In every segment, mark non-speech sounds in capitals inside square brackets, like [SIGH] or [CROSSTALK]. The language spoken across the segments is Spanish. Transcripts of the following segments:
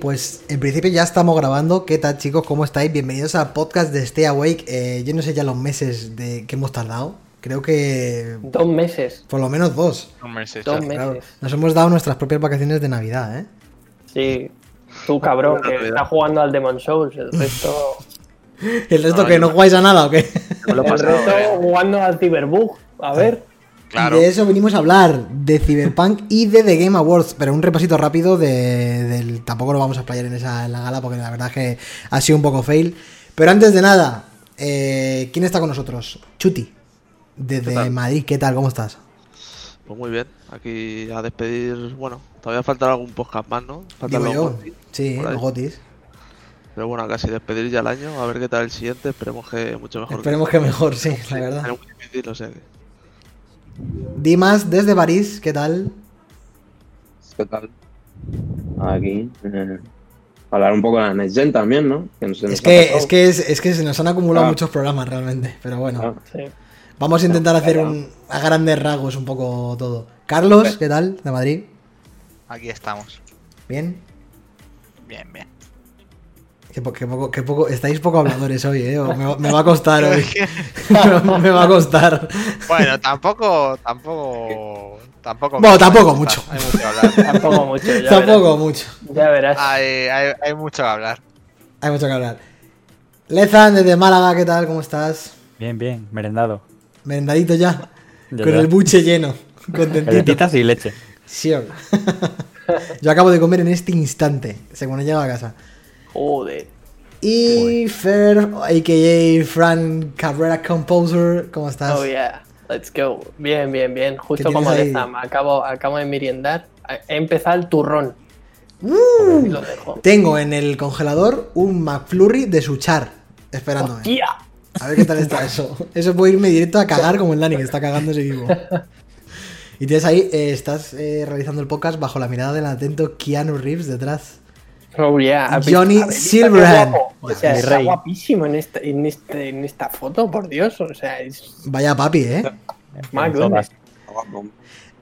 Pues en principio ya estamos grabando. ¿Qué tal chicos? ¿Cómo estáis? Bienvenidos al podcast de Stay Awake. Eh, yo no sé ya los meses de que hemos tardado. Creo que Dos meses. por lo menos dos. Dos hecho. Claro, meses. nos hemos dado nuestras propias vacaciones de Navidad, ¿eh? Sí. Tú, cabrón, que está jugando al Demon Souls. El resto. [LAUGHS] ¿El resto No, que no no. jugáis a nada o qué? Me [LAUGHS] lo el resto eh. jugando al Cyberbug. A ver. Claro. De eso venimos a hablar, de Cyberpunk y de The Game Awards, pero un repasito rápido de, del... Tampoco lo vamos a explayar en, esa, en la gala porque la verdad es que ha sido un poco fail. Pero antes de nada, eh, ¿quién está con nosotros? Chuti, desde. Madrid, ¿qué tal? ¿Cómo estás? Pues muy bien, aquí a despedir, bueno, todavía falta algún podcast más, ¿no? Faltan Digo los yo. Gotis, Sí, los gotis. Pero bueno, casi despedir ya el año, a ver qué tal el siguiente, esperemos que mucho mejor. Esperemos que mejor, sí, la verdad. Es muy difícil, o sea que... Dimas, desde París, ¿qué tal? ¿Qué tal? Aquí. eh, hablar un poco de la Next Gen también, ¿no? Que nos Es que, es, que es, es que se nos han acumulado Ah. muchos programas realmente, pero bueno. Ah, Sí. Vamos a intentar hacer un, a grandes rasgos un poco todo. Carlos, ¿qué tal? De Madrid. Aquí estamos. ¿Bien? Bien, bien. Qué, po- qué poco, qué poco, estáis poco habladores hoy, ¿eh? Me, va- me va a costar hoy. [LAUGHS] [LAUGHS] me va a costar. Bueno, tampoco, tampoco, tampoco. Bueno, tampoco mucho. Hay mucho que hablar. Tampoco mucho. Ya Tampoco mucho. Verás. Ya verás. Hay, hay, hay mucho que hablar. Hay mucho que hablar. Lezan, desde Málaga, ¿qué tal? ¿Cómo estás? Bien, bien, merendado. Merendadito ya. Ya, con ya. el buche lleno. [LAUGHS] Contentito. Y leche. Sure. Yo acabo de comer en este instante, según he llegado a casa. Joder. Y Fer, a.k.a. Fran Cabrera Composer, ¿cómo estás? Oh, yeah. Let's go. Bien, bien, bien. ¿Qué Justo como de Zam. Acabo, acabo de meriendar. He empezado el turrón. Uh, Y lo dejo. tengo en el congelador un McFlurry de Suchar, esperándome. ¡Hostia! A ver qué tal está eso. Eso puede irme directo a cagar como el Dani, que está cagando ese vivo. Y tienes ahí, eh, estás eh, realizando el podcast bajo la mirada del atento Keanu Reeves detrás. Oh, yeah. ¿Has visto- Johnny Silverhand. O sea, está rey. guapísimo en esta, en, este, en esta foto, por Dios. O sea, es. Vaya papi, ¿eh?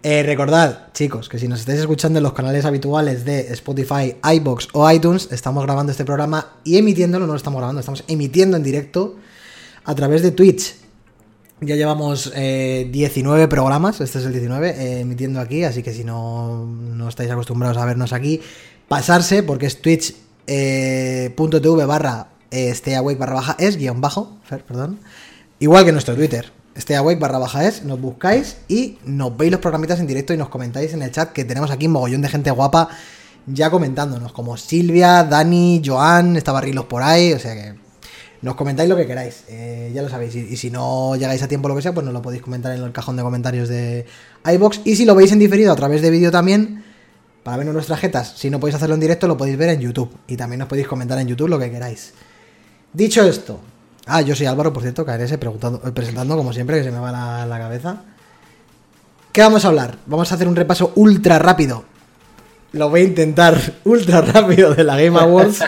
Eh, recordad, chicos, que si nos estáis escuchando en los canales habituales de Spotify, iBox o iTunes, estamos grabando este programa y emitiéndolo, no lo estamos grabando, estamos emitiendo en directo a través de Twitch. Ya llevamos eh, 19 programas, este es el 19, eh, emitiendo aquí, así que si no, no estáis acostumbrados a vernos aquí, pasarse porque es twitch.tv barra eh, stayawake barra baja es guion bajo, perdón. Igual que nuestro Twitter, stayawake barra baja es, nos buscáis y nos veis los programitas en directo y nos comentáis en el chat que tenemos aquí un mogollón de gente guapa ya comentándonos, como Silvia, Dani, Joan, estaba Rilos por ahí, o sea que nos comentáis lo que queráis, eh, ya lo sabéis. Y, si no llegáis a tiempo lo que sea, pues nos lo podéis comentar en el cajón de comentarios de iBox. Y si lo veis en diferido a través de vídeo también, para ver nuestras jetas, si no podéis hacerlo en directo, lo podéis ver en YouTube. Y también nos podéis comentar en YouTube lo que queráis. Dicho esto, ah, yo soy Álvaro, por cierto, KRS, preguntando, eh, presentando como siempre, que se me va la, la cabeza. ¿Qué vamos a hablar? Vamos a hacer un repaso ultra rápido. Lo voy a intentar [LAUGHS] ultra rápido de la Game Awards.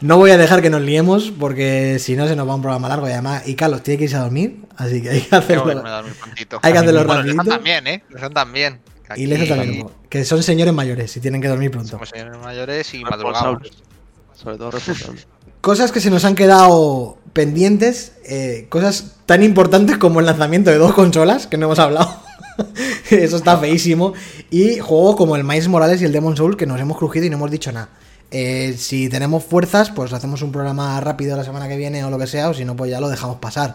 No voy a dejar que nos liemos porque si no se nos va un programa largo y además y Carlos tiene que irse a dormir, así que hay que hacerlo. a dormir. Hay que hacerlo Bueno, rapidito. También, ¿eh? Lesan también. Aquí también, que son señores mayores y tienen que dormir pronto. Somos señores mayores y. Responsables. Sobre todo responsables. Cosas que se nos han quedado pendientes, eh, cosas tan importantes como el lanzamiento de dos consolas, que no hemos hablado. [LAUGHS] Eso está feísimo. Y juegos como el Miles Morales y el Demon Soul, que nos hemos crujido y no hemos dicho nada. Eh, si tenemos fuerzas, pues hacemos un programa rápido la semana que viene o lo que sea, o si no, pues ya lo dejamos pasar.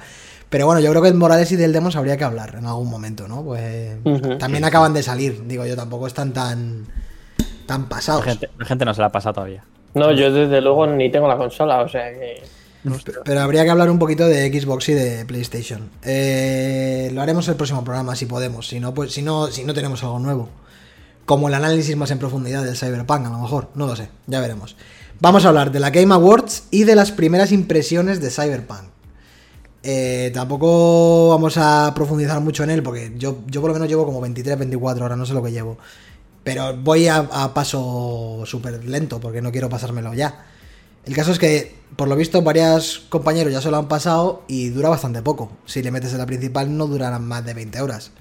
Pero bueno, yo creo que el Morales y del Demons habría que hablar en algún momento, ¿no? Pues también acaban de salir, digo yo, tampoco están tan tan La pasados. gente, la gente no se la ha pasado todavía. No, yo desde luego ni tengo la consola, o sea que. Pero habría que hablar un poquito de Xbox y de PlayStation. Eh, lo haremos el próximo programa si podemos. Si no, pues si no, si no tenemos algo nuevo. Como el análisis más en profundidad del Cyberpunk, a lo mejor. No lo sé, ya veremos. Vamos a hablar de la Game Awards y de las primeras impresiones de Cyberpunk. Eh, tampoco vamos a profundizar mucho en él porque yo, yo por lo menos llevo como 23, 24 horas, no sé lo que llevo. Pero voy a, a paso súper lento porque no quiero pasármelo ya. El caso es que, por lo visto, varios compañeros ya se lo han pasado y dura bastante poco. Si le metes en la principal no durarán más de 20 horas.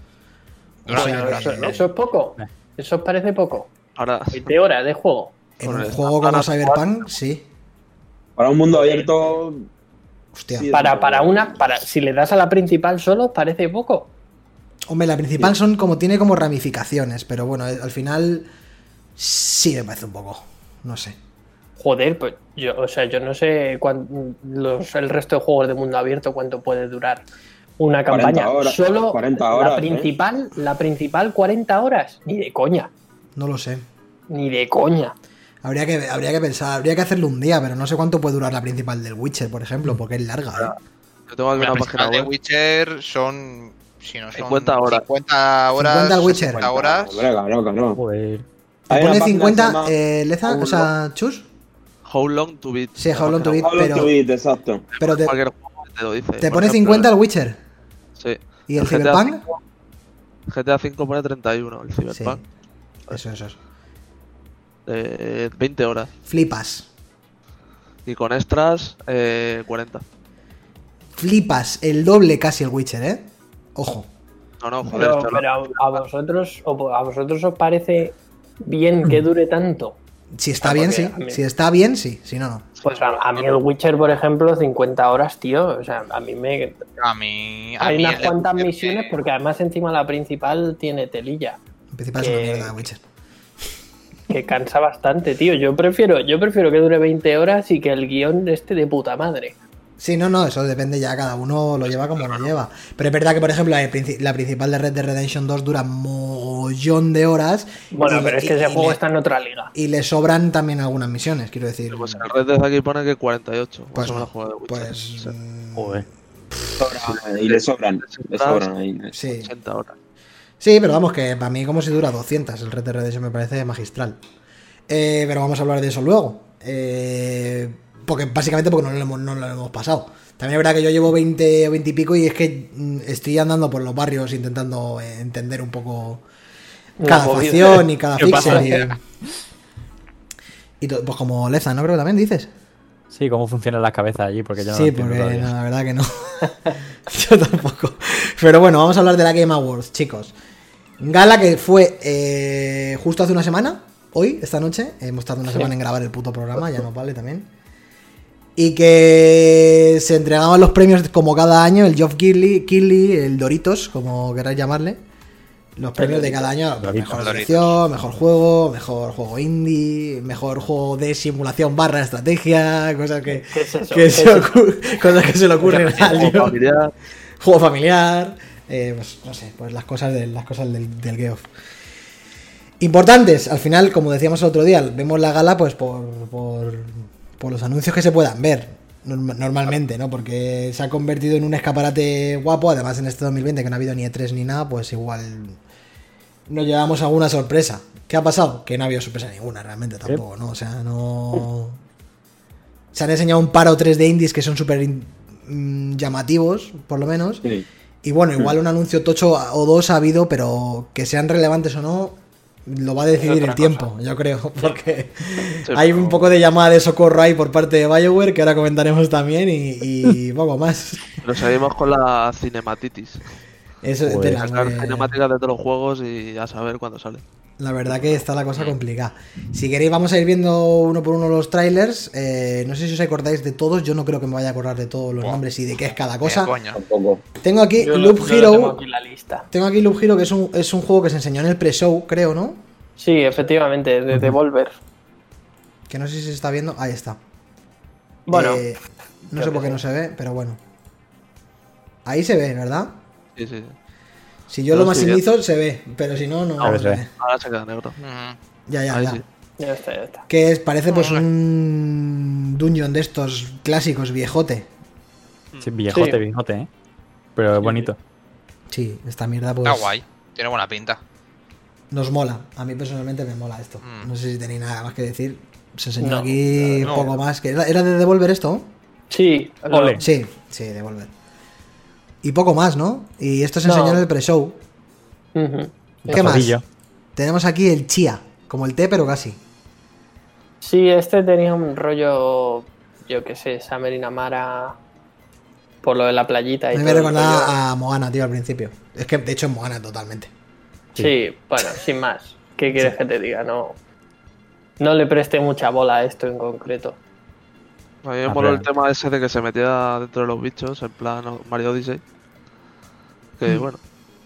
O sea Bueno, que- eso, eso es poco. Eh. Eso os parece poco. Ahora, 20 horas de juego. en un el juego como Cyberpunk, sí. Para un mundo abierto. Hostia. Para, para una, para, si le das a la principal solo, parece poco. Hombre, la principal son como tiene como ramificaciones, pero bueno, eh, al final sí me parece un poco. No sé. Joder, pues yo, o sea, yo no sé cuán- los, el resto de juegos de mundo abierto cuánto puede durar una 40 campaña. horas, Solo 40 horas, la ¿eh? principal, la principal 40 horas, ni de coña, No lo sé. ni de coña. Habría que, habría que pensar, habría que hacerlo un día, pero no sé cuánto puede durar la principal del Witcher, por ejemplo, porque es larga, ¿eh? yo tengo aquí La una página de. Witcher son. Si no son 50 horas. 50 horas. 50 al Witcher. 60 horas. Hombre, claro, claro. Joder. Te pone página 50, que se llama eh, Leza, o sea, Chus. How long to beat. Sí, How long to beat. How long pero- to beat, exacto. Pero te, Cualquier juego te lo dice. te pone ejemplo, 50 al Witcher. Sí. ¿Y el GTA Cyberpunk? 5 GTA 5 pone 31, el Cyberpunk. Eso, eso. eso. Eh, 20 horas. Flipas. Y con extras, eh, 40. Flipas el doble casi el Witcher, ¿eh? Ojo. No, no, joder. Pero, a, a vosotros, o a vosotros os parece bien que dure tanto. Si está Ah, bien, sí. mí- Si está bien, sí. Si no, no. Pues a, a mí el Witcher, por ejemplo, 50 horas, tío. O sea, a mí me. A mí. a Hay mí unas cuantas misiones, porque además encima la principal tiene telilla. En principal es una mierda Witcher. Que cansa bastante, tío. Yo prefiero, yo prefiero que dure 20 horas y que el guion esté de puta madre. Sí, no, no, eso depende ya, cada uno lo lleva como lo lleva. Pero es verdad que, por ejemplo, la, princi- la principal de Red Dead Redemption 2 dura mogollón de horas. Bueno, y pero es que y- ese y juego le- está en otra liga. Y le sobran también algunas misiones, quiero decir. Pues en Red Dead aquí pone que 48. Más Pues no, de. Pues. Sí, mm, Joder. Y le sobran. Le sobran ahí. Sí. 80 horas. Sí, pero vamos, que para mí como si dura 200 el Red Dead Redemption me parece magistral. Eh, pero vamos a hablar de eso luego. Eh, porque básicamente porque no lo, hemos, no lo hemos pasado. También es verdad que yo llevo 20 o 20 y pico y es que mm, estoy andando por los barrios intentando entender un poco cada facción y cada [LAUGHS] pixel. Y, y to- pues como Leza, ¿no? Creo que también dices. Sí, cómo funcionan las cabezas allí, porque yo no Sí, lo porque no, la verdad que no. [LAUGHS] Yo tampoco. Pero bueno, vamos a hablar de la Game Awards, chicos. Gala que fue eh, justo hace una semana, hoy, esta noche. Hemos tardado una semana en grabar el puto programa, ya nos vale también. Y que se entregaban los premios como cada año, el Geoff Keighley, Keighley, el Doritos, como queráis llamarle. Los premios de cada año, Doritos. mejor dirección, mejor juego, mejor juego indie, mejor juego de simulación barra estrategia, cosas que, ¿Qué es que ¿Qué se [LAUGHS] cosas que se le ocurren a Juego alguien. familiar. Juego familiar, eh, pues no sé, pues las cosas, de, las cosas del, del Geoff. Importantes, al final, como decíamos el otro día, vemos la gala pues por, por, por los anuncios que se puedan ver norm- normalmente, ¿no? Porque se ha convertido en un escaparate guapo, además en este 2020 que no ha habido ni E3 ni nada, pues igual nos llevamos alguna sorpresa. ¿Qué ha pasado? Que no ha habido sorpresa ninguna realmente tampoco, ¿no? O sea, no... Se han enseñado un par o tres de indies que son súper mm, llamativos, por lo menos. Sí. Y bueno, igual un anuncio tocho o dos ha habido, pero que sean relevantes o no, lo va a decidir el tiempo, yo creo. [LAUGHS] Porque Sí, hay un poco de llamada de socorro ahí por parte de Bioware, que ahora comentaremos también, y, y [LAUGHS] poco más. Pero seguimos con la cinematitis. Eso es tela, Sacar muy- cinemáticas de todos los juegos y a saber cuándo sale. La verdad que está la cosa complicada. Si queréis, vamos a ir viendo uno por uno los trailers. Eh, no sé si os acordáis de todos. Yo no creo que me vaya a acordar de todos los nombres y de qué es cada de cosa. Tampoco. Tengo aquí Yo Loop lo Hero. tengo aquí en la lista. Tengo aquí Loop Hero, que es un, es un juego que se enseñó en el pre-show, creo, ¿no? Sí, efectivamente, de Devolver. Que no sé si se está viendo. Ahí está. Bueno, Eh, no sé por qué no se ve, pero bueno. Ahí se ve, ¿verdad? Sí, sí. Si yo Yo lo maximizo, se ve. Pero si no, no. A ver, se se ve. Ahora se queda negro. Ujú. Ya, ya, Ahí ya. sí. ya está, ya está. Que es, parece pues un dungeon de estos clásicos, viejote. Sí, viejote, Sí. viejote, ¿eh? Pero es bonito. Sí, esta mierda pues Está guay. Tiene buena pinta. nos mola. A mí personalmente me mola esto. Mm. No sé si tenéis nada más que decir. Se enseñó No, aquí no. poco más. que ¿Era, de Devolver esto? Sí, Ole. Sí, sí, Devolver. Y poco más, ¿no? Y esto se No. enseñó en el pre-show. ¿Qué más? Tenemos aquí el Chia, como el té, pero casi. Sí, este tenía un rollo, yo qué sé, Summer in Amara, por lo de la playita A y mí todo me recordaba a Moana, tío, al principio. Es que, de hecho, es Moana totalmente. Sí, bueno, sin más. ¿Qué quieres que te diga? No, no le preste mucha bola a esto en concreto. A mí me moló el tema ese de que se metía dentro de los bichos, en plan Mario Odyssey. Que Mm. bueno.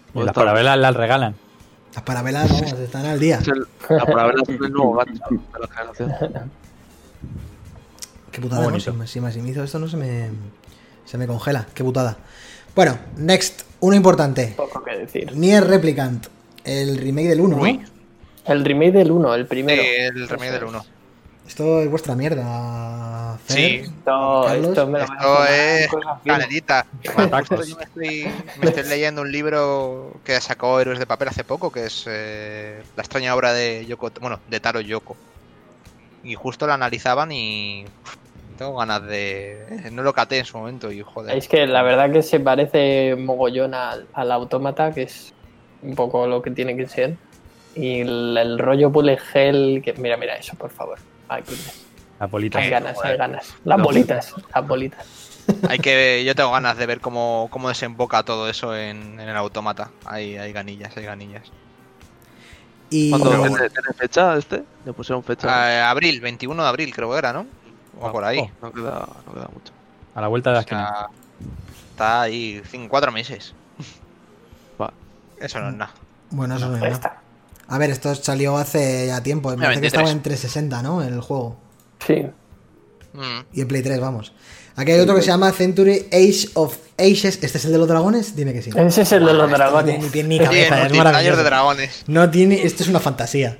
Y pues las parabelas las regalan. Las parabelas, vamos, están al día. es el- La palabra es el nuevo gancho de la generación. [LAUGHS] Qué putada, ¿no? Si, maximizo esto no se me, se me congela. Qué putada. Bueno, next. Uno importante. Poco que decir. Nier Replicant. El remake del 1, Uy. ¿no? El remake del 1, el Sí, primero. el remake del 1. Esto es vuestra mierda. Fer. Sí. Esto, Carlos. esto me Esto es canelita. Yo me estoy, me estoy leyendo un libro que sacó Héroes de Papel hace poco, que es eh, la extraña obra de Yoko, bueno, de Taro Yoko. Y justo la analizaban y tengo ganas de... No lo caté en su momento y joder. Es que la verdad que se parece mogollón al, al autómata, que es un poco lo que tiene que ser. Y el, el rollo bullet hell, que mira, mira eso, por favor. Las bolitas. hay ganas, hay ganas. Las bolitas, las bolitas. Hay que, yo tengo ganas de ver cómo, cómo desemboca todo eso en, en el autómata. Hay, hay ganillas, hay ganillas. Y ¿Cuándo tiene, fecha este? Le pusieron fecha. Eh, abril, 21 de abril creo que era, ¿no? O por ahí. Oh, No queda, no queda mucho. a la vuelta de la O esquina. está ahí, cinco, cuatro meses. Va. Eso no es nada. bueno, eso no es nada. A ver, esto salió hace ya tiempo. Me parece que 23. estaba en 360, ¿no? En el juego. Sí. Mm. Y en Play 3, vamos. Aquí hay otro que se llama Century Age of Ages. ¿Este es el de los dragones? Dime que sí. Ese es el de los no tiene dragones. ni pie ni cabeza, es maravilloso. de dragones. No tiene. Esto es una fantasía.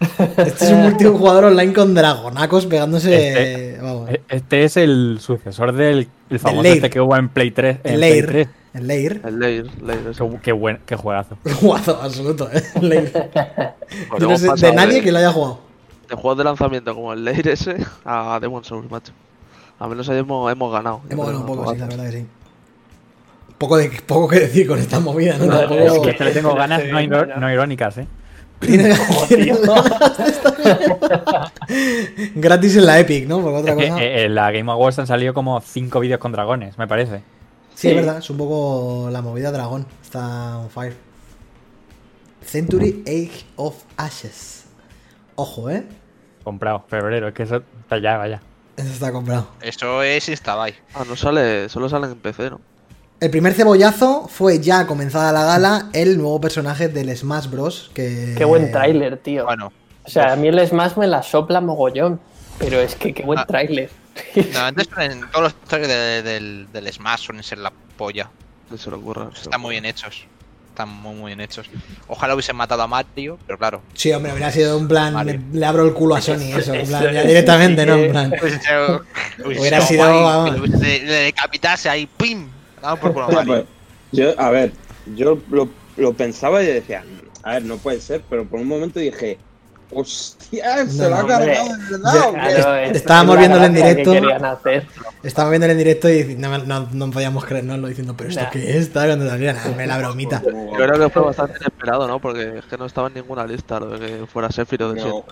[LAUGHS] Este es un multijugador online con dragonacos pegándose. Este- vamos. E- Este es el sucesor del el famoso este que hubo en Play 3. En El Play Lair. 3. El Lair. El Lair, Lair ese. Qué, qué buen, qué juegazo. [LAUGHS] Jugazo absoluto, ¿eh? Pues [LAUGHS] no sé de nadie que lo haya jugado. de juegos de lanzamiento como el Lair ese [LAUGHS] a Demon Souls, macho. A menos ahí hemos, hemos ganado. Hemos ganado un poco, sí, la verdad que sí. Poco, de, poco que decir con esta movida, ¿no? No, Tampoco- es Es que- le tengo ganas no, irónicas, ¿eh? Tiene- tiene Gratis en la Epic, ¿no? Porque otra Es cosa. eh, en la Game Awards han salido como 5 vídeos con dragones, me parece. Sí, es verdad, es un poco la movida dragón. Está on fire. Century Age of Ashes. Ojo, ¿eh? Comprado, febrero, es que eso está ya, vaya. Eso está comprado. Eso es Instabuy. Ah, no sale, solo sale en PC, ¿no? El primer cebollazo fue ya comenzada la gala el nuevo personaje del Smash Bros. Que... Qué buen tráiler, tío. Bueno, O sea, a mí el Smash me la sopla mogollón. Pero es que qué buen Ah. tráiler. Normalmente suelen- todos los trailers de- del, del Smash suelen ser la polla. Que se lo ocurra. Están muy bien hechos. Están muy, muy bien hechos. Ojalá hubiesen matado a Mario, pero claro. Sí, hombre, hubiera sido un plan. Le, le abro el culo a Sony, eso. En plan, [LAUGHS] ya directamente, ¿no? En plan. Hubiese sido- [LAUGHS] hubiese Hubiera sido guay, vamos. que Le, le decapitase ahí, ¡pim! Damos por culo a Mario. [LAUGHS] yo, a ver, yo lo, lo pensaba y decía, a ver, no puede ser, pero por un momento dije, hostia, se No, lo ha cargado de verdad. ¿o qué?". Claro, es- estábamos viéndolo en que directo. Estaba viendo en directo y no, no, no podíamos creernoslo diciendo, pero ¿esto Nah. qué es? Cuando salía, nah, la bromita. Yo creo que fue bastante inesperado, ¿no? Porque es que no estaba en ninguna lista lo de que fuera Sephiroth No.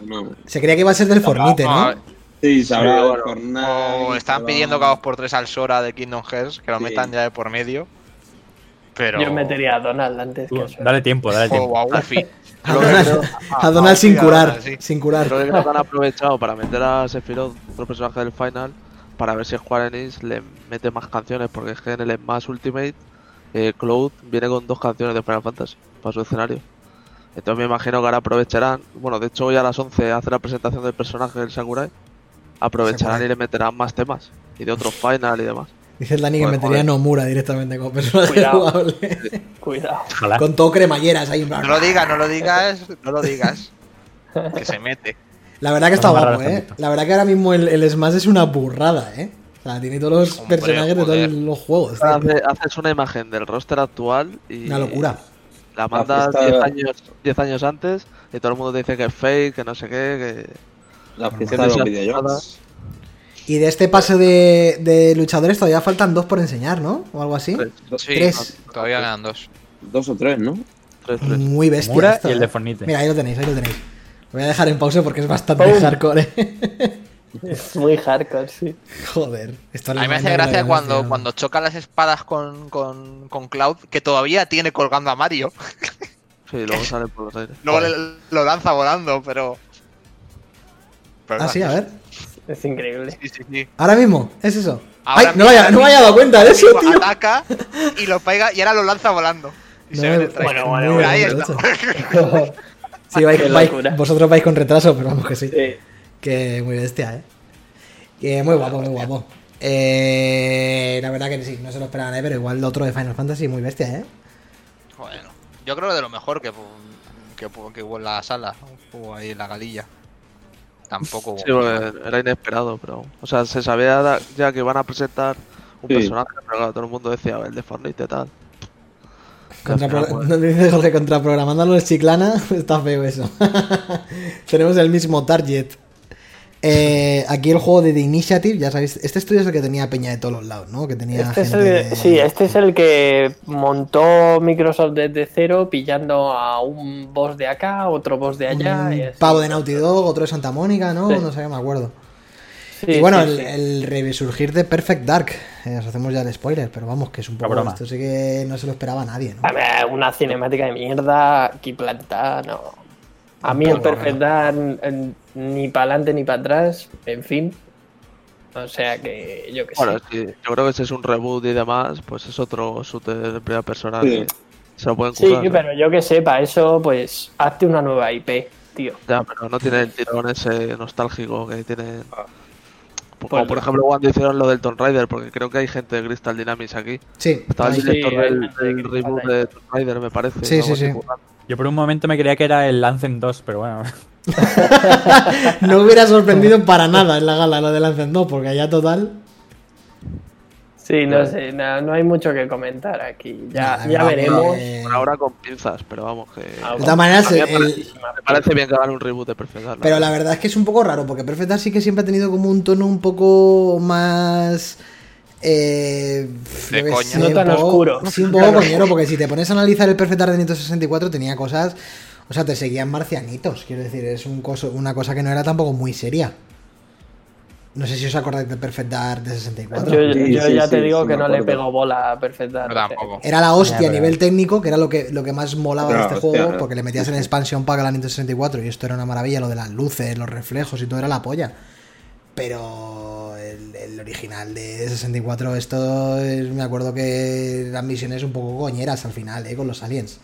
Se creía que iba a ser del Fornite, ¿no? Sí, de bueno. Fortnite, O están pidiendo cada dos por tres al Sora de Kingdom Hearts, que lo Sí. metan ya de por medio. Pero. Yo metería a Donald antes que dale tiempo, dale tiempo. O a Goofy. [LAUGHS] A Donald, a Donald sin curar, sin curar. Creo que creo que han aprovechado para meter a Sephiroth, otro personaje del final, para ver si Square Enix le mete más canciones, porque es que en el Smash Ultimate eh, Cloud viene con dos canciones de Final Fantasy para su escenario. Entonces me imagino que ahora aprovecharán, bueno, de hecho hoy a las 11 hace la presentación del personaje del Sakurai, aprovecharán Sakurai. y le meterán más temas, y de otros [LAUGHS] Final y demás. Dice el Dani que metería a joder. Nomura directamente como personaje Cuidado. jugable. Cuidado. Ojalá. Con todo cremalleras ahí. No lo digas, no lo digas, no lo digas. [LAUGHS] Que se mete. La verdad que está Vamos guapo, ¿eh? La verdad que ahora mismo el, el Smash es una burrada, ¿eh? O sea, tiene todos los Hombre, personajes de todos los juegos. Hace- haces una imagen del roster actual y Una locura. la mandas fiesta 10 de- años, 10 años antes y todo el mundo te dice que es fake, que no sé qué, que... La no de los videojuegos. Y de este paso de, de luchadores todavía faltan dos por enseñar, ¿no? O algo así. Sí, Tres. todavía quedan dos. Dos o tres, ¿no? 3, 3. Muy bestia. Mura esto, y el ¿eh? de Fornite. Mira, ahí lo tenéis, ahí lo tenéis. Lo voy a dejar en pausa porque es bastante ¡Pum! hardcore. ¿eh? Es [LAUGHS] muy hardcore, sí. Joder. Esto A mí me hace gracia cuando, cuando choca las espadas con, con, con Cloud, que todavía tiene colgando a Mario. [LAUGHS] Sí, luego sale por los aires. Luego le- lo lanza volando, pero. pero Ah, sí, a ver. Es increíble. Sí, sí, sí. Ahora mismo, es eso. Ahora Ay, no, vaya, no me había dado cuenta de eso, tío. Ataca y lo pega y ahora lo lanza volando. Y se No, me-. Bueno, bueno, muy Ahí está. [LAUGHS] Sí, vais- vais- vosotros vais con retraso, pero vamos que sí. Sí. Que muy bestia, ¿eh? Que muy guapo, muy guapo. Eh, la verdad que sí, no se lo esperaban, ¿eh? Pero igual lo otro de Final Fantasy, muy bestia, ¿eh? Bueno, yo creo que de lo mejor que, que, que hubo en la sala, hubo ahí en la galilla. Tampoco. Sí, era inesperado, pero. O sea, se sabía ya que iban a presentar un Sí. personaje, pero claro, todo el mundo decía, el de Fortnite y tal. No dice Jorge, contraprogramando a los chiclana, [LAUGHS] está feo eso. [LAUGHS] Tenemos el mismo target. Eh, aquí el juego de The Initiative, ya sabéis, este estudio es el que tenía peña de todos los lados, ¿no? Que tenía Este es el, de- sí, este es el que montó Microsoft desde cero, pillando a un boss de acá, otro boss de allá. un y así. pavo de Naughty Dog, otro de Santa Mónica, ¿no? Sí. No sé, me acuerdo. Sí, y bueno, sí, el, sí. el resurgir de Perfect Dark. Eh, os hacemos ya el spoiler, pero vamos, que es un poco. Esto sí que no se lo esperaba nadie, ¿no? A ver, una cinemática de mierda aquí plantada, no. A mí el Perfect Dark, ni para adelante ni para atrás, en fin. O sea que yo que Bueno, sé. sí, yo creo que ese es un reboot y demás, pues es otro shooter de primera persona Sí. que se lo pueden Sí, currar. ¿no? pero yo que sé, para eso, pues hazte una nueva IP, tío. Ya, pero no tiene el tirón ese nostálgico que tiene. Ah. Como Pues por no. ejemplo cuando hicieron lo del Tomb Raider, porque creo que hay gente de Crystal Dynamics aquí. Sí, Estaba el. Sí, director del, del reboot de Tomb Raider, me parece. Sí, sí, sí. Yo por un momento me creía que era el Anthem 2, pero bueno. [LAUGHS] no hubiera sorprendido para nada en la gala lo de Lancen 2, porque allá total. Sí, no sé, no, no hay mucho que comentar aquí. Ya, Nada, ya veremos. Por ahora con pinzas, pero vamos, que. Ah, De todas maneras, a mí me el- parece- Me parece bien que hagan un reboot de Perfect Dark, Pero la verdad es que es un poco raro, porque Perfect Dark sí que siempre ha tenido como un tono un poco más. Eh, De coña. sé, No tan poco- oscuro. Sí, un poco coñero, porque si te pones a analizar el Perfect Dark de Nintendo 64, tenía cosas. O sea, te seguían marcianitos, quiero decir, es un coso, una cosa que no era tampoco muy seria. No sé si os acordáis del Perfect Dark de 64. Yo, Sí, yo sí, ya sí, te digo sí, que no le pego bola a Perfect Dark. No, tampoco. Era la hostia a nivel técnico, que era lo que, lo que más molaba de este hostia, juego, ¿eh? porque le metías el expansion pack a la Nintendo 64 y esto era una maravilla, lo de las luces, los reflejos y todo era la polla. Pero el, el original de 64, esto es- me acuerdo que eran misiones un poco coñeras al final, ¿eh? con los aliens.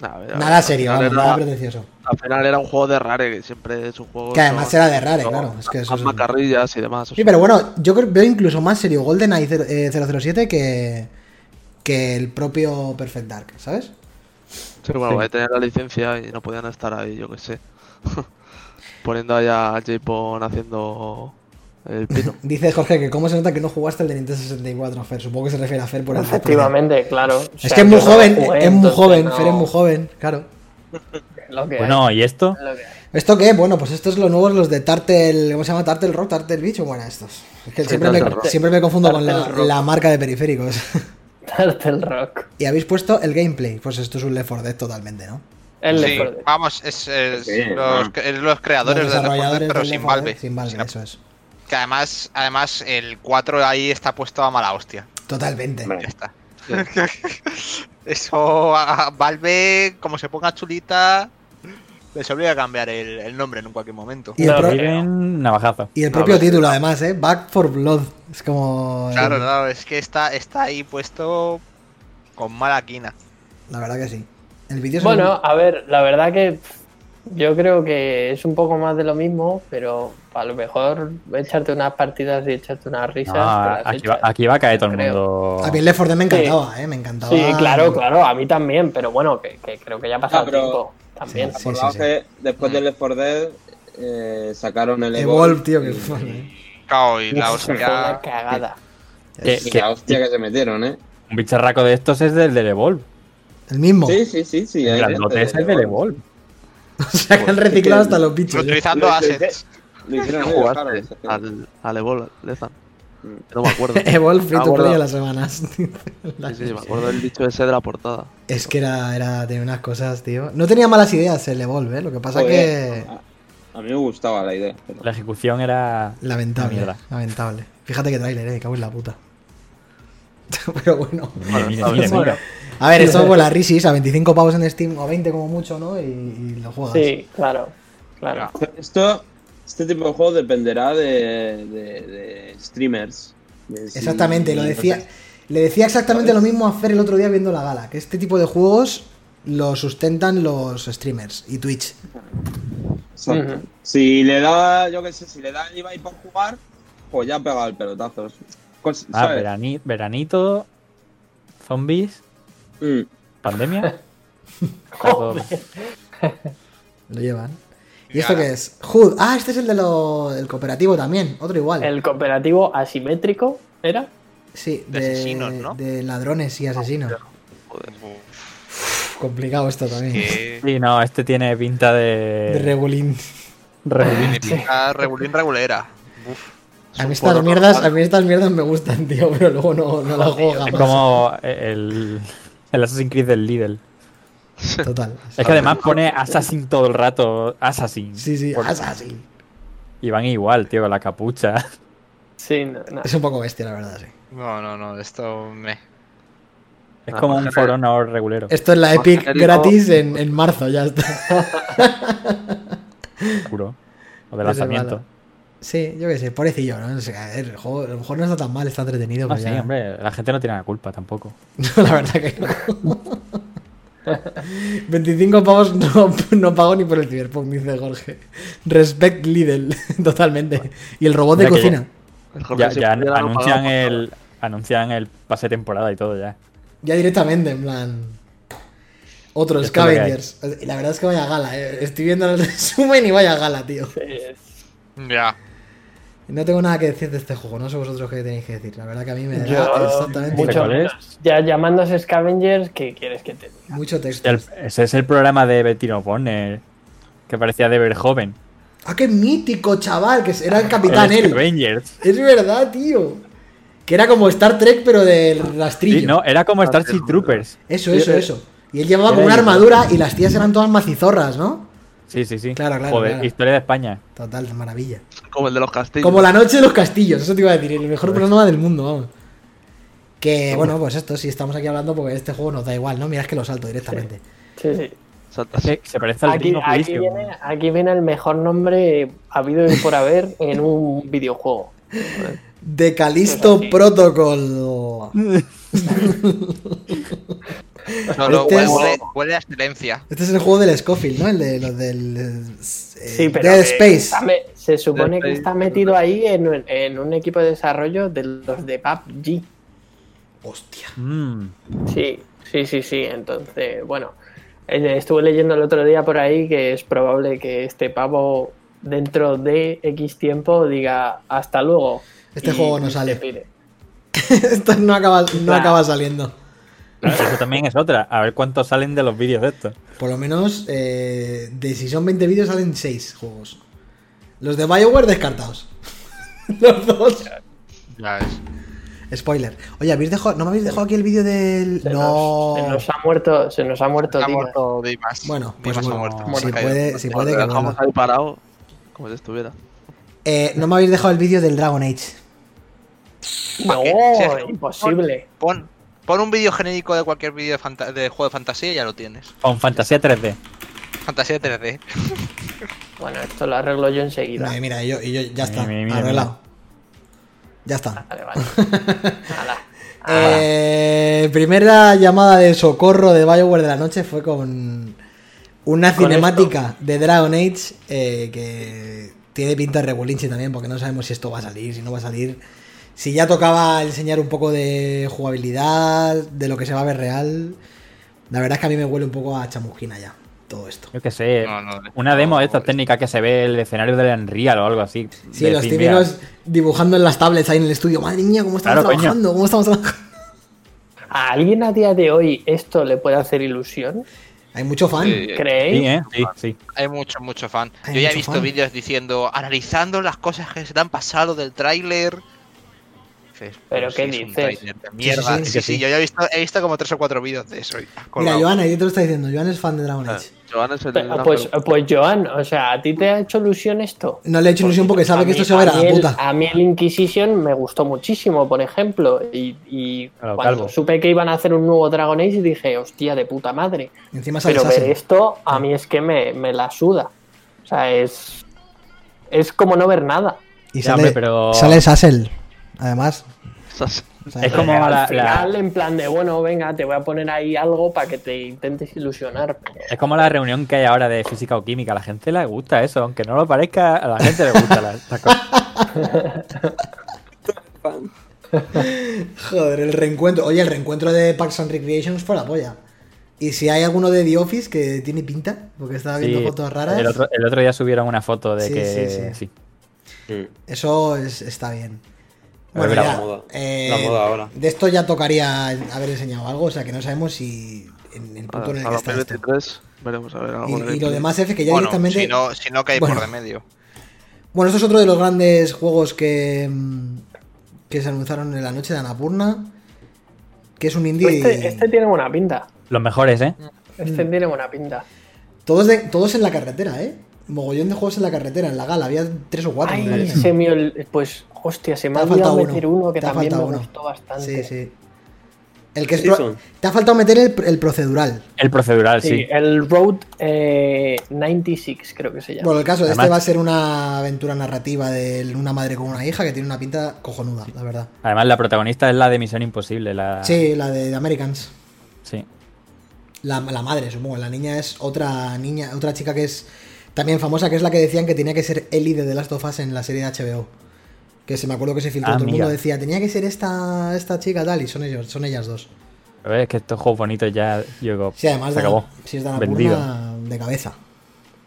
Nah, a ver, Nada serio, final vamos, era- nada pretencioso. Al final era un juego de Rare, que siempre es un juego. Que además era de Rare, claro, es que eso es- macarrillas y demás. Sí, pero bueno, yo creo, veo incluso más serio GoldenEye cero- eh, 007 que, que el propio Perfect Dark, ¿sabes? Sí, bueno, ahí tenían la licencia y no podían estar ahí, yo qué sé. [LAUGHS] Poniendo ahí a J-Pon haciendo el. [LAUGHS] Dice Jorge que cómo se nota que no jugaste el de Nintendo 64, Fer. Supongo que se refiere a Fer por el Efectivamente, claro. O Es sea, que es muy no lo joven, jugué, es muy joven, no- Fer es muy joven, claro. [LAUGHS] Lo que Bueno, ¿y esto? hay, lo que hay. ¿Esto qué? Bueno, pues estos los nuevos, los de Tartel, ¿cómo se llama? Tartel Rock, Tartel Beach, o bueno, estos. Es que Sí, siempre, me, siempre me confundo con la, marca de periféricos. [LAUGHS] Tartel Rock. y habéis puesto el gameplay, pues esto es un Left 4 Dead totalmente, ¿no? El Sí, Left 4 Dead. vamos, es, es Sí, los, es los creadores Los de Left 4 Dead, desarrolladores pero sin Left 4 Dead, Valve. Sin Valve, Sin- eso es. Que además, además el 4 ahí está puesto a mala hostia. Totalmente. Ya está. [LAUGHS] Eso a Valve, como se ponga chulita, les obliga a cambiar el, el nombre en cualquier momento. Y el, No. Miren navajazo. y el propio ves, título, además, ¿eh? Back for Blood. Es como. Claro, no, es que está, está ahí puesto con mala quina. La verdad que sí. El vídeo Bueno, a ver, la verdad que yo creo que es un poco más de lo mismo, pero a lo mejor echarte unas partidas y echarte unas risas. No, aquí, va, aquí va a caer todo el creo. mundo. A mí el Left 4 Dead me Sí. encantaba, ¿eh? Me encantaba. Sí, claro, claro, a mí también, pero bueno, que, que creo que ya ha pasado Ah, pero- tiempo también. Sí, sí. que después del Left 4 Dead eh, sacaron el Evolve, tío, que fue, ¿eh? Cao, y la una hostia. cagada. Que- y que- la hostia que se metieron, ¿eh? un bicharraco de estos es del del Evolve. El mismo. Sí, sí, sí, sí. El grandote es el del Evolve. [LAUGHS] O sea, que han reciclado hasta los bichos. ¿eh? Utilizando assets. Lo hicieron ¿Qué ellos, jugaste al, al Evolve, Lezan? Mm. No me acuerdo. Evolve free to play a las semanas. [LAUGHS] Sí, sí, me acuerdo del dicho ese de la portada. Es que era, era, tenía unas cosas, tío. No tenía malas ideas el Evolve, ¿eh? Lo que pasa Joder, que. a, a mí me gustaba la idea. pero- La ejecución era. Lamentable, Mierda. lamentable. Fíjate que tráiler, eh, cago en la puta. [LAUGHS] Pero bueno. Mire, bien. mire. A ver, esto con la Risis a 25 pavos en Steam o a 20 como mucho, ¿no? Y, y lo juegas. Sí, claro. Claro. Esto, este tipo de juego dependerá de, de- de streamers. de si- Exactamente, lo decía. Le decía exactamente lo mismo a Fer el otro día viendo la gala, que este tipo de juegos lo sustentan los streamers y Twitch. Exacto. Ujú. Si le da, yo qué sé, si le da el Ibai por jugar, pues ya pega el pelotazo. Cos- Ah, veranito, zombies, Mm. pandemia. [LAUGHS] [LAUGHS] Lo llevan. ¿Y esto qué es? Hood. Ah, este es el de lo, del cooperativo también, otro igual. El cooperativo asimétrico era. Sí, de de, asesinos, ¿no? de ladrones y asesinos. Joder. Uf, complicado esto también. Que Sí, no, este tiene pinta de. De regulín. Regulín. pinta regulín regulera. A mí estas mierdas, a mí estas mierdas me gustan, tío, pero luego no, no las juego Es como el, el Assassin's Creed del Lidl. Total. Es que además pone Assassin todo el rato. Assassin. Sí, sí, Por- Assassin. Y van igual, tío, con la capucha. Sí, no, no. Es un poco bestia, la verdad, sí. No, no, no, esto me. Es como un. For Honor regulero. Esto es la Epic gratis en, en marzo, ya está. [LAUGHS] Puro. O de lanzamiento. Sí, yo qué sé, pobrecillo, ¿no? O sea, a ver, el juego a lo mejor no está tan mal, está entretenido, No, sí, ya- hombre, la gente no tiene la culpa tampoco. [LAUGHS] No, la verdad que no. [LAUGHS] 25 pavos no, no pago ni por el Cyberpunk, dice Jorge. Respect Lidl, [LAUGHS] totalmente. Y el robot de Mira cocina. El Ya, ya no anuncian el, anuncian el pase de temporada y todo ya. Ya directamente, en plan. Otro, Esto Scavengers. Y la verdad es que vaya gala, eh. Estoy viendo el resumen y vaya gala, tío. Sí, es- Ya. No tengo nada que decir de este juego, no sé vosotros qué tenéis que decir. La verdad que a mí me da Yo, exactamente mucho. Ya llamándose Scavengers, ¿qué quieres que te diga? mucho texto. El- ese es el programa de Bettino Bonner, que parecía de ver joven. Ah, qué mítico, chaval, que era el capitán [LAUGHS] El él. Scavengers. Es verdad, tío. Que era como Star Trek, pero del rastrillo. Sí, no, era como Starship Troopers. Eso, eso, eso. Y él llevaba como una armadura y las tías eran todas macizorras, ¿no? Sí, sí, sí. Claro, claro, Joder, claro. historia de España. Total, maravilla. Como el de los castillos. Como la noche de los castillos, eso te iba a decir, el mejor programa del mundo, vamos. Que bueno, pues esto, sí estamos aquí hablando porque este juego nos da igual, ¿no? Mira, es que lo salto directamente. Sí, sí. Se, se parece al Aquí, aquí viene, aquí viene el mejor nombre habido y por haber en un videojuego. De Calisto. Protocol. [LAUGHS] [LAUGHS] No, no, Este huele, es- huele- a excelencia. Este es el juego del Scofield, ¿no? El de los del. eh, Sí, pero Dead Space. me- se supone Dead que Space. está metido ahí en, en un equipo de desarrollo de los de PUBG. Hostia. Mm, Sí, sí, sí, sí. Entonces, bueno, eh, estuve leyendo el otro día por ahí que es probable que este pavo dentro de X tiempo diga hasta luego. Este juego no sale. [LAUGHS] Esto no acaba, no Claro. acaba saliendo. Eso también es otra. A ver cuántos salen de los vídeos de esto. Por lo menos, eh, de si son 20 vídeos, salen 6 juegos. Los de Bioware descartados. [LAUGHS] Los dos. Ya ves. Spoiler. Oye, ¿habéis dejado, ¿no me habéis dejado aquí el vídeo del.? Se, no. nos, se nos ha muerto, se nos ha muerto Ha Dimas. muerto Dimas. Bueno, pues Dimas ha muerto. si puede, si puede Lo que dejamos ahí parado. Como si estuviera. Eh, no me habéis dejado el vídeo del Dragon Age. No, es- imposible. Pon, pon un vídeo genérico de cualquier vídeo de, de juego de fantasía y ya lo tienes. Con fantasía 3D. Fantasía 3D. [LAUGHS] Bueno, esto lo arreglo yo enseguida. Mira, mira, y yo, y yo ya está, Mira, mira, arreglado. Ya está. Vale, vale. [LAUGHS] Eh, primera llamada de socorro de Bioware de la noche fue con una Con cinemática de Dragon Age eh, que tiene pinta de regulinche también, porque no sabemos si esto va a salir, si no va a salir. Si ya tocaba enseñar un poco de jugabilidad, de lo que se va a ver real. La verdad es que a mí me huele un poco a chamusquina ya, todo esto. Yo qué sé. No, no, una demo no, de estas técnicas que se ve el escenario del Unreal o algo así. Sí, De los típicos dibujando en las tablets ahí en el estudio. Madre mía, cómo estamos Claro, coño. trabajando, cómo estamos trabajando. ¿A alguien a día de hoy esto le puede hacer ilusión? Hay mucho fan. Sí. ¿Creéis? Sí, ¿eh? Sí, sí. Hay mucho, mucho fan. Hay Yo ya he visto vídeos diciendo, analizando las cosas que se te han pasado del tráiler. ¿Pero qué dices? Mierda. sí, Sí, sí, sí, sí. yo ya he visto, he visto como tres o cuatro vídeos de eso. Mira, colgado. Joan, ahí te lo está diciendo. Joan es fan de Dragon Ah, Age. Joan es el Pe- gran Pues, pero- pues Joan, o sea, ¿a ti te ha hecho ilusión esto? No le he hecho ilusión porque sabe que esto se va a ir a la puta. A mí el Inquisition me gustó muchísimo, por ejemplo. Y, y Claro, cuando calvo. supe que iban a hacer un nuevo Dragon Age dije, hostia, de puta madre. Encima Pero ver esto a mí es que me, me la suda. O sea, es. Es como no ver nada. Y Ya, sale, hombre, pero- sale Sassel, además. Esas- O sea, Es como Al la- final, la- en plan de, bueno, venga, te voy a poner ahí algo para que te intentes ilusionar. Es como la reunión que hay ahora de física o química. A la gente le gusta eso, aunque no lo parezca, a la gente le gusta la- cosas. [LAUGHS] Joder, el reencuentro. Oye, el reencuentro de Parks and Recreations fue la polla. Y si hay alguno de The Office que tiene pinta, porque estaba viendo Sí, fotos raras, El otro, el otro día subieron una foto de Sí, que. sí, sí. sí. Mm. eso es- está bien. Bueno, ya, la moda. eh, La moda ahora. De esto ya tocaría haber enseñado algo, o sea que no sabemos si en el punto en el que está esto. 2023 veremos a ver algo Y, de y lo demás F que ya Bueno, directamente. si no, si no cae Bueno. por de medio. Bueno, esto es otro de los grandes juegos que, mm, que se anunciaron en la noche de Anapurna. Que es un indie. Este, este tiene buena pinta. Los mejores, ¿eh? Este Mm. tiene buena pinta. Todos, de- todos en la carretera, ¿eh? Mogollón de juegos en la carretera, en la gala. Había tres o cuatro. Ay, se me ol- Pues, hostia, se me Te ha olvidado faltado meter uno. uno, que Te ha también me faltado uno. gustó bastante. Sí, sí. El que es Sí, pro- son. Te ha faltado meter el, el procedural. El procedural, Sí, sí. el Road eh, 96 creo que se llama. Bueno, el caso de este va a ser una aventura narrativa de una madre con una hija que tiene una pinta cojonuda, la verdad. Además, la protagonista es la de Misión Imposible. La... Sí, la de, de Americans. Sí. La, la madre, supongo. La niña es otra niña, otra chica que es también famosa, que es la que decían que tenía que ser Ellie de The Last of Us en la serie de HBO. Que se me acuerdo que se filtró Ah, todo el mundo decía, tenía que ser esta, esta chica tal, y son ellos, son ellas dos. Pero es que estos juegos bonitos ya, yo digo, Sí, además se de, acabó. si es de de cabeza.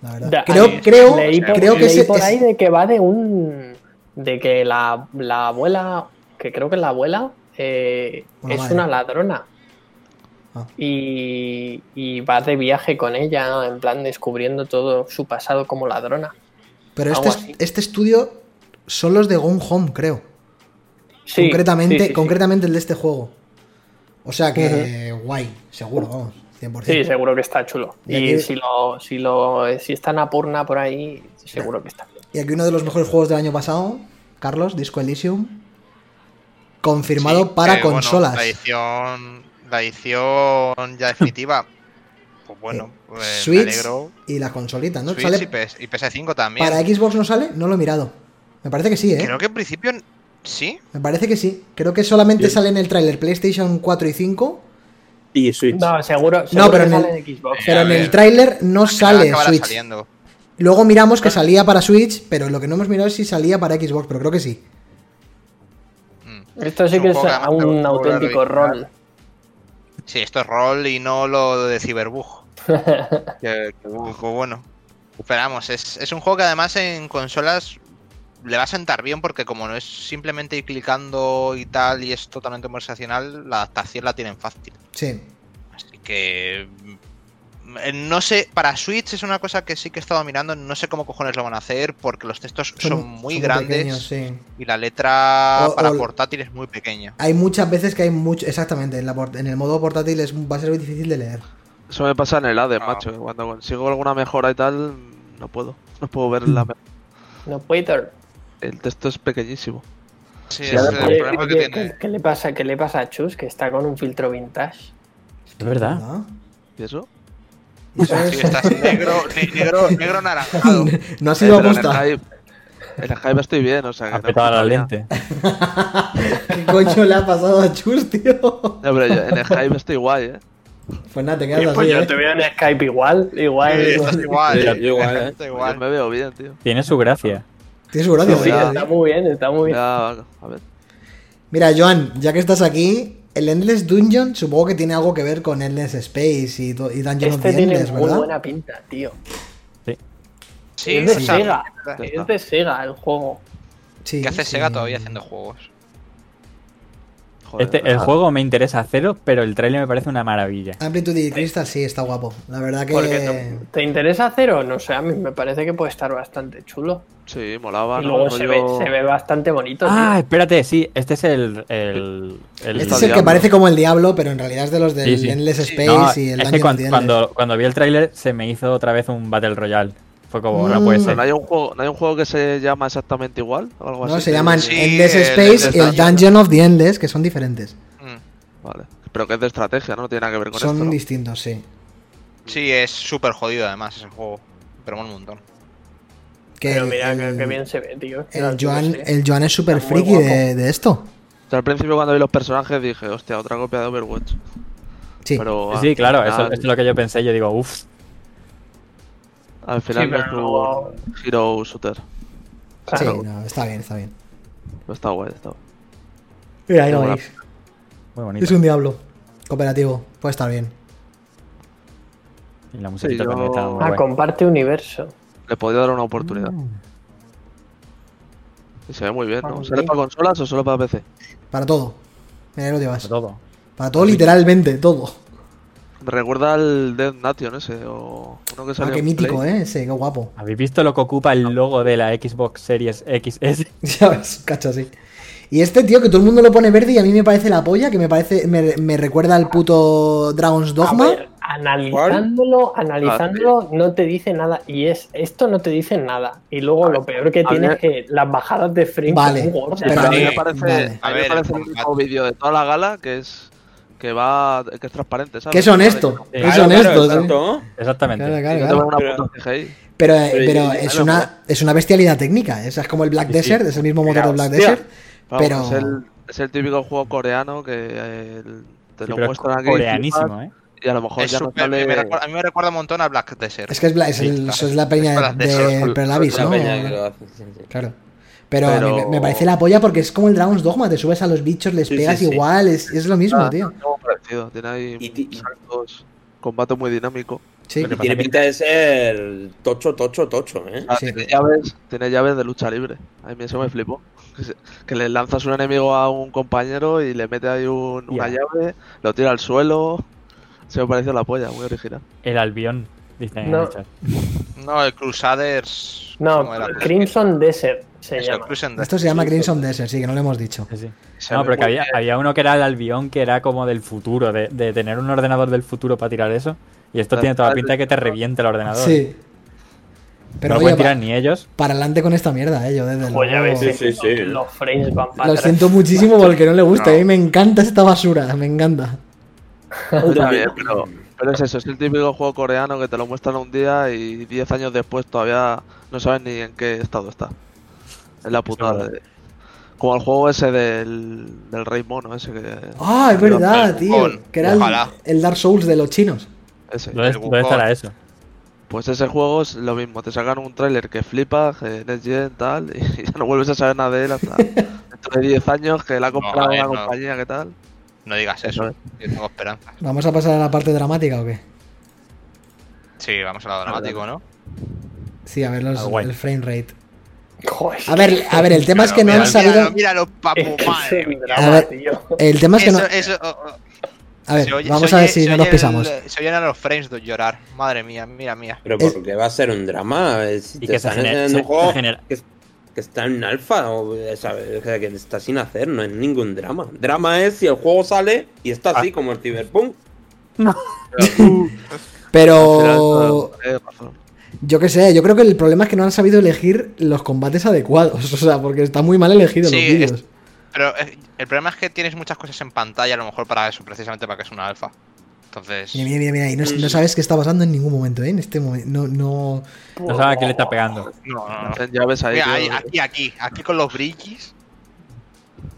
La verdad. Da- creo, ahí, creo, leí por, creo que leí por es- ahí de que va de un. de que la, la abuela. que creo que la abuela eh, Una es madre. una ladrona. Ah. Y, y va de viaje con ella, ¿no? en plan descubriendo todo su pasado como ladrona. Pero este, este estudio son los de Gone Home, creo. Sí, concretamente, sí, sí, sí. concretamente el de este juego. O sea que guay, seguro, vamos, 100%. Sí, seguro que está chulo. Y Y, aquí- si lo, si lo, si está en Apurna por ahí, seguro que está. Y aquí uno de los mejores juegos del año pasado, Carlos, Disco Elysium, confirmado Sí, para que, bueno, consolas. la edición, la edición ya definitiva. Pues bueno, pues me Switch alegro. y las consolitas, ¿no? Switch Sale- y, PS, y PS5 también. para Xbox no sale, no lo he mirado. Me parece que sí, ¿eh? Creo que en principio sí. Me parece que sí. Creo que solamente Sí. sale en el tráiler PlayStation 4 y 5, Y Switch. No, seguro, seguro pero que en el- sale en Xbox. pero en el tráiler no sale Switch. saliendo. Luego miramos que salía para Switch, pero lo que no hemos mirado es si salía para Xbox, pero creo que sí. Mm. Esto sí que es un auténtico rol. Sí, esto es rol y no lo de Cyberbug. [LAUGHS] que, que, bueno. Esperamos, es, es un juego que además en consolas le va a sentar bien porque como no es simplemente ir clicando y tal y es totalmente conversacional, la adaptación la tienen fácil. Sí. Así que no sé, para Switch es una cosa que sí que he estado mirando, no sé cómo cojones lo van a hacer porque los textos son, muy grandes pequeños, sí. y la letra O- para o- portátil es muy pequeña. Hay muchas veces que hay mucho. Exactamente, en, la en el modo portátil es, va a ser muy difícil de leer. Eso me pasa en el ADE, Ah. macho. que Cuando consigo alguna mejora y tal, no puedo. No puedo ver la [LAUGHS] No puede. El texto es pequeñísimo. Sí, es el problema que tiene. ¿qué, qué le pasa, ¿Qué le pasa a Chus? Que está con un filtro vintage. Es verdad. ¿verdad? ¿Y eso? Sí, estás negro, ne- negro, negro anaranjado. [LAUGHS] no ha sido en aposta. en el hype estoy bien, o sea que. Ha no petado la importa lente. [LAUGHS] ¿Qué coño le ha pasado a Chus, tío? No, pero yo- en el hype estoy guay, eh. Pues nada, te quedas pues así, yo ¿eh? te veo en Skype igual. Igual. Sí, igual. estás igual. Sí, eh. yo igual, eh. Yo igual. me veo bien, tío. Tiene su gracia. Tienes su gracia, Sí, sí, está muy bien, está muy bien. Ya, a ver. Mira, Joan, ya que estás aquí, el Endless Dungeon supongo que tiene algo que ver con Endless Space y, y Dungeon of Este the tiene Endless, muy ¿verdad? buena pinta, tío. Sí, es de Sega. Es de Sega el juego. Sí, ¿Qué hace sí. Sega todavía haciendo juegos? Joder, Este, el juego me interesa cero, pero el trailer me parece una maravilla. Amplitude y Crystal sí, está guapo. La verdad que. Porque te, ¿te interesa hacer o no sé, a mí me parece que puede estar bastante chulo. Sí, molaba. y ¿no? luego se ve, se ve bastante bonito. Ah, tío. espérate, sí, este es el. el, el- Este es el que parece como el Diablo, pero en realidad es de los del Sí, sí. Endless Space No, y el es Dungeon que of cuan- the cuando, cuando, vi el tráiler se me hizo otra vez un Battle Royale. Fue como, no Mm. puede ser. no hay un juego, no hay un juego que se llama exactamente igual o algo No, así. se llaman Sí, Endless el Space y el Dungeon. Of the Endless, que son diferentes. Mm. Vale. Pero que es de estrategia, ¿no? No tiene nada que ver con Son esto. ¿no? distintos, sí. Sí, es súper jodido además ese juego. Pero un montón. Que Pero mira el, que, bien se ve, tío. el Joan, el Joan es súper friki de, esto. O sea, al principio cuando vi los personajes dije, hostia, otra copia de Overwatch. Sí. Pero Sí, al claro, final- eso, eso es lo que yo pensé. Yo digo, uff, Al final Sí, no es un Hero Shooter. Sí, Claro. no, está bien, está bien. Pero está guay, está guay. Mira, ahí lo veis. muy bonito. Es un Diablo. Cooperativo. Puede estar bien. Y la musiquita yo- también está muy Ah, guay. comparte universo. Le podría dar una oportunidad. Mm. Y se ve muy bien, ¿no? sí. ¿Sale para consolas o solo para PC? Para todo. Mira, ahí lo llevas. Para todo. Para todo, literalmente, todo. Me recuerda al Dead Nation ese, o uno que Ah, salió qué en mítico, Play. ¿eh? Ese, qué guapo. ¿Habéis visto lo que ocupa el logo de la Xbox Series XS? [LAUGHS] [LAUGHS] Ya ves, cacho así. Y este tío que todo el mundo lo pone verde y a mí me parece la polla, que me parece, me, me recuerda al puto Dragon's Dogma. A ver, analizándolo, analizándolo no te dice nada. Y es esto no te dice nada. Y luego lo peor que tiene ver. es que las bajadas de frame Vale, son gordas. pero- a mí me parece, vale. a mí A me ver, parece el único vídeo de toda la gala que es que va que es transparente, ¿sabes? Que es honesto. Sí. Es Claro, honesto. claro. Exactamente. Claro, Pero-. Pero, es, una, es una bestialidad técnica. Es, es como el Black Sí, sí. Desert, es el mismo motor del Black. Desert. Vamos, Pero. es, el, es el típico juego coreano que eh, el- te Sí, lo muestran aquí coreanísimo, ¿eh? y a lo mejor Es ya no súper- sale me recuerda- a mí me recuerda un montón a Black Desert. Es que es, Bla- es, el- Sí, eso es la peña Black de, Desert. de Perlavis, ¿no? peña que lo hace, sí, sí. Claro. Pero, Pero- Me, me parece la polla porque es como el Dragon's Dogma, te subes a los bichos, les Sí, pegas sí, sí. igual, es, es lo mismo, Ah, tío. algo parecido, tiene ahí Y saltos, combate muy dinámico. Sí. Y tiene pinta de ser tocho, tocho, tocho, ¿eh? Ah, Sí. tiene, llaves, tiene llaves de lucha libre. A mí eso me flipó. Que, se- que le lanzas un enemigo a un compañero y le mete ahí un- una llave, lo tira al suelo. Se me pareció la polla, muy original. El Albión, dice en No. el chat. No, el Crusaders. No. Crimson Desert se llama. Esto se llama Crimson Desert, sí, que no lo hemos dicho. Sí, sí. Se No, pero que había, había uno que era el Albión, que era como del futuro, de, de tener un ordenador del futuro para tirar eso. Y esto tiene toda la pinta de que te reviente el ordenador. Sí. no Pero oye, pueden tirar ni ellos. para adelante con esta mierda, eh, yo desde Pues ya luego- ves, Sí, eh, sí, sí. los frames van para Lo atrás. siento muchísimo porque no le gusta, No. a mí me encanta esta basura, me encanta. Está bien, pero, pero es eso, es el típico juego coreano que te lo muestran un día y 10 años después todavía no sabes ni en qué estado está. Es la putada. de- como el juego ese del, del Rey Mono, ese que. Ah, es verdad, el tío. Wukong, Que era el, Dark Souls de los chinos. Ese. ¿Dónde, el dónde Wukong. estará eso? Pues ese juego es lo mismo, te sacan un tráiler que flipa, eh, Next Gen, tal, y [LAUGHS] ya no vuelves a saber nada de él hasta [LAUGHS] dentro de 10 años que la ha comprado ver, una no. compañía, ¿qué tal? No digas Eso eso. es. Yo tengo esperanza. ¿Vamos a pasar a la parte dramática o qué? Sí, vamos a lo dramático, ¿no? Sí, a ver los, el frame rate. Joder, A ver, a ver, el tema es que no han sabido. Míralo, papu. El tema es que no. Oh, oh. A ver, oye- vamos a ver si no nos el- pisamos. Se oyen a los frames de llorar. Madre mía, mira, mía. Pero Es- porque va a ser un drama. eh, Si Y te que se están genera- se- un juego que, que está en alfa o eh, ¿sabes? que está sin hacer, no es ningún drama. Drama es si el juego sale y está Ah. así como el Cyberpunk. [LAUGHS] Pero. Eh, razón. Yo qué sé, yo creo que el problema es que no han sabido elegir los combates adecuados. [LAUGHS] O sea, porque está muy mal elegido Sí, los es- vídeos. Pero eh, el problema es que tienes muchas cosas en pantalla, a lo mejor para eso, precisamente para que es una alfa. Entonces. Mira, mira, mira, mira, y no, no sabes qué está pasando en ningún momento, ¿eh? En este momento. No, no. No sabe a qué le está pegando. No, no, no. Ahí. Mira, tío. ahí, aquí, aquí, aquí con los brillis.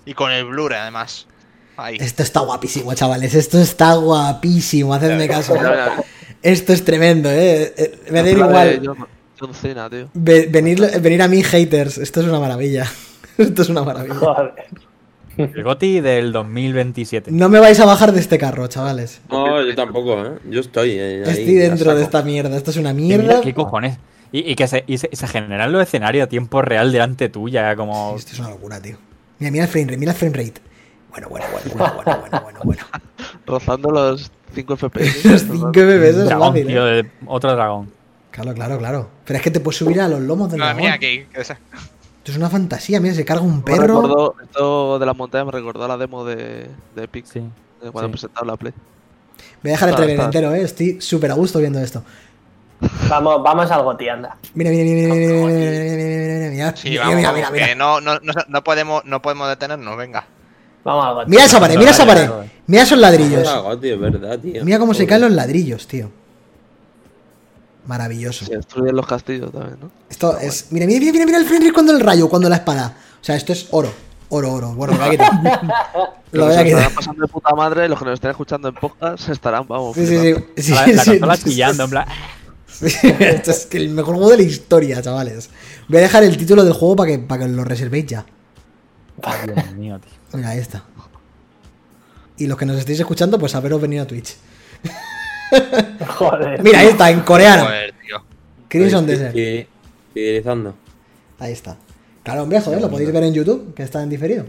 Y con el blur, además. Ahí. Esto está guapísimo, chavales. Esto está guapísimo. Hacedme caso. Esto es tremendo, ¿eh? Eh, Me da igual. John, John Cena, tío. Ve- venir, venir a mí, haters. Esto es una maravilla. [LAUGHS] Esto es una maravilla. Joder. El GOTI del 2027. No me vais a bajar de este carro, chavales. No, yo tampoco, ¿eh? Yo estoy eh, ahí. Estoy dentro de esta mierda. Esto es una mira, mierda. ¿Qué cojones? Y, y que se, y se, se generan los escenarios a tiempo real delante tuya, como... Esto es una locura, tío. Mira, mira el frame rate. Mira el frame rate. Bueno, bueno, bueno, bueno, bueno, bueno, bueno, bueno. [LAUGHS] Rozando los 5 FPS. Los 5 bebés es Dragón, fácil, tío, ¿eh? otro dragón. Claro, claro, claro. Pero es que te puedes subir a los lomos del Madre dragón. mía, que, que esa- Esto es una fantasía, mira, se carga un Me perro. recordó- esto de las montañas me recordó a la demo de, de Epic. Sí. de cuando sí. presentaron la Play. Voy a dejar el trailer está- entero, ¿eh? Estoy súper a gusto viendo esto. Vamos, vamos al goti, anda. Mira, mira, mira, mira, mira, mira, mira, mira, mira, mira, mira, mira, mira, vamos, mira, vamos, mira, mira. que no, no, no, no podemos, no podemos detenernos, venga. Vamos al goti. Mira esa pared, mira esa pared. Mira esos ladrillos. Verdad, tío. Mira cómo se caen los ladrillos, tío. Maravilloso. Se destruyen los castillos también, ¿no? Esto es. Mira, mira, mira, mira, mira el Fenrir cuando el rayo, cuando la espada. O sea, esto es oro. Oro, oro. Bueno, lo voy a quitar. Lo voy a quitar. pasando de puta madre, los que nos estén escuchando en podcast estarán, vamos. Sí, sí, sí. sí, la, la sí, consola sí, sí. chillando, en plan. [LAUGHS] Esto es que el mejor juego de la historia, chavales. Voy a dejar el título del juego para que, para que lo reservéis ya. Dios [LAUGHS] mío, tío. Mira, ahí está. Y los que nos estéis escuchando, pues haberos venido a Twitch. [LAUGHS] Joder. Mira, ahí está, en coreano. Joder, tío. Crimson Sí, Desert. Fidelizando. Ahí está. Claro, hombre, joder, lo podéis ver en YouTube, que está en diferido.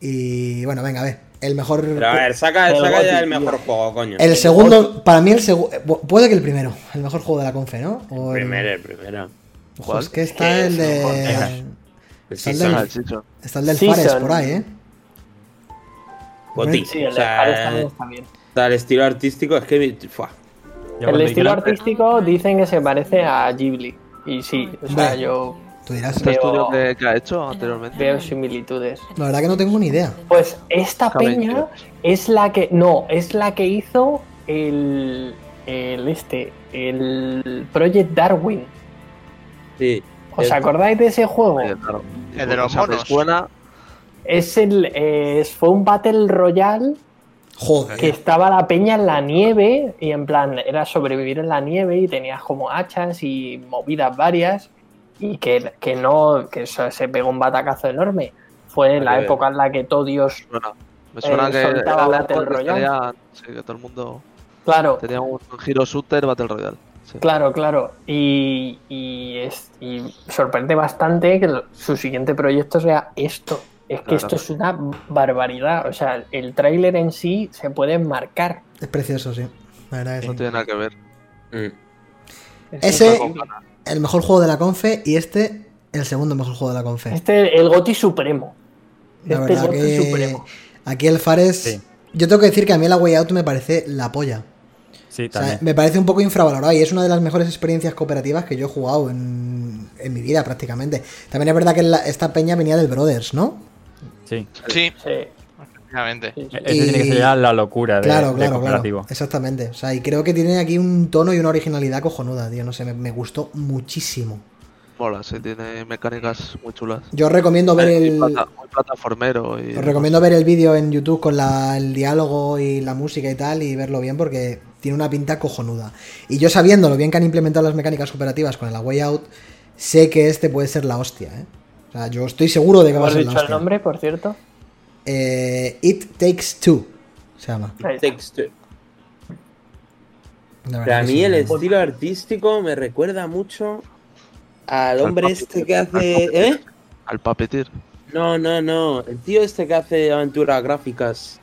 Y bueno, venga, a ver. El mejor. Pero a ver, saca, El saca ya el mejor juego, coño. El segundo, para mí el segundo. Puede que el primero. El mejor juego de la confe, ¿no? O el- Primero, el primero. Ojo, es que está el de. Pues Está el del-. Está el. Fares por ahí, ¿eh? Goti. Sí, el o sea, Fares también está bien. el estilo artístico es que. fua. Yo El estilo artístico dicen que se parece a Ghibli. Y sí, o sea, yo Tú dirás. Este Veo- estudio que, que ha hecho anteriormente. veo similitudes. La verdad que no tengo ni idea. Pues esta peña es la que. No, es la que hizo el. El este. El Project Darwin. Sí. ¿Os acordáis de ese juego? Eh, claro. El de los monos. Es el. es- fue un Battle Royale Joder. que estaba la peña en la nieve. Y en plan, era sobrevivir en la nieve y tenías como hachas y movidas varias. Y que, que no. que eso, se pegó un batacazo enorme. Fue Ah, la época en la que todos Dios. suena. Me suena Eh, que soltaba era Battle algo que Royale. tenía- sí, que todo el mundo Claro, tenía un giro shooter Battle Royale. Sí. Claro, claro. Y, y, es, y sorprende bastante que lo- su siguiente proyecto sea esto. Es que Claro. esto es una barbaridad. O sea, el tráiler en sí se puede marcar. Es precioso, sí. La verdad que No sí. tiene nada que ver. Mm. Es Ese-. El mejor juego de la confe y este, el segundo mejor juego de la confe. Este, el Goti Supremo. La Este verdad Goti que Supremo. aquí el Fares. Sí. Yo tengo que decir que a mí la Way Out me parece la polla. Sí, O sea, también. me parece un poco infravalorado y es una de las mejores experiencias cooperativas que yo he jugado en, en mi vida prácticamente. También es verdad que la- esta peña venía del Brothers, ¿no? Sí. Sí, Sí, efectivamente. sí, tiene que ser ya la locura de, Claro, de claro, claro. Exactamente. O sea, y creo que tiene aquí un tono y una originalidad cojonuda, tío. No sé, me, me gustó muchísimo. Mola, sí, tiene mecánicas muy chulas. Yo os recomiendo ver Muy el. plata- muy plataformero. Y Os recomiendo ver el vídeo en YouTube con la- el diálogo y la música y tal y verlo bien porque tiene una pinta cojonuda. Y yo sabiendo lo bien que han implementado las mecánicas cooperativas con el A Way Out, sé que este puede ser la hostia, ¿eh? O sea, yo estoy seguro de que va a ¿Hemos ser la dicho el hostia. nombre, por cierto? Eh, It Takes Two se llama. Ahí está. Texto. La verdad Pero a que mí sí. el estilo artístico me recuerda mucho al hombre este que hace. ¿Eh? Al Puppeteer. No, no, no. El tío este que hace aventuras gráficas.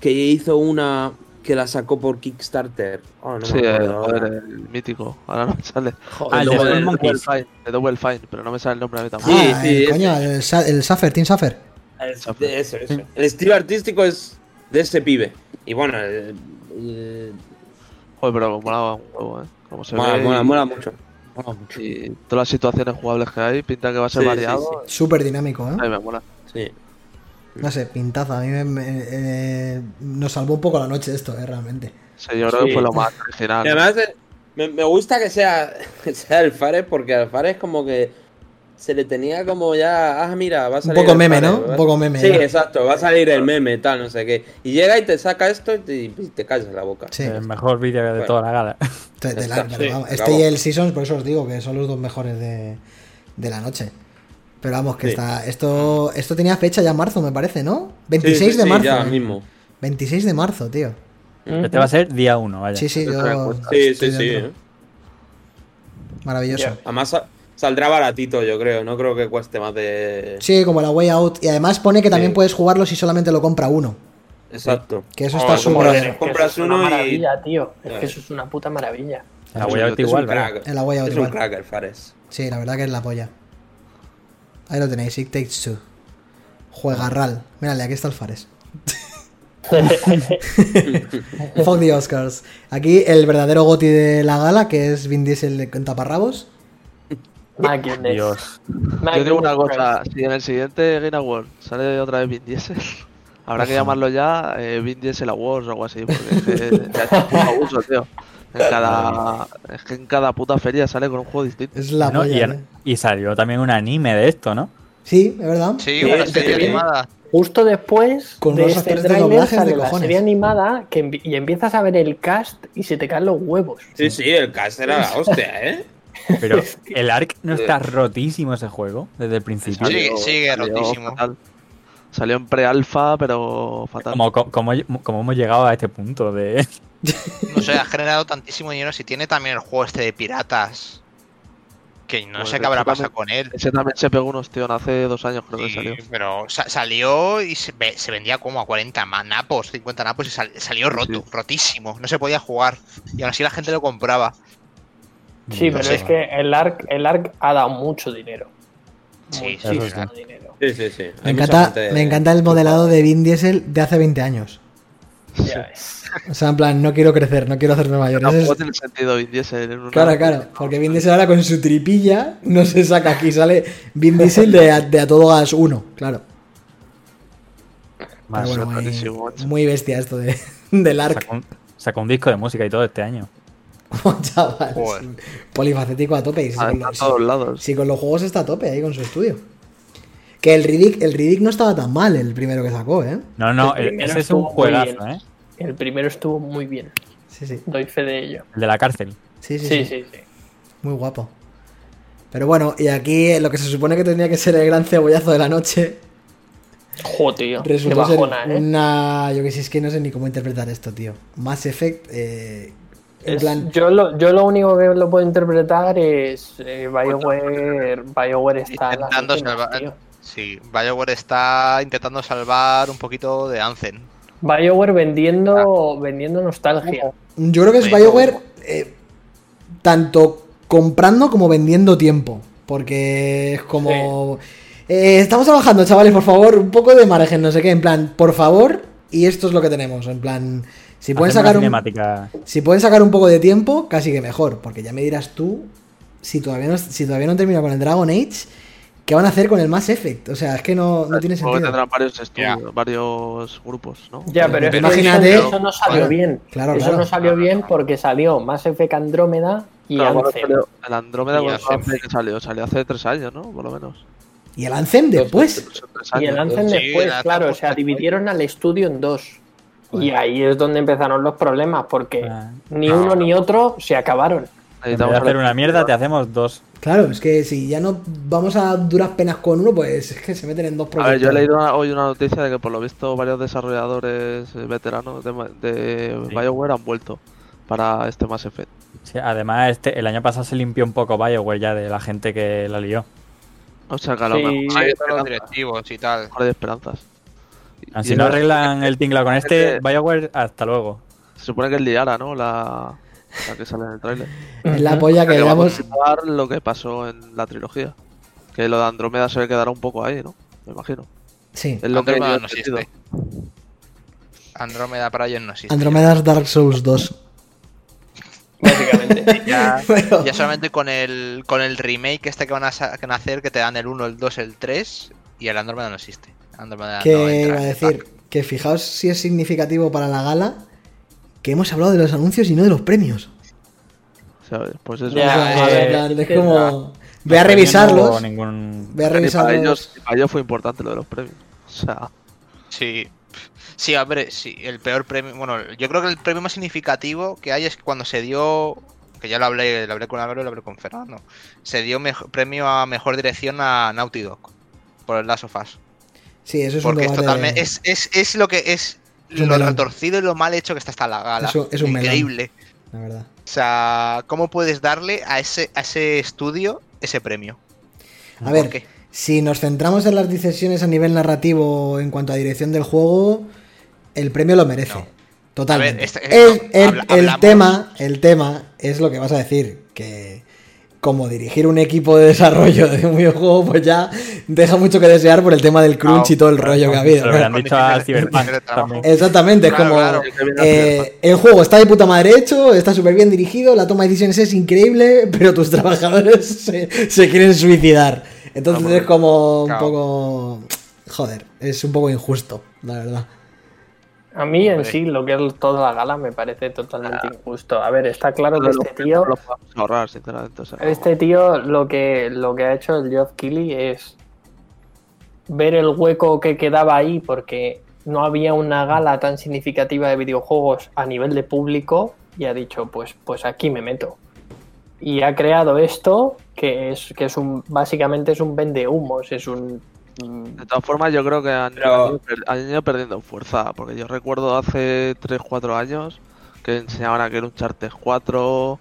Que hizo una que la sacó por Kickstarter. Oh, no sí, me el, ahora. joder, el mítico. Ahora no me sale. Ah, el Double- Double Monkeys. Fine, de Double Fine, pero no me sale el nombre a mí tampoco. Sí, Ah, sí, el, ese. coño, el, el Suffer, Team Suffer. Es- de eso, eso. El estilo artístico es de ese pibe. Y bueno, el- el- Joder, pero mola un huevo, ¿eh? Como se mola, ve. mola, y- mola mucho. Mola mucho. Y todas las situaciones jugables que hay, pinta que va a ser Sí, sí, variado. Súper dinámico, ¿eh? A mí me mola. Sí. No sé, pintaza. A mí me, me- eh, nos salvó un poco la noche esto, ¿eh? Realmente. Sí, yo creo Sí. que fue lo más original. Y además, eh, me, me gusta que sea, que [LAUGHS] sea el Fares, porque al Fares como que se le tenía como ya, ah, mira, va a salir. poco el meme, ¿no? ¿verdad? Un poco meme, Sí, ya. exacto, va a salir el meme, tal, no sé qué. Y llega y te saca esto y te, y te callas la boca. Sí. El mejor vídeo de Bueno. toda la gala. [LAUGHS] De- de la- está, pero sí, vamos, acabó. este y el Seasons, por eso os digo que son los dos mejores de, de la noche. Pero vamos, que Sí. está. Esto, esto tenía fecha ya en marzo, me parece, ¿no? Sí, 26 sí, de sí, marzo. ya ¿eh? mismo. 26 de marzo, tío. Este va a ser día uno, vaya. Sí, sí, yo. Sí, sí, sí. ¿eh? Maravilloso. Además, Saldrá baratito, yo creo. No creo que cueste más de. Sí, como la Way Out. Y además pone que también Sí. puedes jugarlo si solamente lo compra uno. Exacto. Que eso Oh, está como súper compras es una uno y- maravilla, tío. Es que eso es una puta maravilla. La Es un igual. En la Way Out Es igual. un crack el Fares. Sí, la verdad que es la polla. Ahí lo tenéis, It Takes Two. Juegarral. Mírale, aquí está el Fares. [LAUGHS] [LAUGHS] Fuck the Oscars. Aquí el verdadero goti de la gala, que es Vin Diesel con taparrabos. My. Dios. My Yo digo una cosa, si en el siguiente Game Award sale otra vez Vin Diesel, [LAUGHS] habrá que llamarlo ya eh, Vin Diesel Awards o algo así, porque es que [LAUGHS] ya es un abuso, tío. En cada, es que en cada puta feria sale con un juego distinto. Es la No, y, ¿eh? y salió también un anime de esto, ¿no? Sí, es verdad. Sí, Sí, una sí, serie sí. animada. Justo después Con de unos este tráiler doblajes de sale la serie animada que y empiezas a ver el cast y se te caen los huevos. Sí, sí, el cast era la hostia, ¿eh? Pero el ARC no está rotísimo ese juego desde el principio. Sí. Sigue- sigue salió rotísimo. fatal. Salió en pre-alfa, pero fatal. Como hemos llegado a este punto de. [LAUGHS] No sé, ha generado tantísimo dinero. Si tiene también el juego este de piratas. Que no Pues sé qué habrá pasado con él. Ese también se pegó unos tíos hace dos años, creo que salió. pero sa- salió y se, ve- se vendía como a 40 ma- napos, 50 napos y sal- salió roto, Sí. rotísimo. No se podía jugar. Y aún así la gente lo compraba. Sí, No pero sé. es que el ARC, el ARC ha dado mucho dinero. Sí, sí. dinero. Sí, sí, sí. Me encanta, me encanta el modelado de Vin Diesel de hace 20 años. Ya ves. O sea, en plan, no quiero crecer, no quiero hacerme mayor. Tampoco es- tiene sentido Vin Diesel en una... Claro, claro, porque Vin Diesel ahora con su tripilla no se saca aquí, sale Vin Diesel de a, de a todo gas 1, claro. Más, bueno, muy, muy bestia esto de, del arc, sacó, un, sacó un disco de música y todo este año. [LAUGHS] chaval. Joder. sí. Polifacético a tope. y si Ah, con está a los- todos lados. Si con los juegos está a tope ahí con su estudio. Que el Riddick, el Riddick no estaba tan mal el primero que sacó, ¿eh? No, no, El ese es un juegazo. ¿eh? El primero estuvo muy bien. Sí, sí. Doy fe de ello. El de la cárcel. Sí, sí, Sí, sí. sí, sí. Muy guapo. Pero bueno, y aquí lo que se supone que tendría que ser el gran cebollazo de la noche Jo, tío. Qué resultó ser bajona, ¿eh? una... Yo que sé, es que no sé ni cómo interpretar esto, tío. Mass Effect, eh, en Es- plan... yo, lo, yo lo único que lo puedo interpretar es eh, BioWare, BioWare está Intentando salvar-. Sí, BioWare está intentando salvar un poquito de Anzen. BioWare vendiendo, vendiendo nostalgia. Yo creo que es. BioWare eh, tanto comprando como vendiendo tiempo. Porque es como... eh, estamos trabajando, chavales, por favor, un poco de margen, no sé qué. En plan, por favor, y esto es lo que tenemos. En plan, si pueden sacar un... cinemática. Si pueden sacar un poco de tiempo, casi que mejor, porque ya me dirás tú, si todavía no, si todavía no han terminado con el Dragon Age, ¿qué van a hacer con el Mass Effect? O sea, es que no, no tiene sentido. tendrán varios estudios, varios grupos, ¿no? Ya, pero Imagínate- eso, eso no salió Claro, bien. claro, eso claro. no salió bien porque salió Mass Effect Andrómeda y Anthem. el Andrómeda Y Anthem. que salió, salió hace tres años, ¿no? Por lo menos. Y el Anthem después. Y el. Anthem después, claro, o sea, dividieron al estudio en dos. Y ahí es donde empezaron los problemas, porque Ah. ni uno ni otro se acabaron. En vez de hacer a- una mierda, te hacemos dos. Claro, es que si ya no vamos a duras penas con uno, pues es que se meten en dos A proyectos. ver, yo he leído una- hoy una noticia de que por lo visto varios desarrolladores eh, veteranos de, de Sí. BioWare han vuelto para este Mass Effect. Sí, además, este, el año pasado se limpió un poco BioWare ya de la gente que la lió. O sea que a lo Sí. mejor hay esperanzas. directivos y tal. mejor hay esperanzas. Ah, Si es no arreglan el tinglado con este, que- BioWare, hasta luego. Se supone que es Liara, ¿no? La, la que sale en el trailer. Es la polla que Que continuar lo que pasó en la trilogía. Que lo de Andrómeda se quedará un poco ahí, ¿no? Me imagino. Sí. Es lo que Andrómeda yo he no existe. Andrómeda para ellos no existe. Andromeda's Dark Souls 2. Básicamente. [LAUGHS] Ya, solamente con el, con el remake este que van a, que van a hacer, que te dan el 1, el 2, el 3, y el Andrómeda no existe. No que entra iba a decir pack. que fijaos si es significativo para la gala que hemos hablado de los anuncios y no de los premios. Sea, pues eso. Eh, plan, es que- como. Ve a premios no revisarlos. ningún... Ve a Ni para, revisarlos. ellos, para ellos fue importante lo de los premios. O sea, Sí. Sí, hombre, sí, el peor premio. Bueno, yo creo que el premio más significativo que hay es cuando se dio. Que ya lo hablé, lo hablé con Álvaro y lo hablé con Fernando. Se dio premio a mejor dirección a Naughty Dog. Por el Last of Us. Sí, eso es un Porque es debate. totalmente. Es, es, es lo que es. Es un Lo melón. retorcido y lo mal hecho que está hasta la gala. Es un- es un melón. Increíble. La verdad. O sea, ¿cómo puedes darle a ese, a ese estudio ese premio. A ¿Por ver, qué? si nos centramos en las decisiones a nivel narrativo en cuanto a dirección del juego, el premio lo merece. No. Totalmente. Ver, este- Es- el, habla- el hablamos- tema, el tema es lo que vas a decir, que como dirigir un equipo de desarrollo de un videojuego, pues ya deja mucho que desear por el tema del crunch y todo el rollo que ha habido. ¿no? dicho a Cyberpunk. Exactamente, es Claro, como claro. eh, el juego está de puta madre hecho, está súper bien dirigido, la toma de decisiones es increíble, pero tus [LAUGHS] trabajadores se, se quieren suicidar. Entonces es como un claro. poco... Joder, es un poco injusto, la verdad. A mí en sí, lo que es toda la gala me parece totalmente injusto. A ver, está claro que este tío, no los podemos ahorrar, sinceramente. o sea, este tío lo que, lo que ha hecho el Geoff Keighley es ver el hueco que quedaba ahí porque no había una gala tan significativa de videojuegos a nivel de público y ha dicho, pues, pues aquí me meto. Y ha creado esto que es, que es un, básicamente es un vende humos, es un De todas formas, yo creo que han, Pero- han ido per- han ido perdiendo fuerza. Porque yo recuerdo hace 3-4 años que enseñaban aquel Uncharted 4.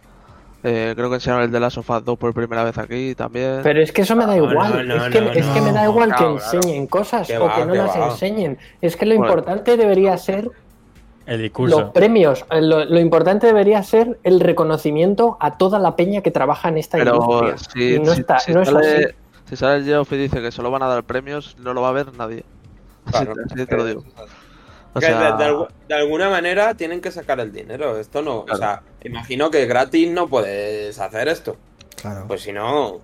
eh, creo que enseñaron el de Last of Us 2 por primera vez aquí también. Pero es que eso me da No, igual. no, no, es, que, no, es que me da igual que claro. enseñen cosas Que o va, que no que las va. enseñen. Es que lo Bueno. importante debería ser El los discurso. premios. eh, Lo, lo importante debería ser el reconocimiento a toda la peña que trabaja en esta Pero industria. si, y no, si- está, si no es así. Si sale el Geoff y dice que solo van a dar premios, no lo va a ver nadie. Claro. [LAUGHS] Así, así te lo digo. O de- alguna manera tienen que sacar el dinero. Esto no. O sea, imagino que gratis no puedes hacer esto. Claro. Pues si no.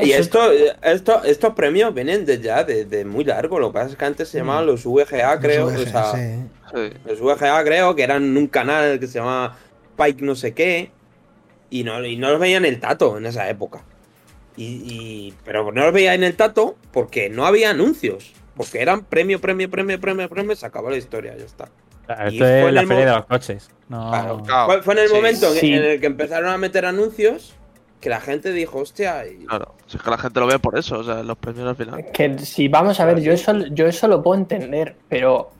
Y esto, esto, estos premios vienen de ya de, de muy largo. Lo que pasa es que antes se llamaban los VGA, creo. Los o sea, sí. Los VGA, creo, que eran un canal que se llamaba Pike no sé qué. Y no, y no los veían el tato en esa época. Y, y- pero no los veía en el tato porque no había anuncios. Porque eran premio, premio, premio, premio, premio. Se acabó la historia, ya está. Claro, Esto fue es en la el feria de los coches. No... Claro. Claro. Fue, fue en el Sí. momento Sí. en el que empezaron a meter anuncios que la gente dijo, hostia, y- Claro, si es que la gente lo ve por eso, o sea, los premios al final. Que si vamos a ver, yo eso, yo eso lo puedo entender, pero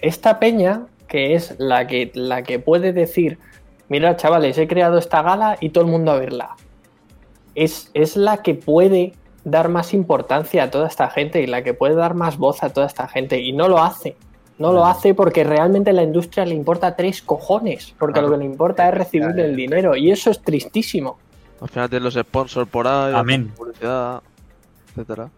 esta peña, que es la que, la que puede decir, mira chavales, he creado esta gala y todo el mundo a verla, es, es la que puede dar más importancia a toda esta gente y la que puede dar más voz a toda esta gente y no lo hace. No lo hace porque realmente a la industria le importa tres cojones, porque Claro. lo que le importa es recibir el dinero y eso es tristísimo. Al final tienes los sponsors por ahí, Amén. publicidad, etcétera.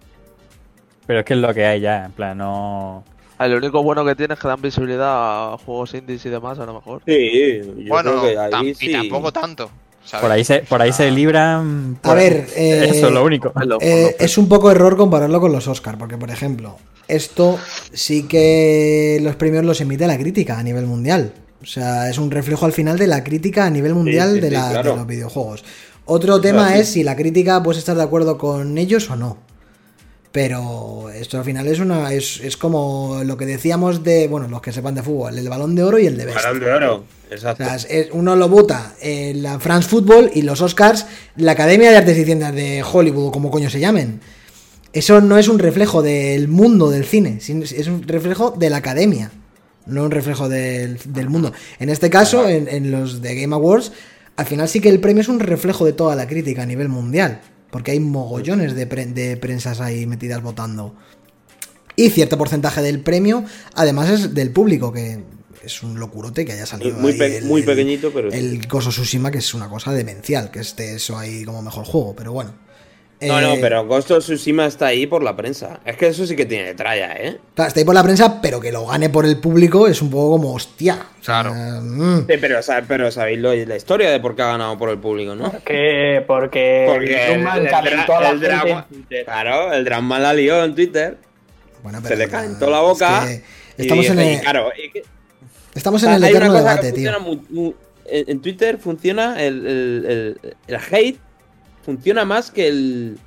Pero es que es lo que hay ya, en plan, no... Ah, lo único bueno que tiene es que dan visibilidad a juegos indies y demás, a lo mejor. Sí, yo bueno, creo que ahí tam- sí. y tampoco tanto. ¿Sabes? Por ahí se, por ahí se libran... A por- ver, eh, [LAUGHS] Eso es lo único. [LAUGHS] Eh, lo- es un poco error compararlo con los Oscar, porque por ejemplo, esto sí que los premios los emite la crítica a nivel mundial. O sea, es un reflejo al final de la crítica a nivel mundial sí, de, sí, la- claro. de los videojuegos. Otro tema es si la crítica puede estar de acuerdo con ellos o no. Pero esto al final es una es, es como lo que decíamos de, bueno, los que sepan de fútbol, el balón de oro y el de Best. Balón de oro. O Exacto. sea, es- uno lo vota en la France Football y los Oscars, la Academia de Artes y Ciencias de Hollywood, o como coño se llamen. Eso no es un reflejo del mundo del cine, es un reflejo de la academia, no un reflejo del, del mundo. En este caso, en, en los de Game Awards, al final sí que el premio es un reflejo de toda la crítica a nivel mundial, porque hay mogollones de, pre- de prensas ahí metidas votando. Y cierto porcentaje del premio, además, es del público, que es un locurote que haya salido. Muy, ahí pe- el- muy el- pequeñito, pero. el Gozo Tsushima, que es una cosa demencial, que esté eso ahí como mejor juego, pero bueno. No, no, Eh, pero Ghost of Tsushima está ahí por la prensa. Es que eso sí que tiene tralla, ¿eh? Claro, está ahí por la prensa, pero que lo gane por el público es un poco como hostia. Claro. mm. Sí, pero, sa- pero sabéis lo- la historia de por qué ha ganado por el público, ¿no? Que, porque Porque el, Drummond el calentó a la gente drama. en Twitter. Claro, el drama la lió en Twitter. Bueno, Se pero le la- calentó la boca. es que y estamos en el, claro, y que- estamos en el eterno debate, tío. funciona mu- mu- en, en Twitter funciona el, el- el- el hate funciona más que el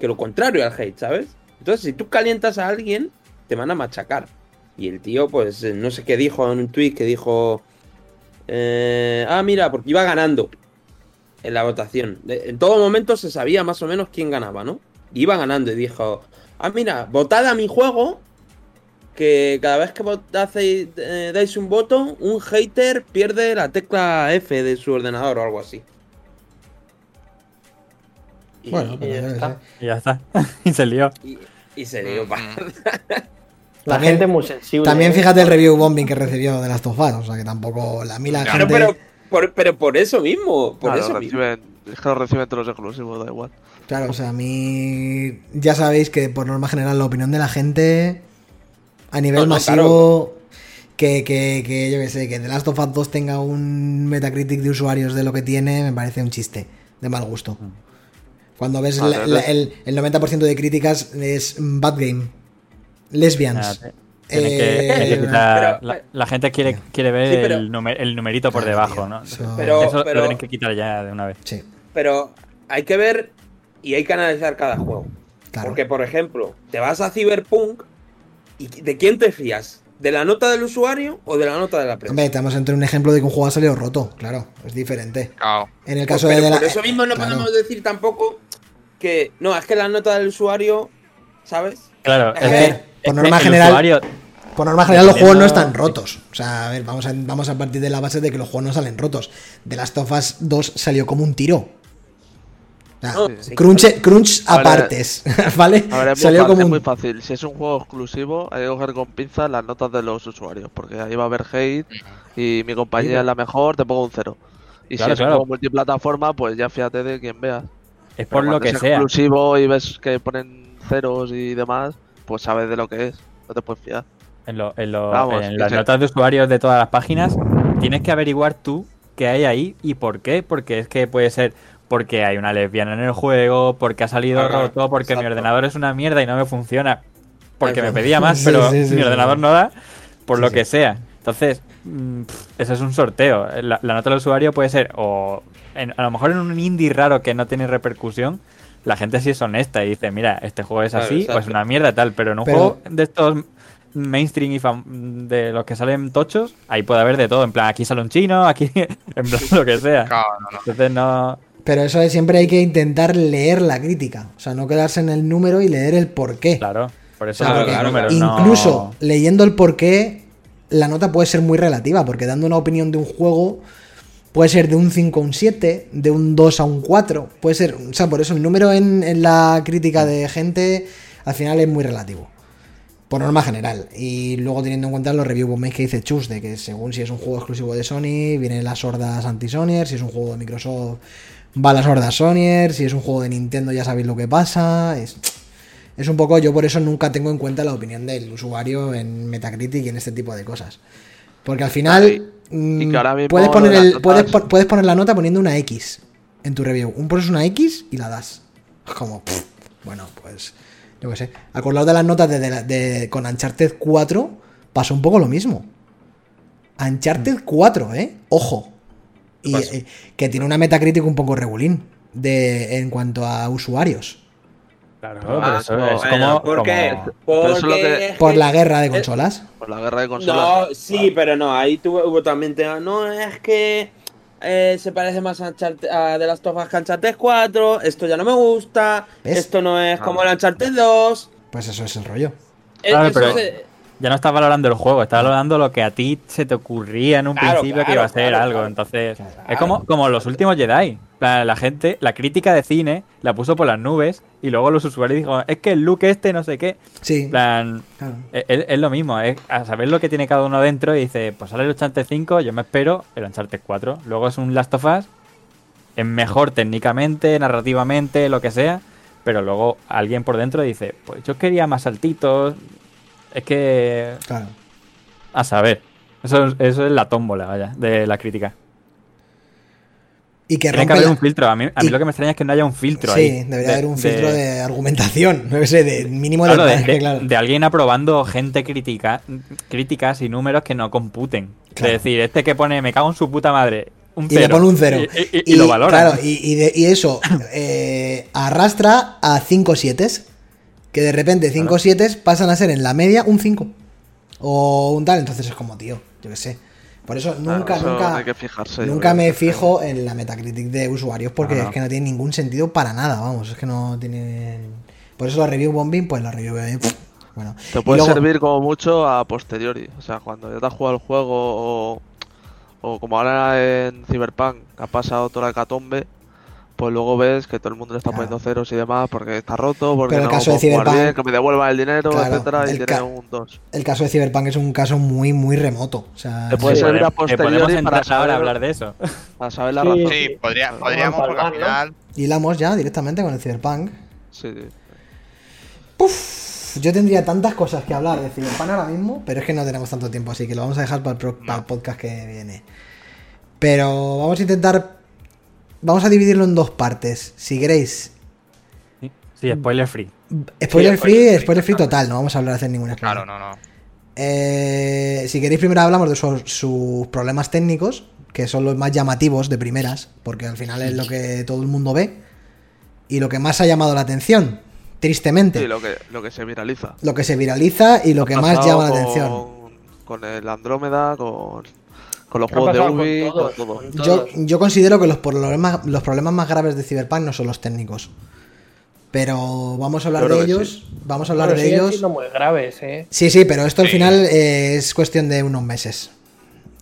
que lo contrario al hate, ¿sabes? Entonces, si tú calientas a alguien, te van a machacar. Y el tío, pues, eh, no sé qué dijo en un tweet que dijo. eh, ah, mira, porque iba ganando en la votación. En todo momento se sabía más o menos quién ganaba, ¿no? Iba ganando y dijo: Ah, mira, votad a mi juego. Que cada vez que vot- hacéis- eh, dais un voto, un hater pierde la tecla F de su ordenador o algo así. Y, Bueno, y ya qué está. ya está. [LAUGHS] y se lió. y, y se dio Mm, pa- La También- gente es muy sensible. También ¿eh? fíjate el review bombing que recibió de Last of Us, o sea que tampoco la, a mí la Claro, gente... Pero, pero, por, pero por eso mismo, por Claro, eso mismo. es que lo reciben todos los exclusivos, da igual. Claro, o sea, a mí ya sabéis que por norma general la opinión de la gente a nivel No, no, masivo que, que, que yo que sé, que The Last of Us 2 tenga un Metacritic de usuarios de lo que tiene me parece un chiste de mal gusto. Cuando ves Ah, la- la- el, el 90% de críticas es Bad Game, Lesbians. Nada, tiene que- tiene que quitar- pero- la, la gente quiere, quiere ver Sí, pero- el, numer- el numerito por Claro, debajo, tío, ¿no? eso- Pero- Eso pero- lo tienen que quitar ya de una vez. Sí, Pero hay que ver y hay que analizar cada juego. claro. Porque, por ejemplo, te vas a Cyberpunk y ¿de quién te fías? ¿De la nota del usuario o de la nota de la prensa? Hombre, estamos entre un ejemplo de que un juego ha salido roto, claro, es diferente. Claro. En el Pues, caso pero de, de la- por eso mismo no claro. podemos decir tampoco que no, es que la nota del usuario, ¿sabes? Claro, A es ver, que, por es norma que general- usuario, Por norma general, los juegos no están rotos. O sea, a ver, vamos a, vamos a partir de la base de que los juegos no salen rotos. The Last of Us 2 salió como un tiro. No, sí, crunch, crunch apartes, [LAUGHS] ¿vale? A ver, es, muy, salió fácil, como es muy fácil. Si es un juego exclusivo, hay que coger con pinzas las notas de los usuarios. Porque ahí va a haber hate y mi compañía es la mejor, te pongo un cero. Y Claro, si es claro. un juego multiplataforma, pues ya fíjate de quien veas. es por Pero lo que es sea. exclusivo y ves que ponen ceros y demás, pues sabes de lo que es. No te puedes fiar. En, lo- en lo- Vamos, en que las notas de usuarios de todas las páginas, tienes que averiguar tú qué hay ahí y por qué. Porque es que puede ser porque hay una lesbiana en el juego, porque ha salido Ajá, roto, porque mi ordenador es una mierda y no me funciona, porque me pedía más, [LAUGHS] pero sí, sí, mi ordenador no da, por lo que sea. Entonces, mm, pff, eso es un sorteo. La, la nota del usuario puede ser, o en- a lo mejor en un indie raro que no tiene repercusión, la gente sí es honesta y dice, mira, este juego es Claro, así o es una mierda tal, pero en un Pero- juego de estos mainstream y fam- de los que salen tochos, ahí puede haber de todo. En plan, aquí sale un chino, aquí, [LAUGHS] en plan, lo que sea. Entonces no. Pero eso es, siempre hay que intentar leer la crítica. O sea, no quedarse en el número y leer el porqué. Claro, por eso Claro, los claro, números Incluso no. leyendo el porqué, la nota puede ser muy relativa, porque dando una opinión de un juego puede ser de un 5 a un 7, de un 2 a un 4, puede ser, o sea, por eso el número en, en la crítica de gente al final es muy relativo. Por norma general. Y luego teniendo en cuenta los review bombings que dice Chus, de que según si es un juego exclusivo de Sony, vienen las hordas anti-Sonyer, si es un juego de Microsoft, va las hordas Sonyer, si es un juego de Nintendo ya sabéis lo que pasa. Es, es un poco, yo por eso nunca tengo en cuenta la opinión del usuario en Metacritic y en este tipo de cosas. Porque al final mm, puedes, poner el, puedes, puedes poner la nota poniendo una X en tu review. Un pones una X y la das. [LAUGHS] Como, pff, bueno, pues yo qué sé. Acordaos de las notas de, de- con Uncharted 4, pasó un poco lo mismo. Uncharted 4, ¿eh? Ojo. Y, eh, que tiene una Metacritic un poco regulín de, en cuanto a usuarios. Claro, Ah, pero eso no, es Bueno, como. ¿Por qué? como- Porque que- Por la guerra de consolas. Por la guerra de consolas. No, sí, pero no, ahí tuvo, hubo también tema. No, es que eh, se parece más a, Uncharted- a The Last of Us que a Uncharted 4. Esto ya no me gusta. ¿Ves? Esto no es Ah. como el Uncharted 2. Pues eso es el rollo. Eh, Claro, eso pero- Ya no estás valorando el juego, estás valorando lo que a ti se te ocurría en un Claro, principio que iba a ser claro, algo. Entonces, es como, como los últimos Jedi. La, la gente, la crítica de cine la puso por las nubes y luego los usuarios dijo, es que el look este no sé qué. Sí. Plan, claro. es, es- es lo mismo, es a saber lo que tiene cada uno dentro y dice, pues sale el Uncharted 5, yo me espero el Uncharted 4. Luego es un Last of Us, es mejor técnicamente, narrativamente, lo que sea, pero luego alguien por dentro dice, pues yo quería más saltitos. Es que Claro. a saber. Eso, eso es la tómbola, vaya, de la crítica. Y que Tiene que haber la- un filtro. A mí, a mí y- lo que me extraña es que no haya un filtro Sí, ahí. debería haber un filtro de, argumentación. [LAUGHS] No sé, de mínimo de, Claro, de, claro. de alguien aprobando gente crítica, críticas y números que no computen. Claro. Es decir, este que pone me cago en su puta madre. Un y le pone un cero. Y, y- y lo valora. Claro, y, eso [COUGHS] eh, arrastra a 5 7 Que de repente 5 7 pasan a ser en la media un 5. O un tal. Entonces es como, tío, yo qué sé. Por eso Claro, nunca, eso nunca, que fijarse, nunca me fijo en la Metacritic de usuarios porque es que no tiene ningún sentido para nada, vamos, es que no tiene... Por eso la review bombing, pues la review bombing, pff, bueno. Te puede luego- servir como mucho a posteriori. O sea, cuando ya te has jugado el juego o, o como ahora en Cyberpunk, ha pasado toda la hecatombe, pues luego ves que todo el mundo le está Claro. poniendo ceros y demás porque está roto, porque Pero el no caso de Cyberpunk- bien, que me devuelvan el dinero, Claro, etcétera, y el tiene ca- un 2. El caso de Cyberpunk es un caso muy, muy remoto. O sea, Te puede sí. servir a podemos posteriori para saber, a hablar de eso. para saber la Sí. razón. Sí, podría, podríamos, porque al final. Hilamos ya directamente con el Cyberpunk. Sí, sí. Yo tendría tantas cosas que hablar de Cyberpunk ahora mismo, pero es que no tenemos tanto tiempo, así que lo vamos a dejar para el, pro- para el podcast que viene. Pero vamos a intentar. Vamos a dividirlo en dos partes. Si queréis, Sí, spoiler free. spoiler Sí, free, spoiler spoiler free, total, no vamos a hablar de hacer spoiler. Claro, no, no. Eh, si queréis, primero hablamos de sus, sus problemas técnicos, que son los más llamativos de primeras, porque al final es lo que todo el mundo ve y lo que más ha llamado la atención, tristemente. Sí, lo que, lo que se viraliza. lo que se viraliza y lo que Ha más llama la atención. Con el Andrómeda, con, con los juegos de con Ubi, todos, con todo. con Yo, considero que los problemas, los problemas más graves de Cyberpunk no son los técnicos. Pero vamos a hablar de ellos. Vamos a hablar Pero de ellos. siendo muy graves, ¿eh? Sí, sí, pero esto al Sí. final eh, es cuestión de unos meses.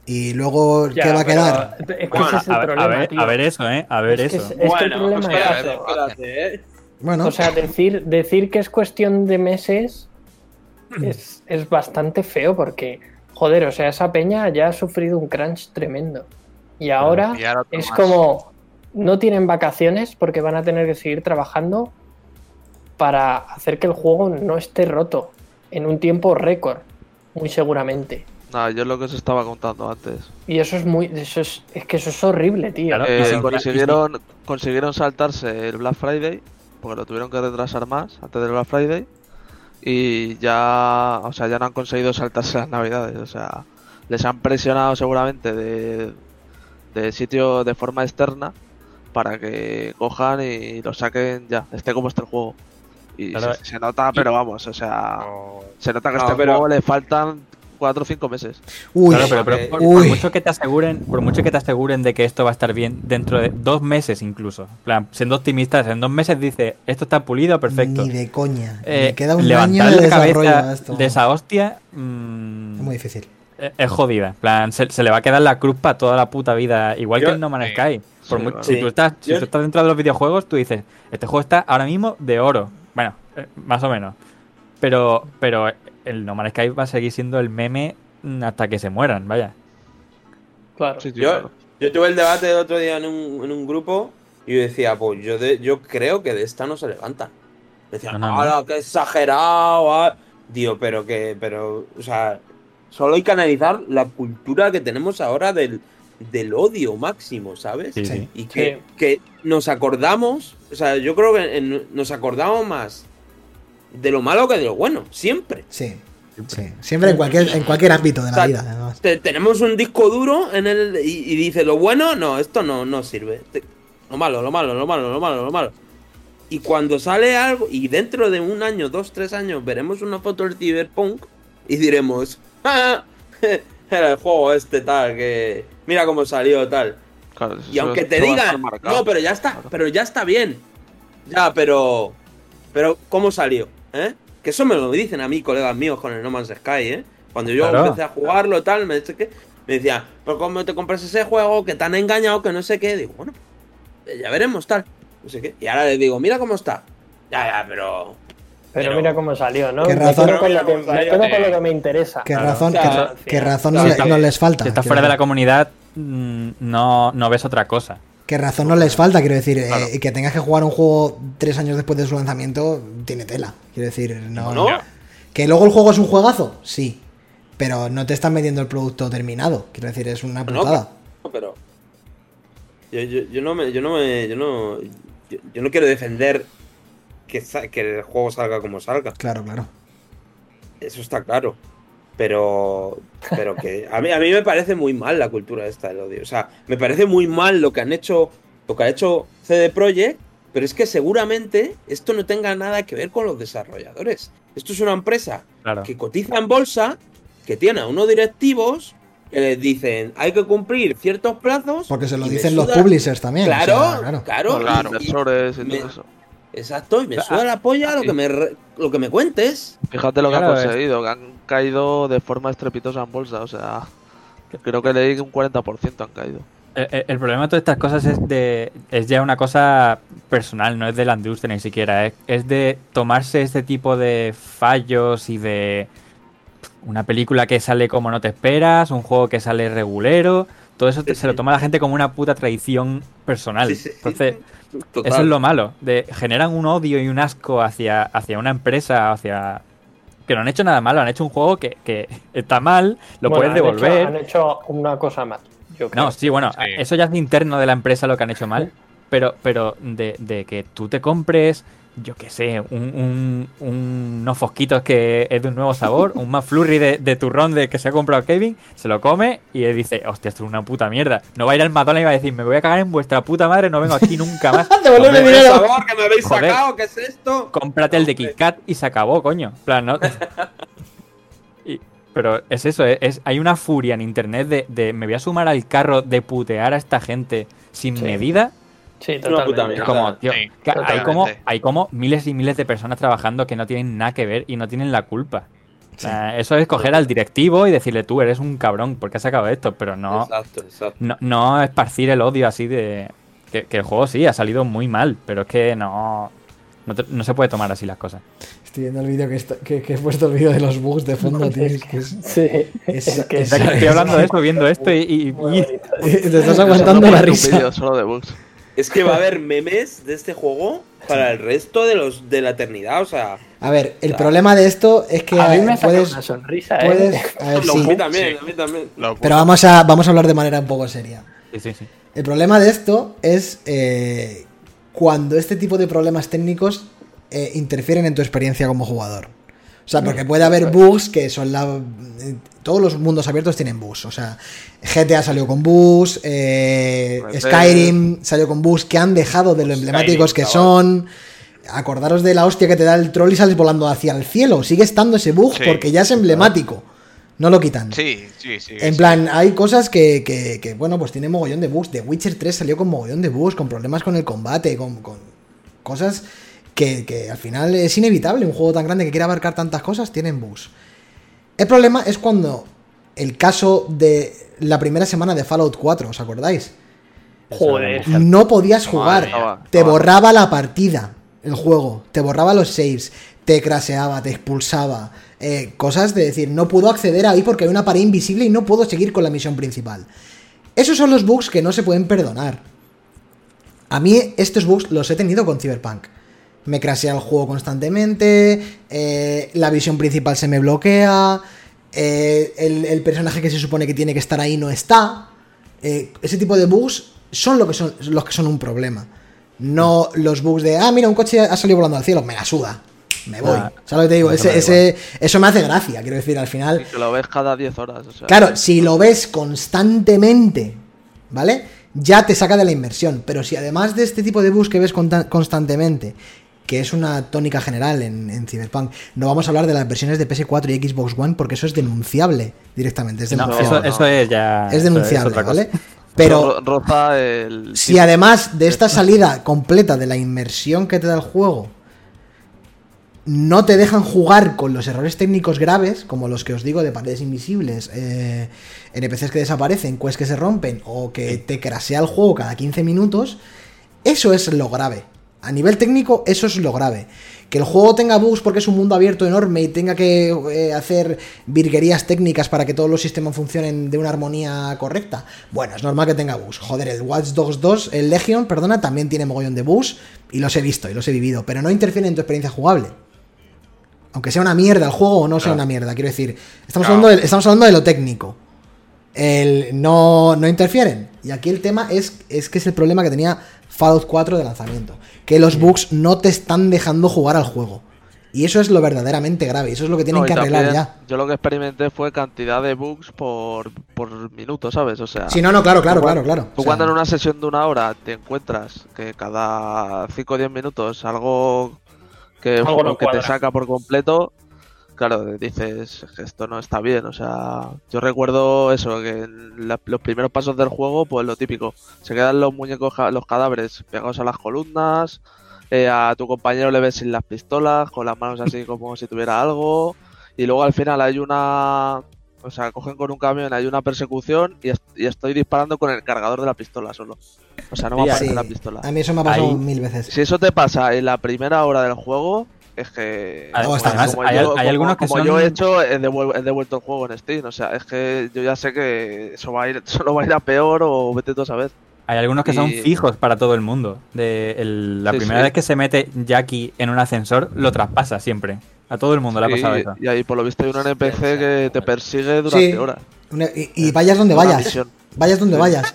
Y luego, ¿qué va a quedar? Es que Bueno, ese es el a, ver, a problema, ver- tío. a ver eso, ¿eh? A ver Es que eso. es- es que el Bueno, problema espérate, es- espérate, eh. Bueno, O sea, decir, decir que es cuestión de meses es, es bastante feo porque, joder, o sea, esa peña ya ha sufrido un crunch tremendo. Y ahora Y ahora otro es más. como, no tienen vacaciones porque van a tener que seguir trabajando para hacer que el juego no esté roto en un tiempo récord, muy seguramente. Nada, yo es lo que os estaba contando antes. Y eso es muy, eso es, es que eso es horrible, tío. Claro, Eh, consiguieron, consiguieron saltarse el Black Friday, porque lo tuvieron que retrasar más antes del Black Friday. Y ya, o sea, ya no han conseguido saltarse las navidades. O sea, les han presionado seguramente de, de sitio de forma externa para que cojan y lo saquen ya, esté como esté el juego. Y Claro. se, se nota, pero vamos, o sea, se nota que a No, este pero- juego le faltan 4 o 5 meses. uy, Claro, pero, pero por, uy. por mucho que te aseguren, por mucho que te aseguren de que esto va a estar bien dentro de dos meses incluso. Plan, siendo optimistas, en dos meses dice esto está pulido, perfecto. ni de coña. Eh, Me queda un año levantar de desarrollo cabeza a esto. de esa hostia mm, Es muy difícil. es es jodida. En plan, se, se le va a quedar la cruz para toda la puta vida. Igual Yo- que el No Man's. Sky. Por Sí, si, tú estás, si tú estás dentro de los videojuegos, tú dices, este juego está ahora mismo de oro. Bueno, eh, más o menos. Pero, pero el No Man's Sky va a seguir siendo el meme hasta que se mueran, vaya. Claro. Sí, Yo, claro. yo tuve el debate el otro día en un, en un grupo y yo decía, pues yo, de- yo creo que de esta no se levanta. Decían, No, no, no. ¡hala, qué exagerado! ah". Digo, pero que, pero, o sea, solo hay que analizar la cultura que tenemos ahora del, del odio máximo, ¿sabes? Sí, Sí. sí. Y que, Sí. que nos acordamos, o sea, yo creo que en- nos acordamos más de lo malo que de lo bueno, siempre. Sí, sí. Siempre en cualquier, en cualquier ámbito de O la sea, vida, además. Te- tenemos un disco duro en el y, y dice lo bueno, no, esto no, no sirve. Te- lo malo, lo malo, lo malo, lo malo, lo malo. Y cuando sale algo, y dentro de un año, dos, tres años, veremos una foto del Cyberpunk y diremos, "Ah, era el juego este tal, que mira cómo salió tal. Claro, Y aunque te digan, no, pero ya está, Claro. pero ya está bien. Ya, pero, pero ¿cómo salió? ¿Eh? Que eso me lo dicen a mí, colegas míos, con el No Man's Sky, ¿eh? Cuando yo Claro. empecé a jugarlo tal, me, dice que- me decían, pero ¿cómo te compras ese juego? Que te han engañado, que no sé qué. Digo, bueno, eh, ya veremos tal. No sé qué. Y ahora les digo, mira cómo está. Ya, ya, pero... Pero, Pero- mira cómo salió, ¿no? Qué Me razón. quedo con lo que, me quedo con lo que me interesa. ¿Qué Claro. razón, O sea, qué, razón no, no les falta? Si estás fuera de la comunidad, mm, no, no ves otra cosa. ¿Qué razón no les falta? Quiero decir, eh, que tengas que jugar un juego tres años después de su lanzamiento, tiene tela. Quiero decir, no. ¿No? Que luego el juego es un juegazo, sí. Pero no te están metiendo el producto terminado. Quiero decir, es una putada. No, pero... Yo, yo, yo no me... Yo no me... Yo no, yo, yo no quiero defender que, que el juego salga como salga. Claro, claro. Eso está claro. Pero, pero que a mí, a mí me parece muy mal la cultura esta del odio. O sea, me parece muy mal lo que han hecho, lo que ha hecho CD Projekt, pero es que seguramente esto no tenga nada que ver con los desarrolladores. Esto es una empresa Claro. que cotiza en bolsa, que tiene a unos directivos que les dicen hay que cumplir ciertos plazos. Porque se lo dicen los publishers también. o sea, Claro, claro. claro. Claro, y- y- inversores y me- todo eso. Exacto, y me suda la polla lo que me, re- lo que me cuentes. Fíjate lo que Claro, han conseguido, que han caído de forma estrepitosa en bolsa, o sea, creo que leí que un 40% han caído. El, problema de todas estas cosas es de es ya una cosa personal, no es de la industria ni siquiera. Es, es de tomarse este tipo de fallos y de una película que sale como no te esperas, un juego que sale regulero. Todo eso te- Sí, se lo toma la gente como una puta tradición personal. Sí, sí, sí. Entonces, Total. eso es lo malo. De, generan un odio y un asco hacia, hacia una empresa, hacia. Que no han hecho nada malo, han hecho un juego que, que está mal, lo Bueno, puedes han hecho- devolver. Han hecho, una cosa mal. Yo creo. No, sí, bueno, Sí. eso ya es de interno de la empresa lo que han hecho mal, pero, pero de, de que tú te compres, yo qué sé, un, un- un- unos fosquitos que es de un nuevo sabor, un McFlurry de, de turrón de que se ha comprado Kevin, se lo come y él dice, hostia, esto es una puta mierda. No va a ir al McDonald's y va a decir, me voy a cagar en vuestra puta madre, no vengo aquí nunca más. [LAUGHS] ¿Qué dinero. sabor que me habéis Joder. sacado? ¿Qué es esto? cómprate el de Kit Kat y se acabó, coño. Plan, no. [LAUGHS] Y- pero es eso, es, es- hay una furia en internet de, de me voy a sumar al carro de putear a esta gente sin Sí. medida. Sí, una puta totalmente. Como, tío, Sí, que hay, totalmente. como, hay como miles y miles de personas trabajando que no tienen nada que ver y no tienen la culpa. Eso es coger al directivo y decirle tú eres un cabrón porque has sacado esto, pero no, Exacto, exacto. no, no esparcir el odio así de. Que, que el juego sí ha salido muy mal, pero es que no. No, te- no se puede tomar así las cosas. Estoy viendo el vídeo que, que, que he puesto el vídeo de los bugs de fondo, tío. Es que es- [LAUGHS] Sí, Es- es, que es- Estoy hablando de eso, viendo esto y. [LAUGHS] Te estás aguantando por la risa. vídeo solo de bugs. Es que va a haber [LAUGHS] memes de este juego para el resto de los de la eternidad, o sea. A ver, el problema de esto es que A mí me puedes, una sonrisa, ¿eh? puedes, [LAUGHS] a ver, a sí, mí también, Sí. a mí también. Pero vamos a, vamos a hablar de manera un poco seria. Sí, sí, sí. El problema de esto es eh, cuando este tipo de problemas técnicos eh, interfieren en tu experiencia como jugador. O sea, porque puede haber bugs que son la... eh, Todos los mundos abiertos tienen bugs. O sea, GTA salió con bugs, eh. Skyrim salió con bugs que han dejado de lo emblemáticos que son. Acordaros de la hostia que te da el troll y sales volando hacia el cielo. Sigue estando ese bug Sí. porque ya es emblemático. No lo quitan. Sí, sí, sí. En sí. plan, hay cosas que, que- que, bueno, pues tiene mogollón de bugs. The Witcher 3 salió con mogollón de bugs, con problemas con el combate, con, con cosas que, que al final es inevitable. Un juego tan grande que quiere abarcar tantas cosas tienen bugs. El problema es cuando el caso de la primera semana de Fallout 4, ¿os acordáis? Joder, No podías jugar, te borraba la partida, el juego, te borraba los saves, te craseaba, te expulsaba, eh, cosas de decir, no puedo acceder ahí porque hay una pared invisible y no puedo seguir con la misión principal. Esos son los bugs que no se pueden perdonar. A mí estos bugs los he tenido con Cyberpunk. Me crasea el juego constantemente, eh, la visión principal se me bloquea, eh, el, el personaje que se supone que tiene que estar ahí no está. Eh, ese tipo de bugs son, lo que son los que son un problema. No los bugs de, ah, mira, un coche ha salido volando al cielo, me la suda. Me voy. Ah, ¿Sabes lo que te digo? eso me Ese, eso me hace gracia, quiero decir, al final. Que lo ves cada 10 horas. O sea, Claro, si lo ves constantemente, ¿vale? Ya te saca de la inversión. Pero si además de este tipo de bugs que ves constantemente, que es una tónica general en, en Cyberpunk, no vamos a hablar de las versiones de PS4 y Xbox One porque eso es denunciable directamente. Es No, eso, eso es ya. es denunciable. ¿vale? Pero ro- roza el. si además de esta salida completa de la inmersión que te da el juego, no te dejan jugar con los errores técnicos graves, como los que os digo de paredes invisibles, eh, NPCs que desaparecen, quests que se rompen, o que te crasea el juego cada 15 minutos, eso es lo grave. A nivel técnico, eso es lo grave. Que el juego tenga bugs porque es un mundo abierto enorme y tenga que eh, hacer virguerías técnicas para que todos los sistemas funcionen de una armonía correcta. Bueno, es normal que tenga bugs. Joder, el Watch Dogs 2, el Legion, perdona, también tiene mogollón de bugs y los he visto y los he vivido, pero no interfieren en tu experiencia jugable. Aunque sea una mierda el juego o no sea una mierda, quiero decir, estamos, Claro. hablando de, estamos hablando de lo técnico. El, no, no interfieren. Y aquí el tema es, es que es el problema que tenía Fallout 4 de lanzamiento. Que los bugs no te están dejando jugar al juego. Y eso es lo verdaderamente grave. Y eso es lo que tienen No, que arreglar ya. Yo lo que experimenté fue cantidad de bugs por, por minuto, ¿sabes? O sea, Sí, no, no, claro, claro, tú claro, claro. Tú O sea, cuando en una sesión de una hora te encuentras que cada 5 o 10 minutos algo que, Algo no que te saca por completo, claro, dices que esto no está bien. O sea, yo recuerdo eso, que en la- los primeros pasos del juego, pues lo típico, se quedan los muñecos, los cadáveres pegados a las columnas, eh, a tu compañero le ves sin las pistolas, con las manos así como si tuviera algo, y luego al final hay una O sea, cogen con un camión, hay una persecución y, est- y estoy disparando con el cargador de la pistola solo. O sea, no me aparece Sí, la pistola. a mí eso me ha pasado Ahí- mil veces. Si eso te pasa en la primera hora del juego, es que. Como hay- yo, hay como- algunos que como son- yo he hecho, he devuel- he devuelto el juego en Steam. O sea, es que yo ya sé que eso va a ir, [LAUGHS] solo va a ir a peor o vete tú a saber. Hay algunos que son fijos para todo el mundo. De el- la Sí, primera sí. vez que se mete Jackie en un ascensor, lo traspasa siempre. A todo el mundo le ha pasado eso. Y, ahí por lo visto hay un NPC que te persigue durante Sí. horas. Una- y, y vayas donde Una vayas. misión. Vayas donde vayas.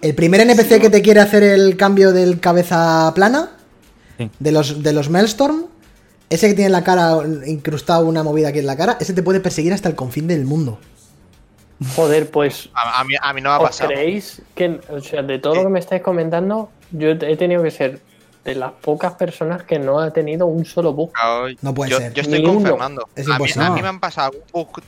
El primer NPC que te quiere hacer el cambio del cabeza plana, Sí. de los de los Maelstrom, ese que tiene la cara incrustado una movida aquí en la cara, ese te puede perseguir hasta el confín del mundo. Joder, pues A, a mí, a mí no me ha ¿Os pasado. creéis que, o sea, de todo lo que me estáis comentando, yo he tenido que ser de las pocas personas que no ha tenido un solo bug? No puede yo, ser. yo estoy Ni confirmando. Es a, mí, imposible. a mí me han pasado algún bug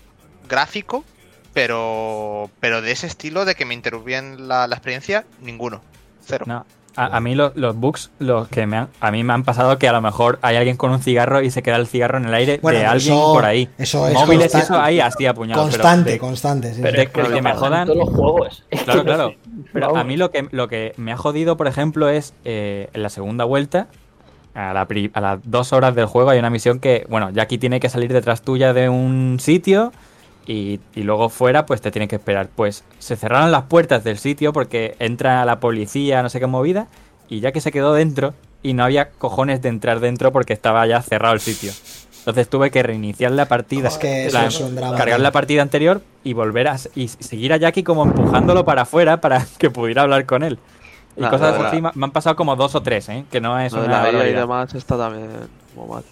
gráfico, pero pero de ese estilo de que me interrumpían la, la experiencia, ninguno. Cero. No. A, a mí lo- los bugs, los que me han, a mí me han pasado que a lo mejor hay alguien con un cigarro y se queda el cigarro en el aire Bueno, de eso- alguien por ahí. eso es Móviles, eso ahí así apuñado. pero constante, de- constante. sí, Pero que, de eso que me jodan- todos los juegos. [LAUGHS] Que Claro, claro. Pero a mí lo que, lo que me ha jodido, por ejemplo, es eh, en la segunda vuelta, a, la pri- a las dos horas del juego, hay una misión que, bueno, Jackie tiene que salir detrás tuya de un sitio y, y luego fuera, pues te tiene que esperar. Pues se cerraron las puertas del sitio porque entra la policía, no sé qué movida, y Jackie se quedó dentro y no había cojones de entrar dentro porque estaba ya cerrado el sitio. Entonces tuve que reiniciar la partida, Es que plan, es un drama. cargar la partida anterior y volver a y seguir a Jackie como empujándolo para afuera para [LAUGHS] que pudiera hablar con él. Y La- cosas la- así me me han pasado como dos o tres, ¿eh? que no es una la barbaridad. demás está también muy mal.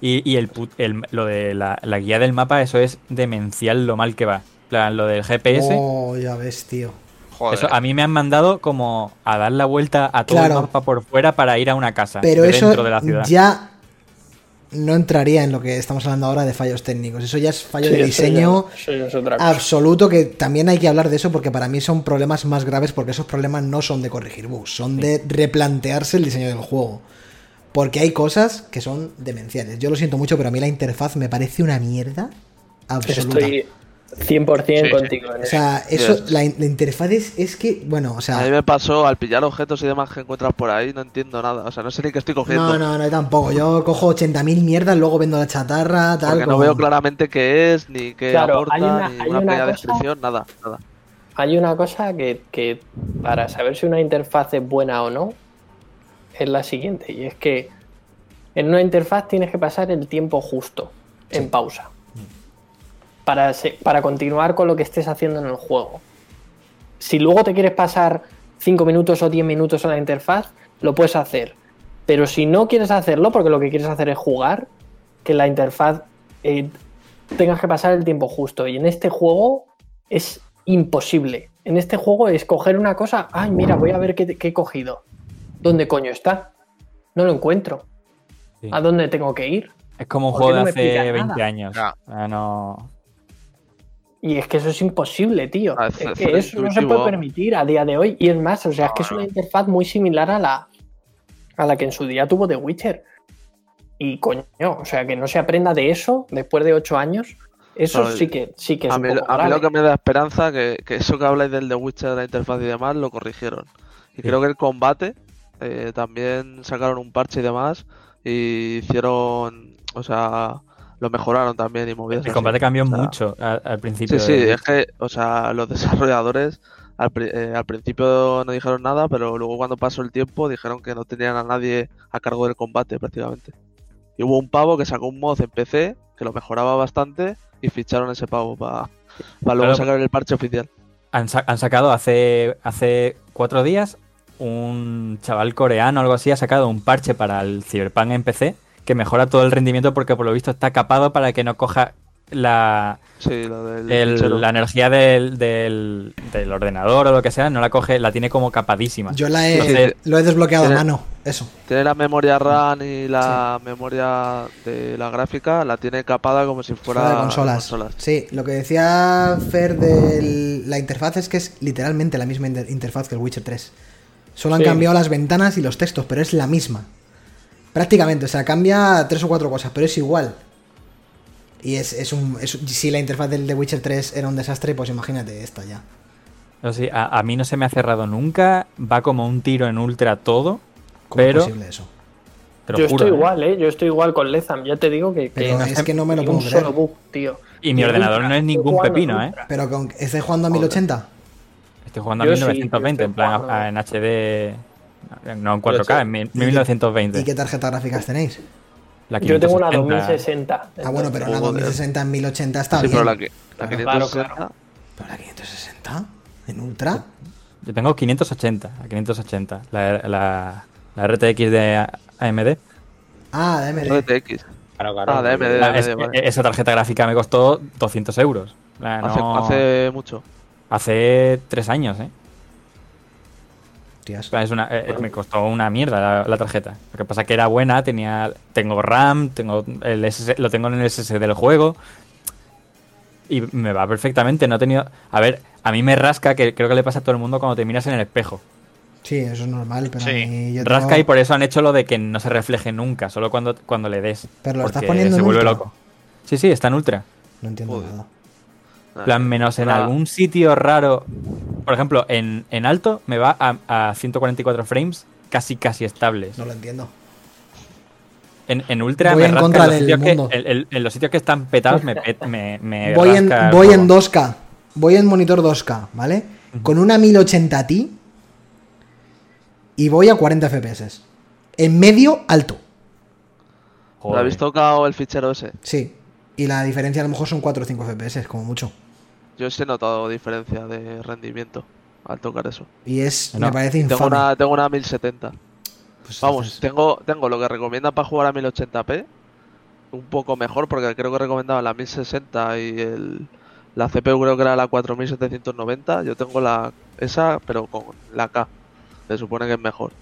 Y, y el, put- el- lo de la, la guía del mapa, eso es demencial lo mal que va. Plan, lo del GPS, Oh, ya ves, tío. Joder. eso a mí me han mandado como a dar la vuelta a todo Claro. el mapa por fuera para ir a una casa Pero de eso dentro de la ciudad. ya no entraría en lo que estamos hablando ahora de fallos técnicos. Eso ya es fallo Sí, de eso diseño ya- eso ya es otra cosa. absoluto que también hay que hablar de eso porque para mí son problemas más graves porque esos problemas no son de corregir bugs, son de replantearse el diseño del juego. Porque hay cosas que son demenciales. Yo lo siento mucho, pero a mí la interfaz me parece una mierda absoluta. Estoy 100% Sí, contigo en O sea, eso, Yes. la, in- la interfaz es, es que, bueno, o A sea, mí me pasó al pillar objetos y demás que encuentras por ahí, no entiendo nada. O sea, no sé ni qué estoy cogiendo. no, no, no, tampoco. Yo cojo 80.000 mierdas, luego vendo la chatarra, tal. porque no veo claramente qué es, ni qué Claro, aporta, hay una- ni hay una una pequeña cosa- descripción, nada, nada. Hay una cosa que, que para saber si una interfaz es buena o no es la siguiente, y es que en una interfaz tienes que pasar el tiempo justo, en pausa, para, se- para continuar con lo que estés haciendo en el juego. Si luego te quieres pasar 5 minutos o 10 minutos en la interfaz, lo puedes hacer. Pero si no quieres hacerlo, porque lo que quieres hacer es jugar, que la interfaz eh, tengas que pasar el tiempo justo. Y en este juego es imposible. En este juego es coger una cosa, ay, mira, voy a ver qué, qué he cogido. ¿Dónde coño está? No lo encuentro. Sí. ¿A dónde tengo que ir? Es como un ¿Por qué juego de no hace explica 20 nada? años. Ah, no. Y es que eso es imposible, tío. Ah, es es- que es eso no se puede permitir a día de hoy. Y es más, o sea, es que es No, una no. interfaz muy similar a la, a la que en su día tuvo The Witcher. Y coño, o sea, que no se aprenda de eso después de ocho años, eso No, sí que sí que es A un mí, poco a mí lo que me da esperanza que, que eso que habláis del The Witcher de la interfaz y demás lo corrigieron. Y creo que el combate eh, también sacaron un parche y demás y hicieron, o sea, lo mejoraron también y movidas El así. combate cambió O sea, mucho al, al principio. Sí, sí, de- es que, o sea, los [LAUGHS] desarrolladores al, eh, al principio no dijeron nada, pero luego cuando pasó el tiempo dijeron que no tenían a nadie a cargo del combate prácticamente. Y hubo un pavo que sacó un mod en PC que lo mejoraba bastante y ficharon ese pavo para luego Claro. sacar el parche oficial. Han, sa- han sacado hace, hace cuatro días un chaval coreano o algo así ha sacado un parche para el Cyberpunk en PC que mejora todo el rendimiento porque por lo visto está capado para que no coja la, Sí, lo del el- fichero. la energía del, del, del ordenador o lo que sea, no la coge, la tiene como capadísima. Yo la he, Entonces, lo he desbloqueado a Tiene- mano, eso. Tiene la memoria RAM y la memoria de la gráfica, la tiene capada como si fuera Fuera de consolas. Sí, lo que decía Fer de la interfaz es que es literalmente la misma inter- interfaz que el Witcher 3. Solo han Sí. cambiado las ventanas y los textos, pero es la misma. Prácticamente, o sea, cambia tres o cuatro cosas, pero es igual. Y es, es un. es- si la interfaz del The Witcher 3 era un desastre, pues imagínate esta ya. Sí, a, a mí no se me ha cerrado nunca. Va como un tiro en ultra todo. ¿Cómo Pero- es posible eso? Yo juro, estoy ¿eh? igual, ¿eh? Yo estoy igual con Lezam. Ya te digo que, que Pero es que no me lo puedo un creer. solo bug, tío. Y mi ordenador ultra, no es ningún pepino, ¿eh? Pero con, ¿estáis jugando a 1080? Estoy jugando a Yo sí, 1920, yo en plan a- en HD. No en 4K, en mil- 1920. ¿Y qué tarjeta gráficas tenéis? La Yo tengo una 560. 2060. Ah, bueno, pero la Joder. 2060 en 1080 está Sí, bien. pero la, que- la Claro. 560 Claro, ¿Pero la 560? ¿En Ultra? Yo tengo 580, a 580. La, la, la RTX de AMD. Ah, de AMD. RTX. Claro, claro. Ah, de AMD. La- es- vale. Esa tarjeta gráfica me costó 200 euros. La- Hace, no- hace mucho. Hace tres años, ¿eh? Es una, eh, me costó una mierda la, la tarjeta. Lo que pasa que era buena, tenía, tengo RAM, tengo el SS lo tengo en el SS del juego y me va perfectamente. No he tenido, a ver, a mí me rasca que creo que le pasa a todo el mundo cuando te miras en el espejo. Sí, eso es normal, pero a Sí. mí yo rasca tengo- y por eso han hecho lo de que no se refleje nunca, solo cuando, cuando le des. Pero lo estás poniendo se en vuelve ultra. loco. Sí, sí, está en ultra. No entiendo nada. Plan, menos en algún sitio raro. Por ejemplo, en, en alto me va a, a 144 frames casi casi estables. No lo entiendo. En, en ultra Voy me en contra en los, del sitios que, mundo. en, en- en los sitios que están petados me, pet- me, me Voy en, voy en juego. 2K. Voy en monitor 2K, ¿vale? Con una 1080 Ti. Y voy a 40 FPS. En medio alto. ¿Le Joder. habéis tocado el fichero ese? Sí. Y la diferencia a lo mejor son 4 o 5 FPS, como mucho. Yo sí he notado diferencia de rendimiento al tocar eso. Y es, No, me parece Tengo infame. una, tengo una 1070. Pues Vamos, tengo, tengo lo que recomiendan para jugar a 1080p. Un poco mejor, porque creo que recomendaban la 1060 y el, la CPU creo que era la 4790. Yo tengo la esa, pero con la K. Se supone que es mejor.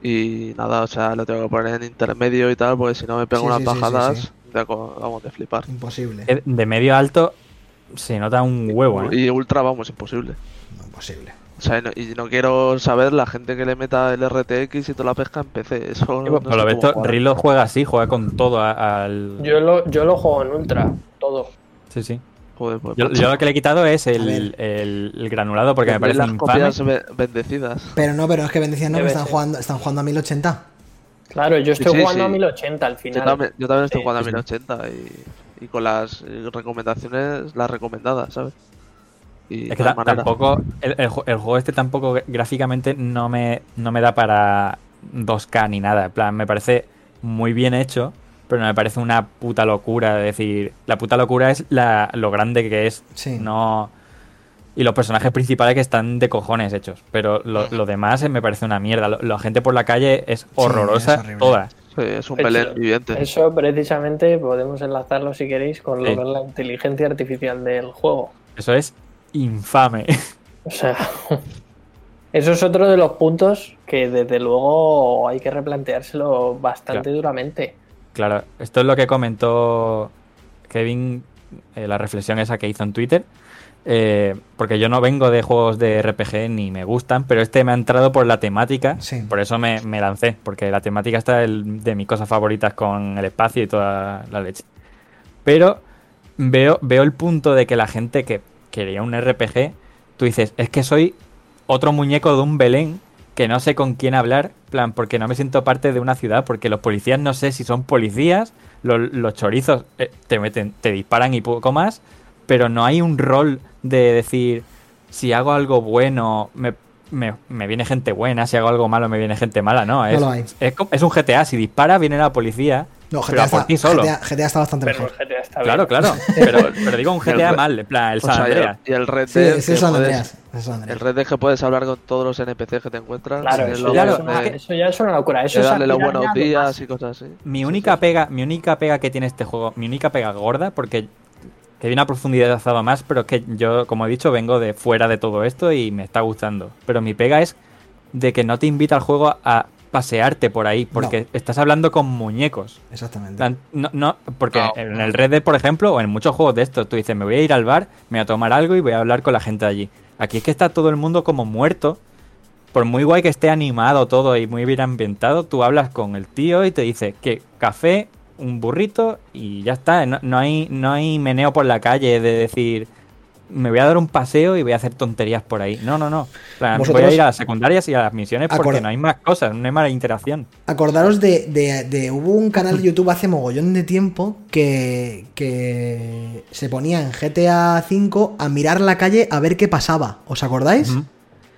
Y nada, o sea, lo tengo que poner en intermedio y tal, porque si no me pego Sí, unas sí, sí, sí, bajadas sí. de co- vamos, de flipar. Imposible. Eh, De medio a alto se nota un huevo, ¿eh? Y ultra, vamos, imposible. No, imposible. O sea, y no, y no quiero saber la gente que le meta el RTX y toda la pesca en PC. Eso no, Por sé lo visto. Rilo juega así, juega con todo a- al. Yo lo, yo lo juego en ultra, todo. Sí, sí. Joder, pues, Yo, lo que le he quitado es el, el- el granulado porque me parece las infame. copias be- bendecidas. Pero no, pero es que bendición no, que están jugando, están jugando a 1080. Claro, yo estoy sí, jugando sí. a 1080 al Yo final. también, yo también estoy Sí, jugando a sí, sí. 1080 y, y con las eh, recomendaciones, las recomendadas, ¿sabes? Y Es que tampoco. El, el el juego este tampoco gráficamente no me, no me da para 2K ni nada. En plan, me parece muy bien hecho, pero no me parece una puta locura. Es decir, la puta locura es la, lo grande que es. Sí. No. Y los personajes principales que están de cojones hechos. Pero lo, lo demás eh, me parece una mierda. Lo- La gente por la calle es horrorosa es toda. Sí, es un Eso- Belén viviente. Eso precisamente podemos enlazarlo si queréis con lo Sí. que es la inteligencia artificial del juego. Eso es infame. O sea, eso es otro de los puntos que desde luego hay que replanteárselo bastante Claro. duramente. Claro, esto es lo que comentó Kevin, eh, la reflexión esa que hizo en Twitter. Eh, porque yo no vengo de juegos de RPG ni me gustan, pero este me ha entrado por la temática. Sí. Por eso me, me lancé, porque la temática está el- de mis cosas favoritas con el espacio y toda la leche. Pero veo, veo el punto de que la gente que quería un RPG, tú dices, es que soy otro muñeco de un Belén que no sé con quién hablar, plan, porque no me siento parte de una ciudad, porque los policías no sé si son policías, los, los chorizos eh, te meten, te disparan y poco más, pero no hay un rol de decir, si hago algo bueno, me, me- me viene gente buena, si hago algo malo, me viene gente mala, no, es, lo hay. es, es un GTA, si dispara viene la policía, No, pero GTA a por está, ti solo. GTA, GTA está bastante Pero mejor. el GTA está Claro, bien. claro. Pero, pero digo un El GTA re- mal, en plan, el O San sea, y el- Andreas. y el Red Sí, Dead, que es San puedes- Andreas. ese es San Andreas. el Red Dead que puedes hablar con todos los NPCs que te encuentras. Claro, el eso, claro, es una, de- eso ya es una locura. Eso de es darle los buenos días más. y cosas así. Mi Sí, única sí. pega, mi única pega que tiene este juego, mi única pega gorda, porque que viene a profundizado más, pero es que yo, como he dicho, vengo de fuera de todo esto y me está gustando. Pero mi pega es de que no te invita al juego a pasearte por ahí, porque estás hablando con muñecos. En Exactamente. No, no, porque No. en el Red Dead, por ejemplo, o en muchos juegos de estos, tú dices, me voy a ir al bar, me voy a tomar algo y voy a hablar con la gente de allí. Aquí es que está todo el mundo como muerto. Por muy guay que esté animado todo y muy bien ambientado, tú hablas con el tío y te dice que café un burrito y ya está. No, no hay, no hay meneo por la calle de decir, me voy a dar un paseo y voy a hacer tonterías por ahí. No, no, no. Plan, voy a ir a las secundarias y a las misiones porque Acorda- no hay más cosas, no hay más interacción. Acordaros de, de- de- Hubo un canal de YouTube hace mogollón de tiempo que, que se ponía en GTA V a mirar la calle a ver qué pasaba. ¿Os acordáis? Ujú.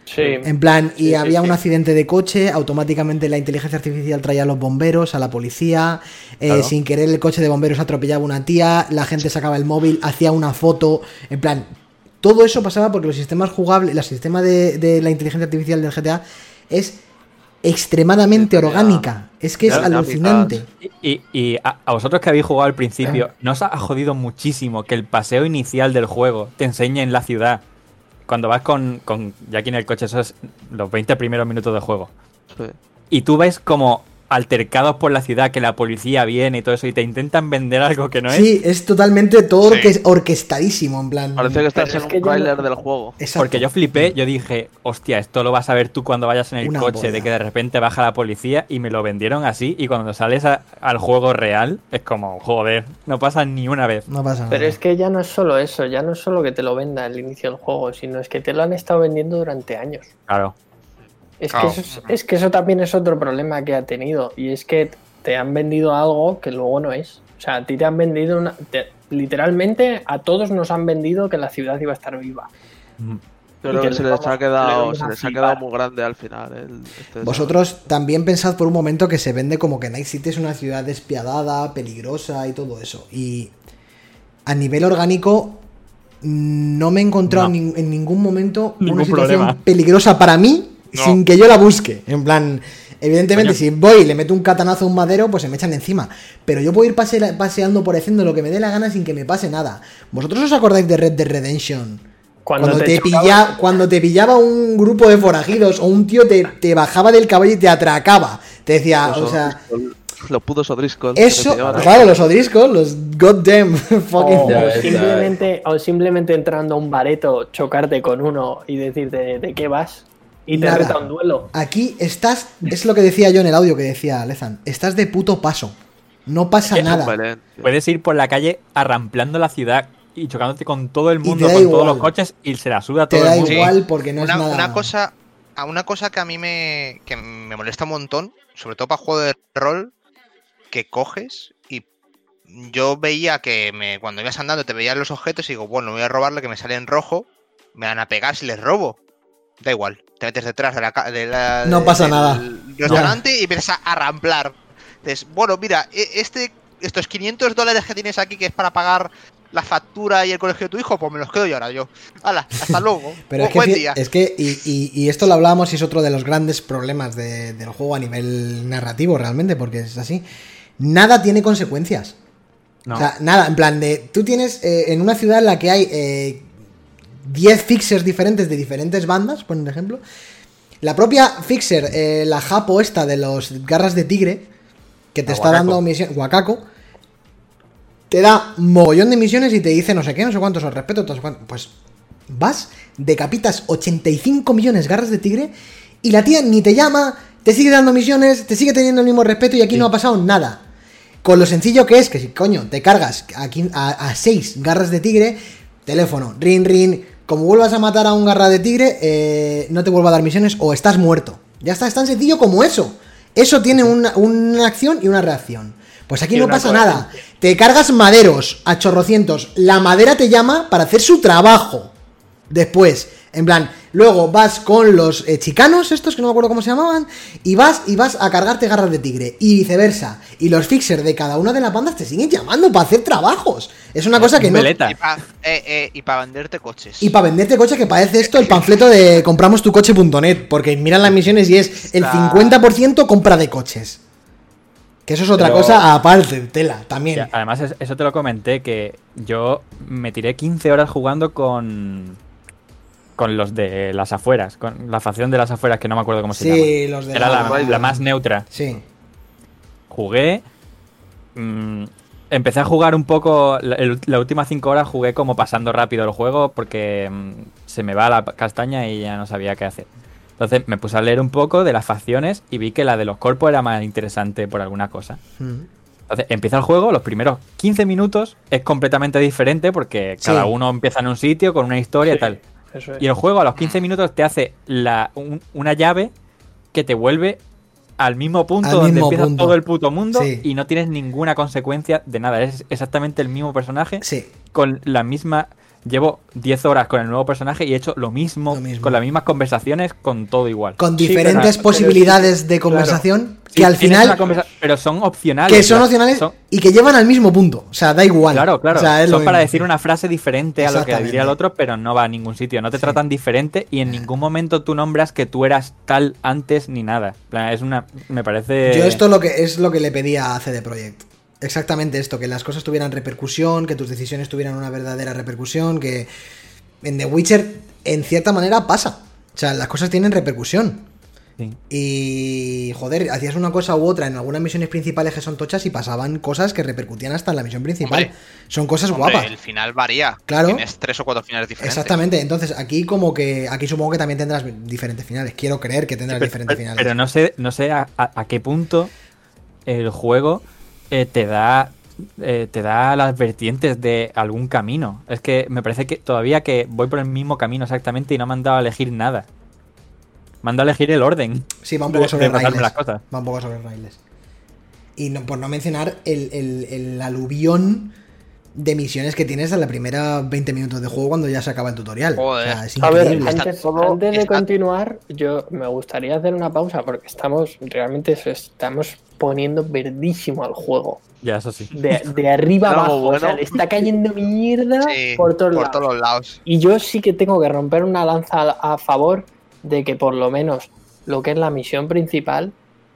Sí. En plan, y Sí, sí, había un sí. accidente de coche, automáticamente la inteligencia artificial traía a los bomberos, a la policía, eh, Claro. sin querer el coche de bomberos atropellaba a una tía, la gente sacaba el móvil, hacía una foto, en plan, todo eso pasaba porque los sistemas jugables, el sistema de, de la inteligencia artificial del GTA es extremadamente orgánica, es que es alucinante. Y, y- y a, a vosotros que habéis jugado al principio, ¿no os ha jodido muchísimo que el paseo inicial del juego te enseñe en la ciudad? Cuando vas con, con Jackie en el coche, eso es los 20 primeros minutos de juego. Sí. Y tú ves como altercados por la ciudad, que la policía viene y todo eso, y te intentan vender algo que no es. Sí, es totalmente todo Sí. orque- orquestadísimo, en plan. Parece que estás en es un tráiler del juego. Exacto. Porque yo flipé, yo dije, hostia, esto lo vas a ver tú cuando vayas en el Una coche, de que de repente baja la policía y me lo vendieron así, y cuando sales a- al juego real, es como, joder, no pasa ni una vez. No pasa nada. Pero es que ya no es solo eso, ya no es solo que te lo venda al inicio del juego, sino es que te lo han estado vendiendo durante años. Claro. Es, Claro. que, eso es, es que eso también es otro problema que ha tenido. Y es que te han vendido algo que luego no es. O sea, a ti te han vendido una. te- literalmente a todos nos han vendido que la ciudad iba a estar viva. Mm. Que que se le les vamos- quedado, se les ha quedado muy grande al final. el- este Vosotros también pensad por un momento que se vende como que Night City es una ciudad despiadada, peligrosa y todo eso. Y a nivel orgánico no me he encontrado No. en ningún momento Ningún una situación problema. peligrosa para mí No. sin que yo la busque. En plan, evidentemente si voy y le meto un catanazo a un madero, pues se me echan encima. Pero yo puedo ir pase- paseando por haciendo lo que me dé la gana sin que me pase nada. ¿Vosotros os acordáis de Red Dead Redemption? Cuando, Cuando, te, te, pilla, cuando te pillaba un grupo de forajidos o un tío te, te bajaba del caballo y te atracaba. Te decía, Los o sea, los putos O'Driscoll. eso, claro, los odriscos, los goddamn [LAUGHS] fucking. O, Ya o simplemente, o simplemente entrando a un bareto, chocarte con uno y decirte de qué vas y te Nada. reta un duelo. Aquí estás, es lo que decía yo en el audio que decía Lezan, estás de puto paso. No pasa nada. Puedes ir por la calle arramplando la ciudad y chocándote con todo el mundo, con igual. todos los coches y se la suda a Te todo da el mundo. igual porque no una, es nada. una cosa a una cosa que a mí me que me molesta un montón sobre todo para juego de rol que coges y yo veía que me, cuando ibas andando te veían los objetos y digo bueno voy a robarle que me sale en rojo me van a pegar si les robo da igual te metes detrás de la, de la No de- pasa del nada. restaurante y empiezas a arramplar Dices, bueno mira e- este estos 500 dólares que tienes aquí que es para pagar la factura y el colegio de tu hijo, pues me los quedo yo ahora yo. Hala, hasta luego. [LAUGHS] Pero es que, buen día. es que y, y- y esto lo hablábamos y es otro de los grandes problemas de- del juego a nivel narrativo realmente, porque es así. Nada tiene consecuencias. No. O sea, nada, en plan de. Tú tienes eh, en una ciudad en la que hay eh, 10 fixers diferentes de diferentes bandas, por ejemplo. La propia fixer, eh, la japo esta de los garras de tigre, que te La está Wakako. dando misión. Guacaco. Te da mogollón de misiones y te dice no sé qué, no sé cuántos, os respeto, no sé cuántos. Pues vas, decapitas 85 millones garras de tigre y la tía ni te llama, te sigue dando misiones, te sigue teniendo el mismo respeto y aquí Sí. no ha pasado nada. Con lo sencillo que es que si coño te cargas a, quin- a, 6 garras de tigre, teléfono, rin rin, como vuelvas a matar a un garra de tigre, eh, no te vuelva a dar misiones o estás muerto. Ya está, es tan sencillo como eso. Eso tiene una, una acción y una reacción. Pues aquí no pasa coherencia. nada. Te cargas maderos a chorrocientos. La madera te llama para hacer su trabajo. Después, en plan, luego vas con los eh, chicanos, estos que no me acuerdo cómo se llamaban, y vas y vas a cargarte garras de tigre, y viceversa. Y los fixers de cada una de las bandas te siguen llamando para hacer trabajos. Es una cosa que no. Y para venderte coches. Y para venderte coche, que parece esto el panfleto de compramostucoche.net, porque miran las misiones y es el Está- 50% compra de coches. Que eso es otra Pero- cosa aparte, tela, también. Ya, además, es- eso te lo comenté, que yo me tiré 15 horas jugando con con los de las afueras, con la facción de las afueras, que no me acuerdo cómo se llama. Sí, los de Era la, la más neutra. Sí. Jugué. mm, empecé a jugar un poco. La, última 5 horas jugué como pasando rápido el juego porque mm, se me va la castaña y ya no sabía qué hacer. Entonces me puse a leer un poco de las facciones y vi que la de los corpos era más interesante por alguna cosa. Mm. Entonces empieza el juego, los primeros 15 minutos es completamente diferente porque Sí. cada uno empieza en un sitio con una historia y Sí. tal. Eso es. Y el juego a los 15 minutos te hace la, un- una llave que te vuelve al mismo punto Al donde mismo empieza punto. todo el puto mundo Sí. y no tienes ninguna consecuencia de nada. Es exactamente el mismo personaje Sí, con la misma. Llevo 10 horas con el nuevo personaje y he hecho lo mismo, Lo mismo. con las mismas conversaciones, con todo igual. con Sí, diferentes pero- posibilidades de conversación Sí, que al final conversa- pero son opcionales. que son opcionales son- y que llevan al mismo punto. O sea, da igual. Claro, claro. O sea, es lo Son para mismo. decir una frase diferente a lo que diría el otro, pero no va a ningún sitio. No te Sí. tratan diferente y en ningún momento tú nombras que tú eras tal antes ni nada. Es una. Me parece. Yo esto lo que es lo que le pedía a CD Projekt. Exactamente esto, que las cosas tuvieran repercusión, que tus decisiones tuvieran una verdadera repercusión, que en The Witcher en cierta manera pasa. O sea, las cosas tienen repercusión. Sí. Y joder, hacías una cosa u otra en algunas misiones principales que son tochas y pasaban cosas que repercutían hasta en la misión principal. Hombre. son cosas Hombre, guapas. El final varía. Claro. Tienes tres o cuatro finales diferentes. Exactamente, entonces aquí como que aquí supongo que también tendrás diferentes finales. Quiero creer que tendrás Pero, diferentes pero- finales. pero no sé, no sé a, a- a qué punto el juego eh, te da. eh, te da las vertientes de algún camino. Es que me parece que todavía que voy por el mismo camino exactamente y no me han dado a elegir nada. Me han dado a elegir el orden. Sí, va [LAUGHS] un poco sobre raíles. las cosas. Va un poco sobre raíles. Y no, por no mencionar el, el, el aluvión de misiones que tienes en la primera 20 minutos de juego cuando ya se acaba el tutorial. Joder. O sea, es A ver, antes, de está- continuar, yo me gustaría hacer una pausa porque estamos realmente estamos poniendo verdísimo al juego. Ya, eso sí. De, de arriba abajo. O sea, le está cayendo mierda Sí, por todos por lados. todos los lados. Y yo sí que tengo que romper una lanza a, a favor de que por lo menos lo que es la misión principal,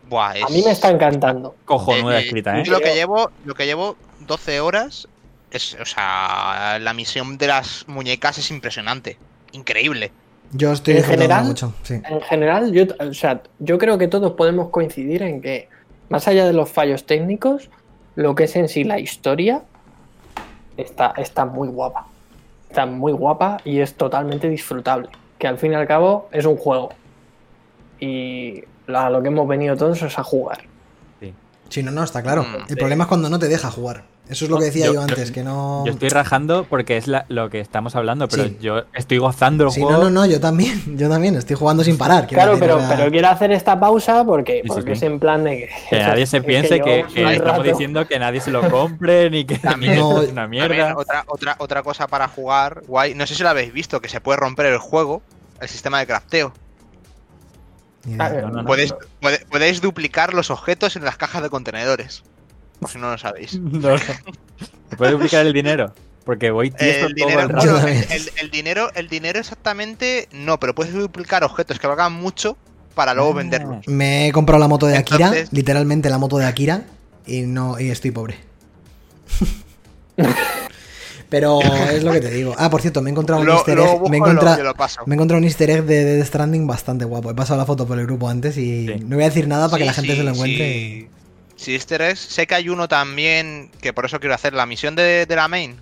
Buah, es... a mí me está encantando. Cojonuda Eh, escrita, ¿eh? Lo que llevo, lo que llevo 12 horas es, o sea, la misión de las muñecas es impresionante, increíble. Yo estoy en general- mucho. Sí. En general, yo, o sea, yo creo que todos podemos coincidir en que, más allá de los fallos técnicos, lo que es en sí la historia está, está muy guapa. Está muy guapa y es totalmente disfrutable. Que al fin y al cabo es un juego. Y a lo que hemos venido todos es a jugar. Sí, no, no, está claro. Mm, el sí. problema es cuando no te deja jugar. Eso es lo que decía yo, Yo- yo- antes, que no... Yo estoy rajando porque es la- lo que estamos hablando, pero Sí. yo estoy gozando el Sí, juego. no, no, no, yo también, [LAUGHS] yo también, estoy jugando sin parar. Claro, decir, pero, o sea, pero quiero hacer esta pausa porque, porque sí. es en plan de que. Que nadie se [LAUGHS] es piense que, [LAUGHS] que estamos rato- diciendo que nadie se lo compre ni que, que No, es una También mierda. otra, otra, otra cosa para jugar, guay, no sé si lo habéis visto, que se puede romper el juego, el sistema de crafteo. ni Ah, idea. No, no, no. Podéis, puede- podéis duplicar los objetos en las cajas de contenedores. Por si no lo sabéis. [LAUGHS] No, no. Se puede duplicar el dinero. Porque voy tieso El todo dinero, el rato. el, dinero, el dinero exactamente no, pero puedes duplicar objetos que valgan mucho para luego Ah. venderlos. Me he comprado la moto de Akira, Entonces- literalmente la moto de Akira, y no y estoy pobre. [LAUGHS] Pero es lo que te digo. Ah, por cierto, me he encontrado un Lo- easter egg. Me he, me encontrado un easter egg de Death Stranding bastante guapo. He pasado la foto por el grupo antes y Sí. no voy a decir nada para que la gente sí, se lo encuentre. Sí, sí, easter eggs. Sé que hay uno también, que por eso quiero hacer la misión de, de la main.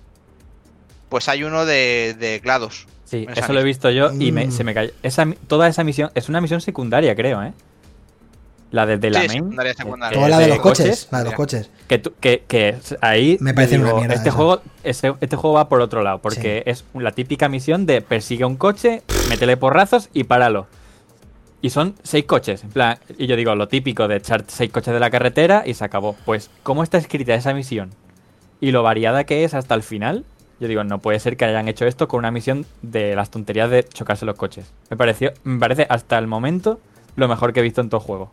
Pues hay uno de, de GLaDOS. Sí, eso lo he visto yo y me- Mm. se me cayó. Esa, toda esa misión es una misión secundaria, creo, ¿eh? La de, de la Sí, main. secundaria, secundaria. que Toda la de los coches. coches, La de los coches. Que, tú- que, que es- ahí Me parece una mierda Este esa. juego, este juego va por otro lado, porque es la típica misión de persigue un coche, métele porrazos y páralo. Y son seis coches, en plan, y yo digo, lo típico de echar seis coches de la carretera y se acabó. Pues, ¿cómo está escrita esa misión? Y lo variada que es hasta el final, yo digo, no puede ser que hayan hecho esto con una misión de las tonterías de chocarse los coches. Me pareció, me parece hasta el momento lo mejor que he visto en todo juego.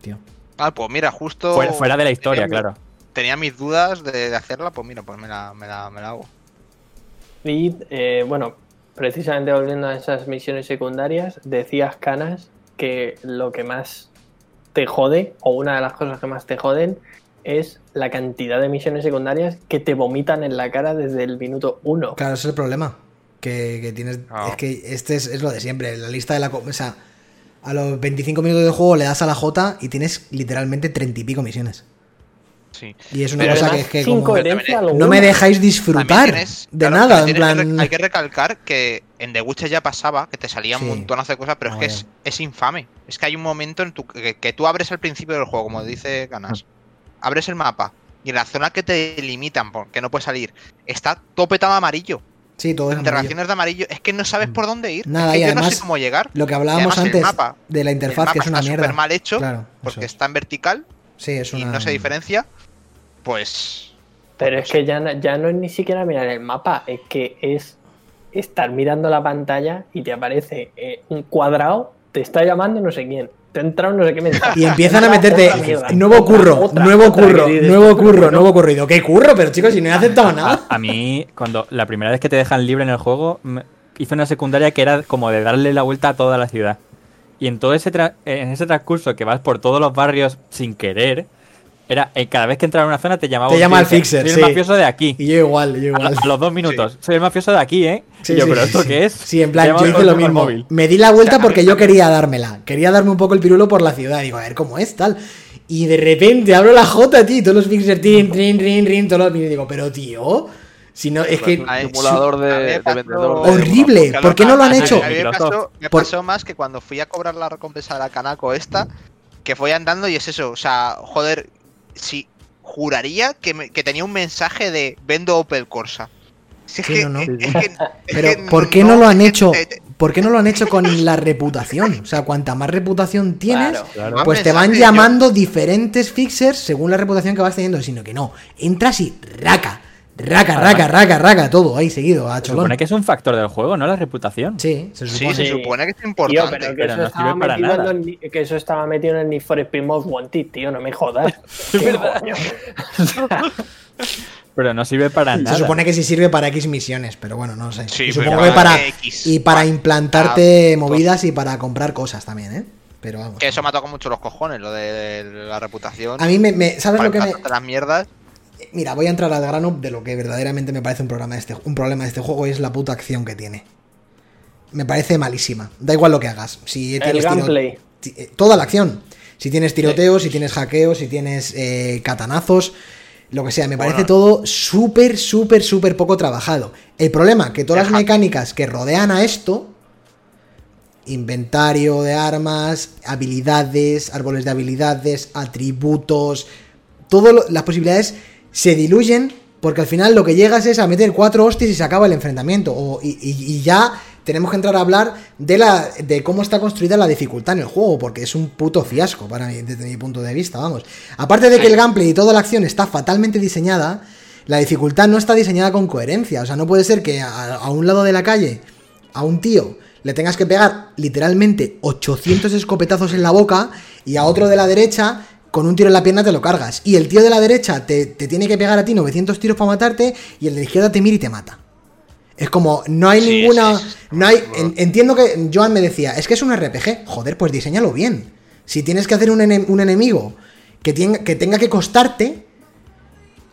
Tío. Ah, pues mira, justo. Fuera, fuera de la historia, tenía claro. Tenía mis dudas de, de hacerla, pues mira, pues me la, me la, me la hago. Y eh, bueno, precisamente volviendo a esas misiones secundarias, decías, Canas, que lo que más te jode, o una de las cosas que más te joden, es la cantidad de misiones secundarias que te vomitan en la cara desde el minuto uno. Claro, ese es el problema. Que, que tienes. Es que este es, es lo de siempre. La lista de la. O sea, a los 25 minutos de juego le das a la J y tienes literalmente 30 y pico misiones. Sí. Y es una Pero cosa además, que es que. como- No me dejáis disfrutar tienes- de claro, nada. En plan. hay que recalcar que en The Witcher ya pasaba, que te salían Sí. montones de cosas, pero es que es, es infame. Es que hay un momento en tu, que, que tú abres al principio del juego, como dice Ganas, [LAUGHS] abres el mapa y en la zona que te limitan, porque no puedes salir, está todo petado de amarillo. Sí, todo es amarillo. Interacciones de amarillo. Es que no sabes por dónde ir. Nada, es que y yo no además, sé cómo llegar. Lo que Y hablábamos además antes mapa- de la El interfaz, mapa que es una está mierda. súper mal hecho Claro, porque es. está en vertical Sí, es y una... no se diferencia. Pues. Pero es que ya, no- ya no es ni siquiera mirar el mapa, es que es estar mirando la pantalla y te aparece eh, un cuadrado, te está llamando no sé quién, te entra no sé qué mensaje. Y empiezan a meterte nuevo otra, curro, otra, nuevo otra, curro, nuevo "Pero curro, bueno". nuevo curro. Y digo, ¿qué curro? Pero chicos, si no he aceptado nada. A, a mí, cuando la primera vez que te dejan libre en el juego, me- hice una secundaria que era como de darle la vuelta a toda la ciudad. Y en todo ese tra- en ese transcurso que vas por todos los barrios sin querer, era eh, cada vez que entraba en una zona te llamaba Te un llama tío el fixer, Soy sí. el mafioso de aquí. Y yo igual, yo A, igual. a los dos minutos. Soy el mafioso de aquí, ¿eh? Sí, y yo, sí, ¿pero sí, esto sí. qué es? Sí, en plan, yo hice lo mismo. móvil. Me di la [LAUGHS] vuelta porque yo [LAUGHS] quería dármela. Quería darme un poco el pirulo por la ciudad. Digo, a ver cómo es, tal. Y de repente abro la J, tío, y todos los fixers, tin, rin, rin, rin, todos los... Y digo, pero tío, si no, es que... simulador de, de vendedor. de- Horrible. ¿Por qué no lo han hecho? A mí me pasó, me Por- pasó más que cuando fui a cobrar la recompensa de la Canaco esta, que fui andando y es eso. O sea, joder, si juraría que, me- que tenía un mensaje de vendo Opel Corsa. Si es Sí, que, no, no. es que- es Pero, que ¿por qué no lo han hecho? ¿Por qué no lo han hecho con la reputación? O sea, cuanta más reputación tienes, Claro. Claro. Más pues te van yo- llamando diferentes fixers según la reputación que vas teniendo, sino que no, entras y raca, raca, raca, raca, raca, todo ahí seguido, a Se supone que es un factor del juego, ¿no? La reputación. Sí, se Sí, supone. se Sí. supone que es Tío, importante. pero que, pero eso no estaba sirve para metido en nada. que eso estaba metido en el Need for Speed Most Wanted, tío, no me jodas. [LAUGHS] O sea, [LAUGHS] Pero no sirve para Se nada. supone que sí sirve para X misiones, pero bueno, no sé. Sí, y supongo que para X. y para implantarte ah, movidas y para comprar cosas también, ¿eh? Pero vamos. Que eso me ha tocado mucho los cojones, lo de, de la reputación. A mí me, me- ¿sabes para lo que me las mierdas. Mira, voy a entrar al grano de lo que verdaderamente me parece un, programa de este, un problema de este juego y es la puta acción que tiene. Me parece malísima. Da igual lo que hagas. Si el tienes gameplay. eh, toda la acción. Si tienes tiroteos, si tienes hackeos, si tienes eh, catanazos, lo que sea. Me parece Bueno. todo súper, súper, súper poco trabajado. El problema, que todas las mecánicas que rodean a esto, inventario de armas, habilidades, árboles de habilidades, atributos, todas las posibilidades se diluyen porque al final lo que llegas es a meter cuatro hostias y se acaba el enfrentamiento. O- y, y- y ya tenemos que entrar a hablar de, la, de cómo está construida la dificultad en el juego, porque es un puto fiasco para mí, desde mi punto de vista, vamos. Aparte de que el gameplay y toda la acción está fatalmente diseñada, la dificultad no está diseñada con coherencia. O sea, no puede ser que a, a un lado de la calle, a un tío, le tengas que pegar literalmente 800 escopetazos en la boca y a otro de la derecha con un tiro en la pierna te lo cargas. Y el tío de la derecha te, te tiene que pegar a ti 900 tiros para matarte y el de la izquierda te mira y te mata. Es como, no hay Sí, ninguna... sí, sí. No hay, en- entiendo que Joan me decía, es que es un RPG. Joder, pues diseñalo bien. Si tienes que hacer un, ene- un enemigo que, tenga- que tenga que costarte,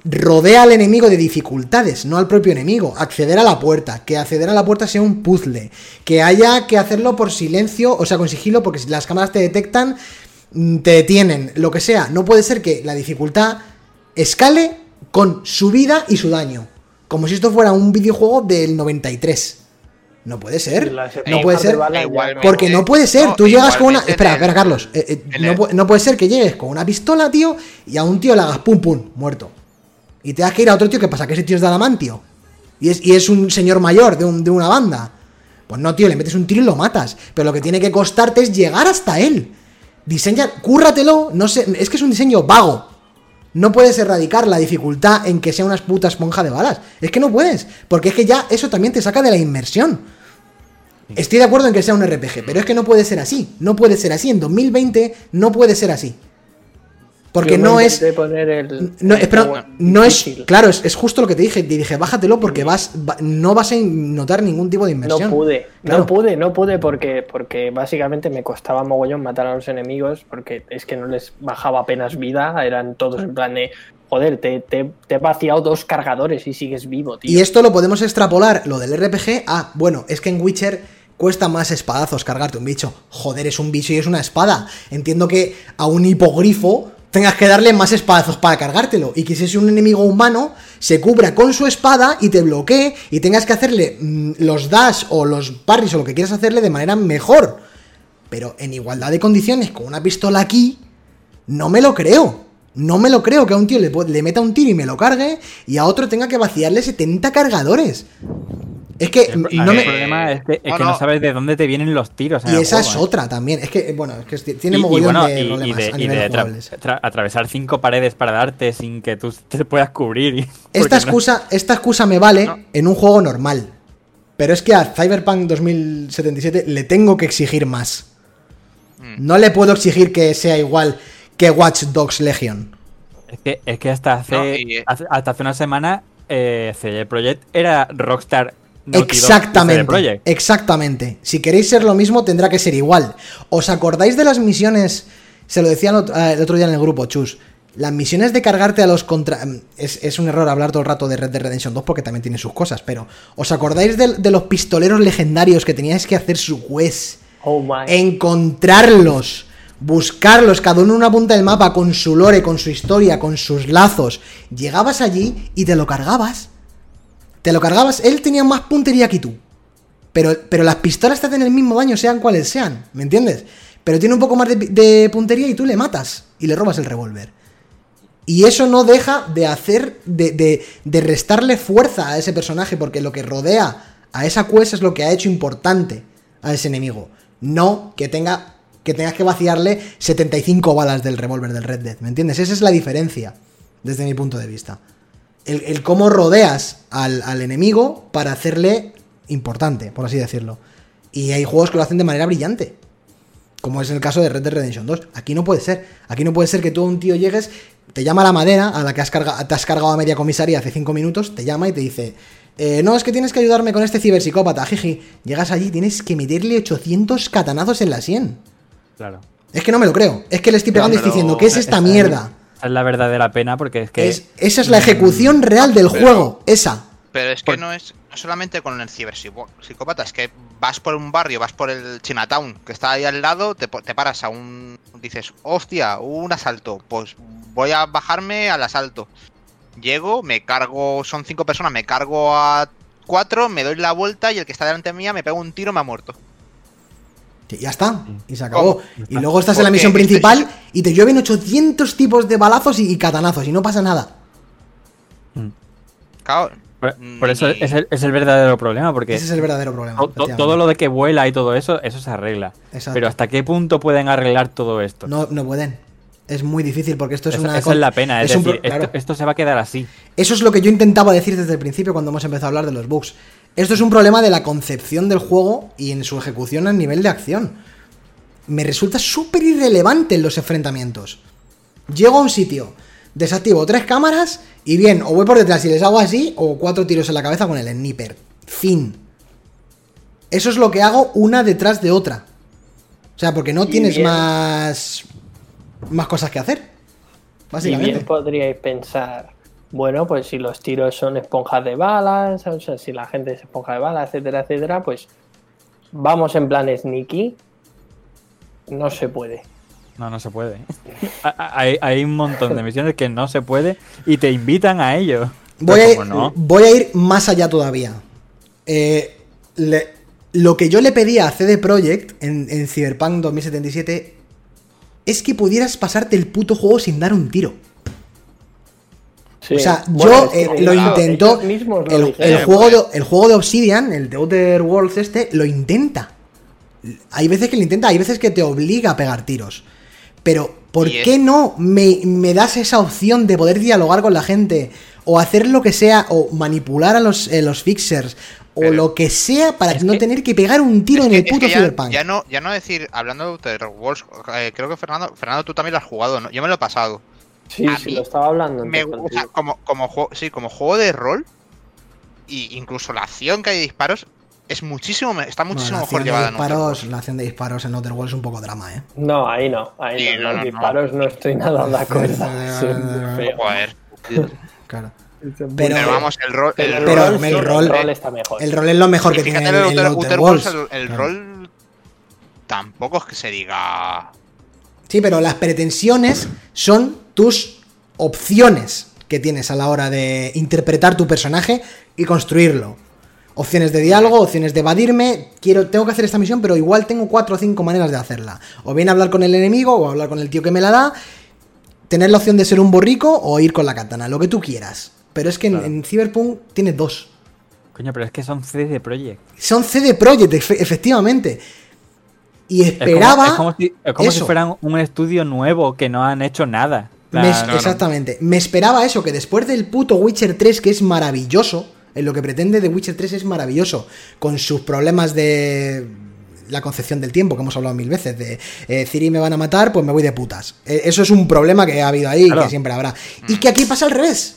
rodea al enemigo de dificultades, no al propio enemigo. Acceder a la puerta, que acceder a la puerta sea un puzzle, que haya que hacerlo por silencio, o sea, con sigilo, porque si las cámaras te detectan, te detienen, lo que sea. No puede ser que la dificultad escale con su vida y su daño. Como si esto fuera un videojuego del 93. No puede ser. No puede de ser. Porque no puede ser, tú llegas con una. Espera, espera, Carlos. eh, eh, no, no puede ser que llegues con una pistola, tío, y a un tío le hagas pum pum, muerto. Y te das que ir a otro tío que pasa que ese tío es de adamantio. Y es, y es un señor mayor de, un- de una banda. Pues no, tío, le metes un tiro y lo matas. Pero lo que tiene que costarte es llegar hasta él. Diseña, cúrratelo, no sé, es que es un diseño vago. No puedes erradicar la dificultad en que sea una puta esponja de balas. Es que no puedes, porque es que ya eso también te saca de la inmersión. Estoy de acuerdo en que sea un RPG, pero es que no puede ser así. No puede ser así. En 2020 no puede ser así. Porque no es. intenté poner el- No, el espera, no es. Claro, es, es justo lo que te dije. Te dije, bájatelo porque vas, va- no vas a notar ningún tipo de No inmersión. pude, Claro. no pude, no pude porque, porque básicamente me costaba mogollón matar a los enemigos porque es que no les bajaba apenas vida, eran todos en plan de, joder, te, te, te he vaciado dos cargadores y sigues vivo, tío. Y esto lo podemos extrapolar, lo del RPG, a, bueno, es que en Witcher cuesta más espadazos cargarte un bicho. Joder, es un bicho y es una espada. Entiendo que a un hipogrifo tengas que darle más espadazos para cargártelo. Y que si es un enemigo humano, se cubra con su espada y te bloquee y tengas que hacerle mm, los dash o los parries o lo que quieras hacerle de manera mejor. Pero en igualdad de condiciones, con una pistola aquí, no me lo creo. No me lo creo que a un tío le, le meta un tiro y me lo cargue y a otro tenga que vaciarle 70 cargadores. Es que El, no el me... problema es que, es No, que no. no. sabes de dónde te vienen los tiros. en Y el esa juego, es ¿eh? otra también. Es que, bueno, es que tiene Y- y mogollón bueno, de y- y problemas de- a y nivel de tra- atravesar cinco paredes para darte sin que tú te puedas cubrir. [LAUGHS] Esta no- excusa, esta excusa me vale No. en un juego normal. Pero es que a Cyberpunk 2077 le tengo que exigir más. Mm. No le puedo exigir que sea igual que Watch Dogs Legion. Es que, es que hasta hace, No, y- hace- hasta hace una semana eh, CD Projekt era Rockstar Naughty Dog y CD Exactamente. Exactamente. Si queréis ser lo mismo, tendrá que ser igual. ¿Os acordáis de las misiones? Se lo decía el otro, otro día en el grupo, Chus. Las misiones de cargarte a los contra. mm, Es, es un error hablar todo el rato de Red Dead Redemption 2 porque también tiene sus cosas, pero. ¿Os acordáis de, de los pistoleros legendarios que teníais que hacer su quest? Oh my. encontrarlos, buscarlos, cada uno en una punta del mapa, con su lore, con su historia, con sus lazos. Llegabas allí y te lo cargabas. Te lo cargabas, él tenía más puntería que tú. Pero, pero las pistolas te hacen el mismo daño, sean cuales sean, ¿me entiendes? Pero tiene un poco más de, puntería y tú le matas y le robas el revólver. Y eso no deja de hacer, de, de, de restarle fuerza a ese personaje, porque lo que rodea a esa quest es lo que ha hecho importante a ese enemigo. No que tenga que tengas que vaciarle 75 balas del revólver del Red Dead, ¿me entiendes? Esa es la diferencia, desde mi punto de vista. El, el cómo rodeas al, al enemigo para hacerle importante, por así decirlo. Y hay juegos que lo hacen de manera brillante. Como es el caso de Red Dead Redemption 2. Aquí no puede ser. Aquí no puede ser que tú a un tío llegues, te llama la madera, a la que has carga- te has cargado a media comisaría hace 5 minutos, te llama y te dice, eh, no, es que tienes que ayudarme con este ciberpsicópata, jiji. Llegas allí, tienes que meterle 800 catanazos en la sien. Claro. Es que no me lo creo. Es que le estoy pegando y estoy diciendo, ¿qué es esta mierda? Esa es la verdadera pena porque es que. Es, esa es la ejecución real del Pero- juego, esa. Pero es que no es no solamente con el ciberpsicópata, es que vas por un barrio, vas por el Chinatown, que está ahí al lado, te, te paras a un... Dices, hostia, un asalto, pues voy a bajarme al asalto. Llego, me cargo, son cinco personas, me cargo a cuatro, me doy la vuelta y el que está delante mía me pega un tiro, me ha muerto. Y ya está. Y se acabó. Y luego estás en la ¿Por misión principal y te llueven 800 tipos de balazos y, y catanazos y no pasa nada. Claro, Por, por eso es el, es el verdadero problema porque. Ese es el verdadero problema. to- todo lo de que vuela y todo eso, eso se arregla. Exacto. Pero ¿hasta qué punto pueden arreglar todo esto? No, no pueden. Es muy difícil porque esto es Eso- una. esa es la pena, es, decir, claro. esto, esto se va a quedar así. Eso es lo que yo intentaba decir desde el principio cuando hemos empezado a hablar de los bugs. Esto es un problema de la concepción del juego y en su ejecución a nivel de acción. Me resulta súper irrelevante en los enfrentamientos. Llego a un sitio, desactivo tres cámaras y bien, o voy por detrás y les hago así, o cuatro tiros en la cabeza con el sniper. Fin. Eso es lo que hago una detrás de otra. O sea, porque no Y tienes bien. más. más cosas que hacer. Y Básicamente. bien podríais pensar, bueno, pues si los tiros son esponjas de balas, o sea, si la gente es esponja de balas, etcétera, etcétera, pues vamos en plan sneaky. No se puede. No, no se puede. Ha- ha- hay, hay un montón de misiones que no se puede y te invitan a ello. Voy a, ir, no, voy a ir más allá todavía. Eh, le- lo que yo le pedía a CD Projekt en, en Cyberpunk 2077 es que pudieras pasarte el puto juego sin dar un tiro. Sí. O sea, Bueno, yo es que eh, lo intentó. lo El, juego de, el juego de Obsidian, el de Outer Worlds este, lo intenta. Hay veces que lo intenta, hay veces que te obliga a pegar tiros. Pero, ¿por es- qué no me, me das esa opción de poder dialogar con la gente? O hacer lo que sea, o manipular a los, eh, los fixers, o Pero- lo que sea para no que- tener que pegar un tiro en que- el puto ya, Cyberpunk. ya no, ya no decir, hablando de Outer Worlds, eh, creo que Fernando, Fernando, tú también lo has jugado, ¿no? Yo me lo he pasado. Sí, a sí, mí lo estaba hablando. Me gusta como, como juego, sí, como juego de rol, y incluso la acción que hay de disparos, es muchísimo, está Bueno, muchísimo la, mejor llevada disparos, la acción de disparos en Outer Worlds es un poco drama, ¿eh? No, ahí no. Ahí Sí, no, no, los no, disparos no estoy nada de acuerdo. [LAUGHS] Joder. Claro. Pero, vamos, el rol, el pero rol, el rol- está mejor. El rol es lo mejor y que tiene fíjate el, el Outer, Outer Outer Worlds. Worlds, el, el Claro. rol tampoco es que se diga. Sí, pero las pretensiones son tus opciones que tienes a la hora de interpretar tu personaje y construirlo. Opciones de diálogo, opciones de evadirme. Quiero, tengo que hacer esta misión, pero igual tengo cuatro o cinco maneras de hacerla. O bien hablar con el enemigo, o hablar con el tío que me la da. tener la opción de ser un borrico o ir con la katana, lo que tú quieras. Pero es que en- Claro. en, Cyberpunk tienes dos. Coño, pero es que son CD Projekt. Son CD Projekt, efe- efectivamente. Y Es como- esperaba. Es como, si, es como si eso. fueran un estudio nuevo que no han hecho nada. Me- Exactamente. Me esperaba eso, que después del puto Witcher 3, que es maravilloso, en lo que pretende The Witcher 3 es maravilloso, con sus problemas de la concepción del tiempo, que hemos hablado mil veces, de eh, Ciri me van a matar, pues me voy de putas. Eh, eso es un problema que ha habido ahí y Claro. que siempre habrá. Y que aquí pasa al revés.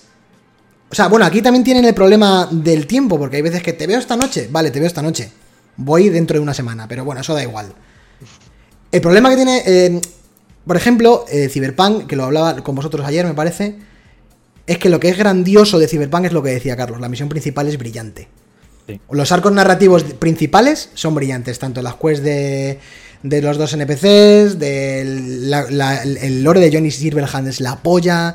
O sea, bueno, aquí también tienen el problema del tiempo, porque hay veces que te veo esta noche, vale, te veo esta noche. Voy dentro de una semana, pero bueno, eso da igual. El problema que tiene, eh, por ejemplo, eh, Cyberpunk, que lo hablaba con vosotros ayer, me parece, es que lo que es grandioso de Cyberpunk es lo que decía Carlos, la misión principal es brillante. Sí. Los arcos narrativos principales son brillantes, tanto las quests de, de los dos NPCs, la- la- el lore de Johnny Silverhand es la polla.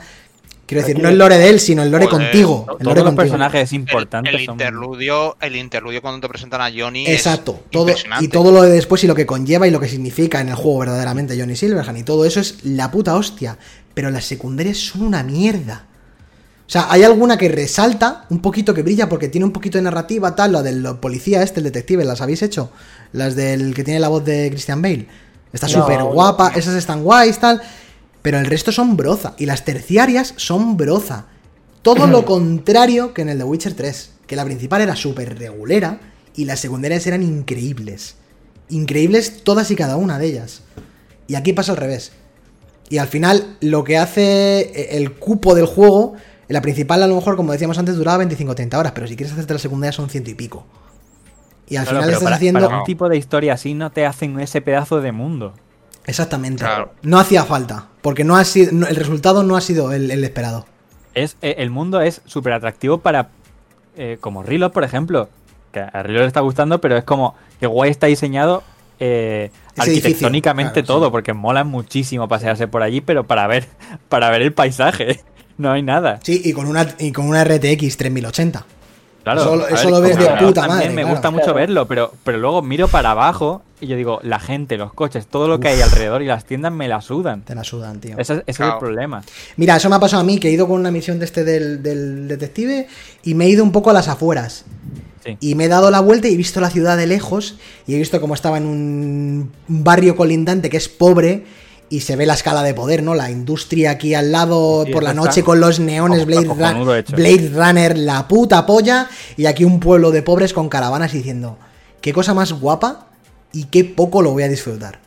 Quiero decir, no el lore de él, sino el lore Joder, contigo. El Todos lore los contigo. personajes El, importantes el interludio, el interludio cuando te presentan a Johnny Exacto, es todo, impresionante. y todo lo de después y lo que conlleva y lo que significa en el juego verdaderamente Johnny Silverhand y todo eso es la puta hostia, pero las secundarias son una mierda. O sea, hay alguna que resalta, un poquito que brilla porque tiene un poquito de narrativa, tal, la del policía este, el detective, ¿las habéis hecho? Las del que tiene la voz de Christian Bale. Está No, súper no. guapa, esas están guays, tal, pero el resto son broza y las terciarias son broza. Todo lo contrario que en el de Witcher 3, que la principal era súper regulera y las secundarias eran increíbles. Increíbles todas y cada una de ellas. Y aquí pasa al revés. Y al final lo que hace eh, el cupo del juego, la principal a lo mejor, como decíamos antes, duraba 25 o 30 horas, pero si quieres hacerte la secundaria son ciento y pico. Y al Claro, final estás para, haciendo... para un tipo de historia así no te hacen ese pedazo de mundo. Exactamente. Claro. No hacía falta, porque no ha sido, no- el resultado no ha sido el, el esperado. Es, eh, el mundo es súper atractivo para. eh, como Reload, por ejemplo. Que a Reload le está gustando, pero es como que guay está diseñado eh, arquitectónicamente claro, todo, sí. porque mola muchísimo pasearse por allí, pero para ver, [LAUGHS] para ver el paisaje. [LAUGHS] No hay nada. Sí, y con una, y con una RTX 3080. Claro, Eso- lo ves de puta también madre, Me claro. gusta mucho Claro. verlo, pero, pero luego miro para abajo y yo digo, la gente, los coches, todo lo que hay alrededor y las tiendas me la sudan. Te la sudan, tío. Ese, ese es el problema. Mira, eso me ha pasado a mí, que he ido con una misión de este del, del detective y me he ido un poco a las afueras. Sí. Y me he dado la vuelta y he visto la ciudad de lejos y he visto cómo estaba en un barrio colindante que es pobre y se ve la escala de poder, ¿no? La industria aquí al lado Sí, por la noche con los neones Blade, Run- hecho. Blade Runner, la puta polla y aquí un pueblo de pobres con caravanas diciendo, qué cosa más guapa y qué poco lo voy a disfrutar.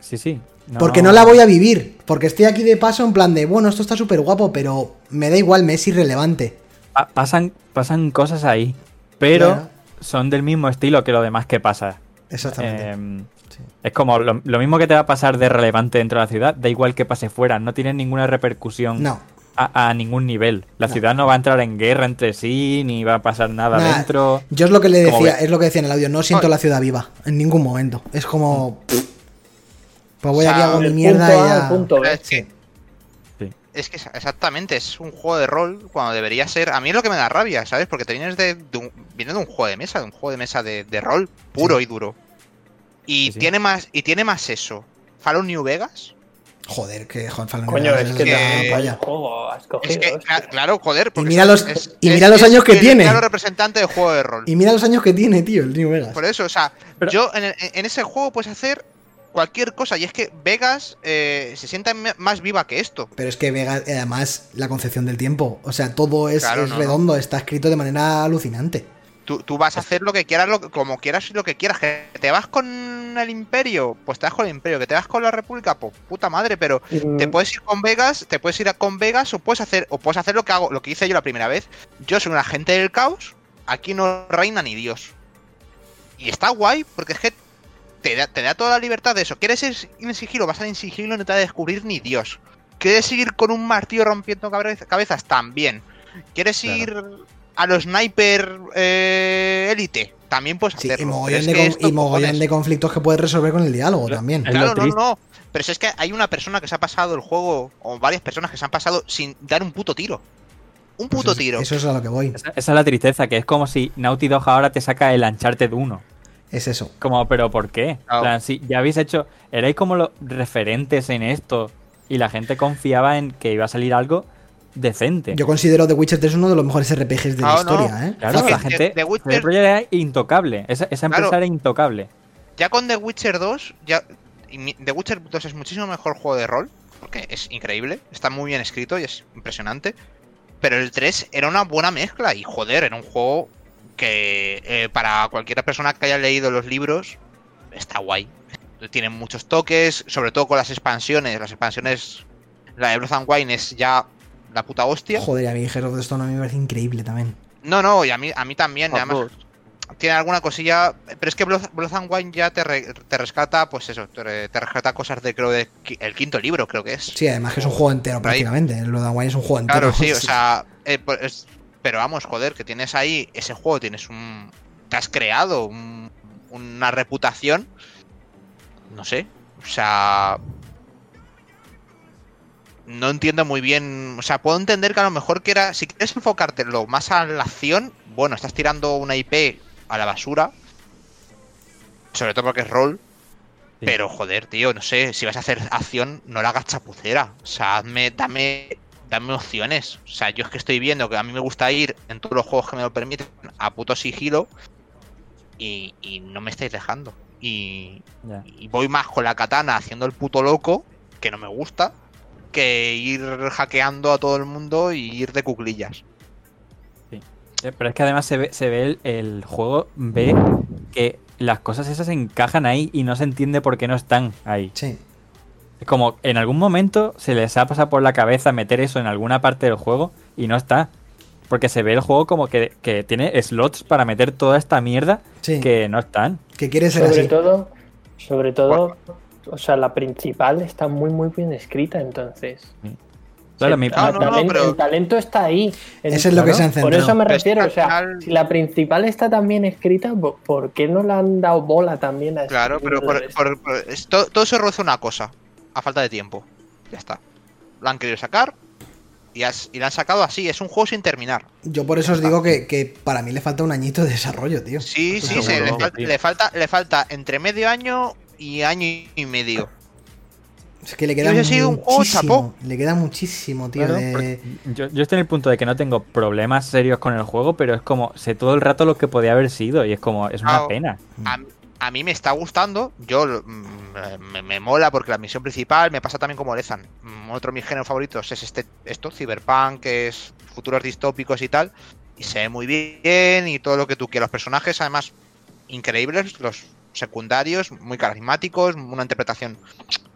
Sí, sí. Porque no la voy a vivir. Porque estoy aquí de paso en plan de, bueno, esto está súper guapo, pero me da igual, me es irrelevante. Pa- pasan, pasan cosas ahí, pero Claro. son del mismo estilo que lo demás que pasa. Exactamente. Eh, Sí. Es como lo, lo mismo que te va a pasar de relevante dentro de la ciudad, da igual que pase fuera, no tiene ninguna repercusión No. a, a ningún nivel. La No. ciudad no va a entrar en guerra entre sí, ni va a pasar nada Nada, dentro. Yo es lo que le decía, es lo que decía en el audio, no siento Ay. la ciudad viva, en ningún momento. Es como. pff, Pues voy O sea, aquí hago mi mierda punto y A ya. al punto B. Es que, Sí. Es que exactamente, es un juego de rol cuando debería ser. A mí es lo que me da rabia, ¿sabes? Porque te vienes de, de un, viene de un juego de mesa, de un juego de mesa de, de rol puro y duro. Y Sí, sí. tiene más, y tiene más eso. Fallout New Vegas. Joder, que joder, Fallout Coño, New Vegas es que que- juego has Es que, claro, joder. porque mira los- es- y es- mira los es años que el tiene. claro representante de juego de rol. Y mira los años que tiene, tío, el New Vegas. Por eso, o sea, Pero- yo en, el- en ese juego puedes hacer cualquier cosa. Y es que Vegas eh, se siente me- más viva que esto. Pero es que Vegas, eh, además, la concepción del tiempo. O sea, todo es, Claro, es no, no. redondo, está escrito de manera alucinante. Tú, tú vas a hacer lo que quieras, lo, como quieras y lo que quieras. Que te vas con el Imperio, pues te vas con el Imperio. Que te vas con la República, pues puta madre. Pero Mm, te puedes ir con Vegas, te puedes ir a con Vegas o puedes hacer, o puedes hacer lo que hago, lo que hice yo la primera vez. Yo soy un agente del caos. Aquí no reina ni Dios. Y está guay, porque es que te da, te da toda la libertad de eso. ¿Quieres ir en sigilo? Vas a ir en sigilo y no te va a descubrir ni Dios. ¿Quieres ir con un martillo rompiendo cabezas? También. ¿Quieres Claro. ir a los sniper eh, élite? También puedes Sí, hacerlo. y mogollón, es de, que y mogollón de conflictos que puedes resolver con el diálogo Lo- también. Claro, no, no. Pero si es que hay una persona que se ha pasado el juego, o varias personas que se han pasado sin dar un puto tiro. Un Pues puto es- tiro. Eso es a lo que voy. Esa, esa es la tristeza, que es como si Naughty Dog ahora te saca el Uncharted 1. Es eso. Como, pero ¿por qué? Plan, si ya habéis hecho, erais como los referentes en esto y la gente confiaba en que iba a salir algo decente. Yo considero The Witcher 3 uno de los mejores RPGs de la no. historia, ¿eh? Claro, que la gente. The Witcher- era intocable. Esa, esa empresa Claro. era intocable. Ya con The Witcher 2, ya The Witcher 2 es muchísimo mejor juego de rol, porque es increíble, está muy bien escrito y es impresionante. Pero el 3 era una buena mezcla y joder, era un juego que eh, para cualquier persona que haya leído los libros está guay. Tiene muchos toques, sobre todo con las expansiones. Las expansiones, la de Blood and Wine es ya la puta hostia. Joder, a mí Heroes the Stone a mí me parece increíble también. No, no, y a mí, a mí también. Además, tiene alguna cosilla. Pero es que Blood, Blood and Wine ya te, re- te rescata, pues eso, te, te rescata cosas de creo de el quinto libro, creo que es. Sí, además que es un juego entero prácticamente. Blood and Wine es un juego entero. Claro, sí, o [LAUGHS] sea. eh, pues es- pero vamos, joder, que tienes ahí ese juego, tienes un. Te has creado un- una reputación. No sé. O sea. No entiendo muy bien. O sea, puedo entender que a lo mejor que era. Si quieres enfocártelo más a la acción, bueno, estás tirando una IP a la basura. Sobre todo porque es rol. Sí. Pero joder, tío, no sé, si vas a hacer acción, no la hagas chapucera. O sea, hazme, dame, dame opciones. O sea, yo es que estoy viendo que a mí me gusta ir en todos los juegos que me lo permiten a puto sigilo. Y, y no me estáis dejando. Y, y voy más con la katana haciendo el puto loco, que no me gusta, que ir hackeando a todo el mundo y ir de cuclillas. Eh, Pero es que además se ve, se ve el, el juego, ve que las cosas esas encajan ahí y no se entiende por qué no están ahí. Sí. Es como en algún momento se les ha pasado por la cabeza meter eso en alguna parte del juego y no está. Porque se ve el juego como que, que tiene slots para meter toda esta mierda Sí. que no están. Que quiere ser Sobre así. todo, sobre todo, o sea, la principal está muy muy bien escrita, entonces. Claro, Sí, mi- el, no, no, talento, pero- el talento está ahí. Eso es lo que se han Por eso me refiero, o sea, si la principal está tan bien escrita, ¿por- ¿por qué no le han dado bola también a Claro, pero por, por- por- es- todo, todo se roza una cosa, a falta de tiempo. Ya está. Lo han querido sacar y, has- y lo han sacado así. Es un juego sin terminar. Yo por eso os digo que, que para mí le falta un añito de desarrollo, tío. Sí, sí, sí, le, fal- le falta, le falta entre medio año y año y medio. Es que le queda un juego muchísimo. Le queda muchísimo, tío. Claro, de- porque yo, yo estoy en el punto de que no tengo problemas serios con el juego, pero es como, sé todo el rato lo que podía haber sido y es como, es una Claro. pena. A, a mí me está gustando, yo mm, me, me mola porque la misión principal me pasa también como Lezan. Mm, Otro de mis géneros favoritos es este esto, Cyberpunk, que es futuros distópicos y tal. Y se ve muy bien y todo lo que tú quieras. Los personajes, además, increíbles, los secundarios, muy carismáticos, una interpretación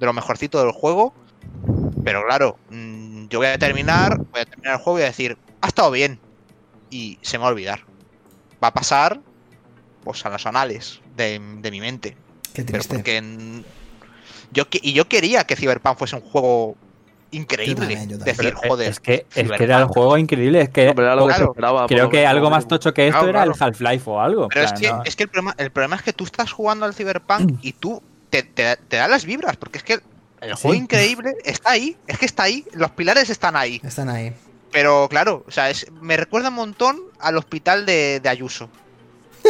de lo mejorcito del juego. Pero claro, mm, yo voy a terminar, voy a terminar el juego y voy a decir, ha estado bien. Y se me va a olvidar. Va a pasar pues a los anales de, de mi mente. Qué Pero triste. porque mm, yo que- y yo quería que Cyberpunk fuese un juego increíble. también, yo también. Decir, joder, es que, es que era el juego increíble, es que Hombre, era lo que se claro, esperaba. por creo que algo más tocho que esto Claro, era el. Half-Life o algo. Pero es que, no. es que el, problema, el problema es que tú estás jugando al Cyberpunk y tú te, te, te da las vibras, porque es que el juego Sí. increíble está ahí, es que está ahí, los pilares están ahí. Están ahí. Pero claro, o sea, es- me recuerda un montón al hospital de, de Ayuso.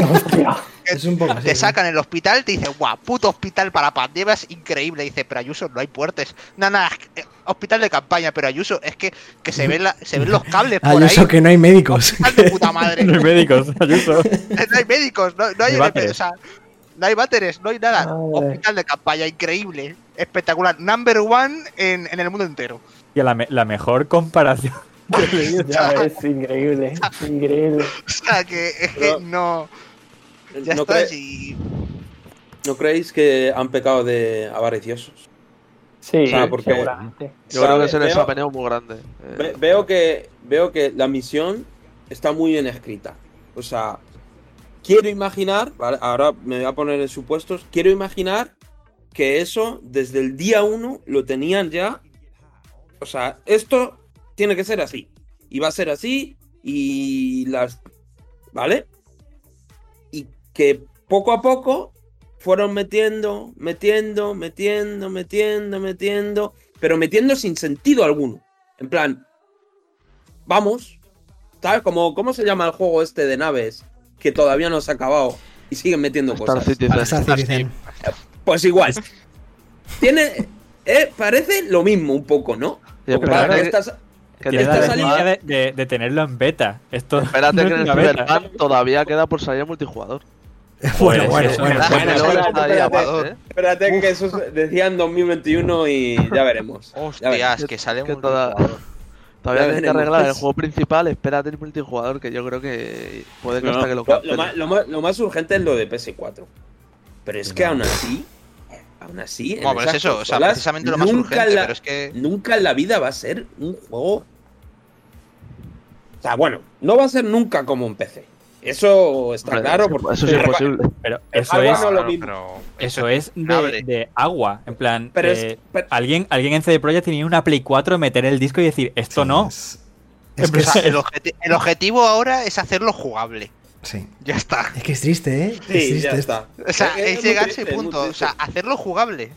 Hostia. Es un poco así. Te sacan el hospital, te dicen, guau, puto hospital para pandemias, increíble. Dice, pero Ayuso, no hay puertes. Nada, nada, eh, hospital de campaña, pero Ayuso, es que, que se, ven la- se ven los cables por Ayuso, ahí. que no hay médicos. Hospital de puta madre. [LAUGHS] No hay médicos, Ayuso. [LAUGHS] no hay médicos, no, no hay o sea, no hay váteres, no hay nada. Madre. Hospital de campaña, increíble, espectacular. Number one en, en el mundo entero. Y la, me- la mejor comparación. [LAUGHS] Ya es increíble, increíble. O sea, que Pero- no. Ya ¿No, está, cre- y- ¿No creéis que han pecado de avariciosos? Sí, sea, porque- seguramente. Yo creo que se les Veo- ha venido muy grande. Ve- veo que veo que la misión está muy bien escrita. O sea, quiero imaginar, ¿vale? ahora me voy a poner en supuestos, quiero imaginar que eso desde el día uno lo tenían ya. O sea, esto tiene que ser así. Y va a ser así y las... ¿Vale? Y que poco a poco fueron metiendo, metiendo, metiendo, metiendo, metiendo, pero metiendo sin sentido alguno. En plan, vamos, ¿sabes? Como, ¿Cómo se llama el juego este de naves que todavía no se ha acabado y siguen metiendo Star cosas? Citizen. Star Citizen. Pues igual. Tiene, eh, parece lo mismo un poco, ¿no? Pero estás- Que la de, de- de tenerlo en beta. Esto [LAUGHS] Espérate no que en el. Cyberpunk todavía queda por salir multijugador. Bueno, bueno, bueno. bueno, Bueno, Luego espérate, que eso es- decían 2021 y ya veremos. Ya Hostias, veremos. que sale Que un toda-. Todavía tienes que arreglar el [LAUGHS] juego principal, espérate el multijugador, que yo creo que puede que No, hasta que lo lo, más, lo más- lo más urgente es lo de PS4. Pero es que No. aún así, aún así, en Bueno, pero es eso, o sea, precisamente lo más urgente, la- pero es que. Nunca en la vida va a ser un juego. O sea, bueno, no va a ser nunca como un PC. Eso está Hombre, claro. eso- porque eso es imposible. Pero eso es, no es lo Claro, mismo. pero eso es de, de agua. En plan, Pero es- eh, pero- alguien, alguien en CD Projekt tenía una Play 4, meter el disco y decir, esto Sí, no. Es, es que O sea, es, el, objeti- el objetivo ahora es hacerlo jugable. sí. Ya está. Es que es triste, ¿eh? es Sí, triste ya esto. está. O sea, Es- es, es llegar a ese triste, es punto. O triste. sea, hacerlo jugable.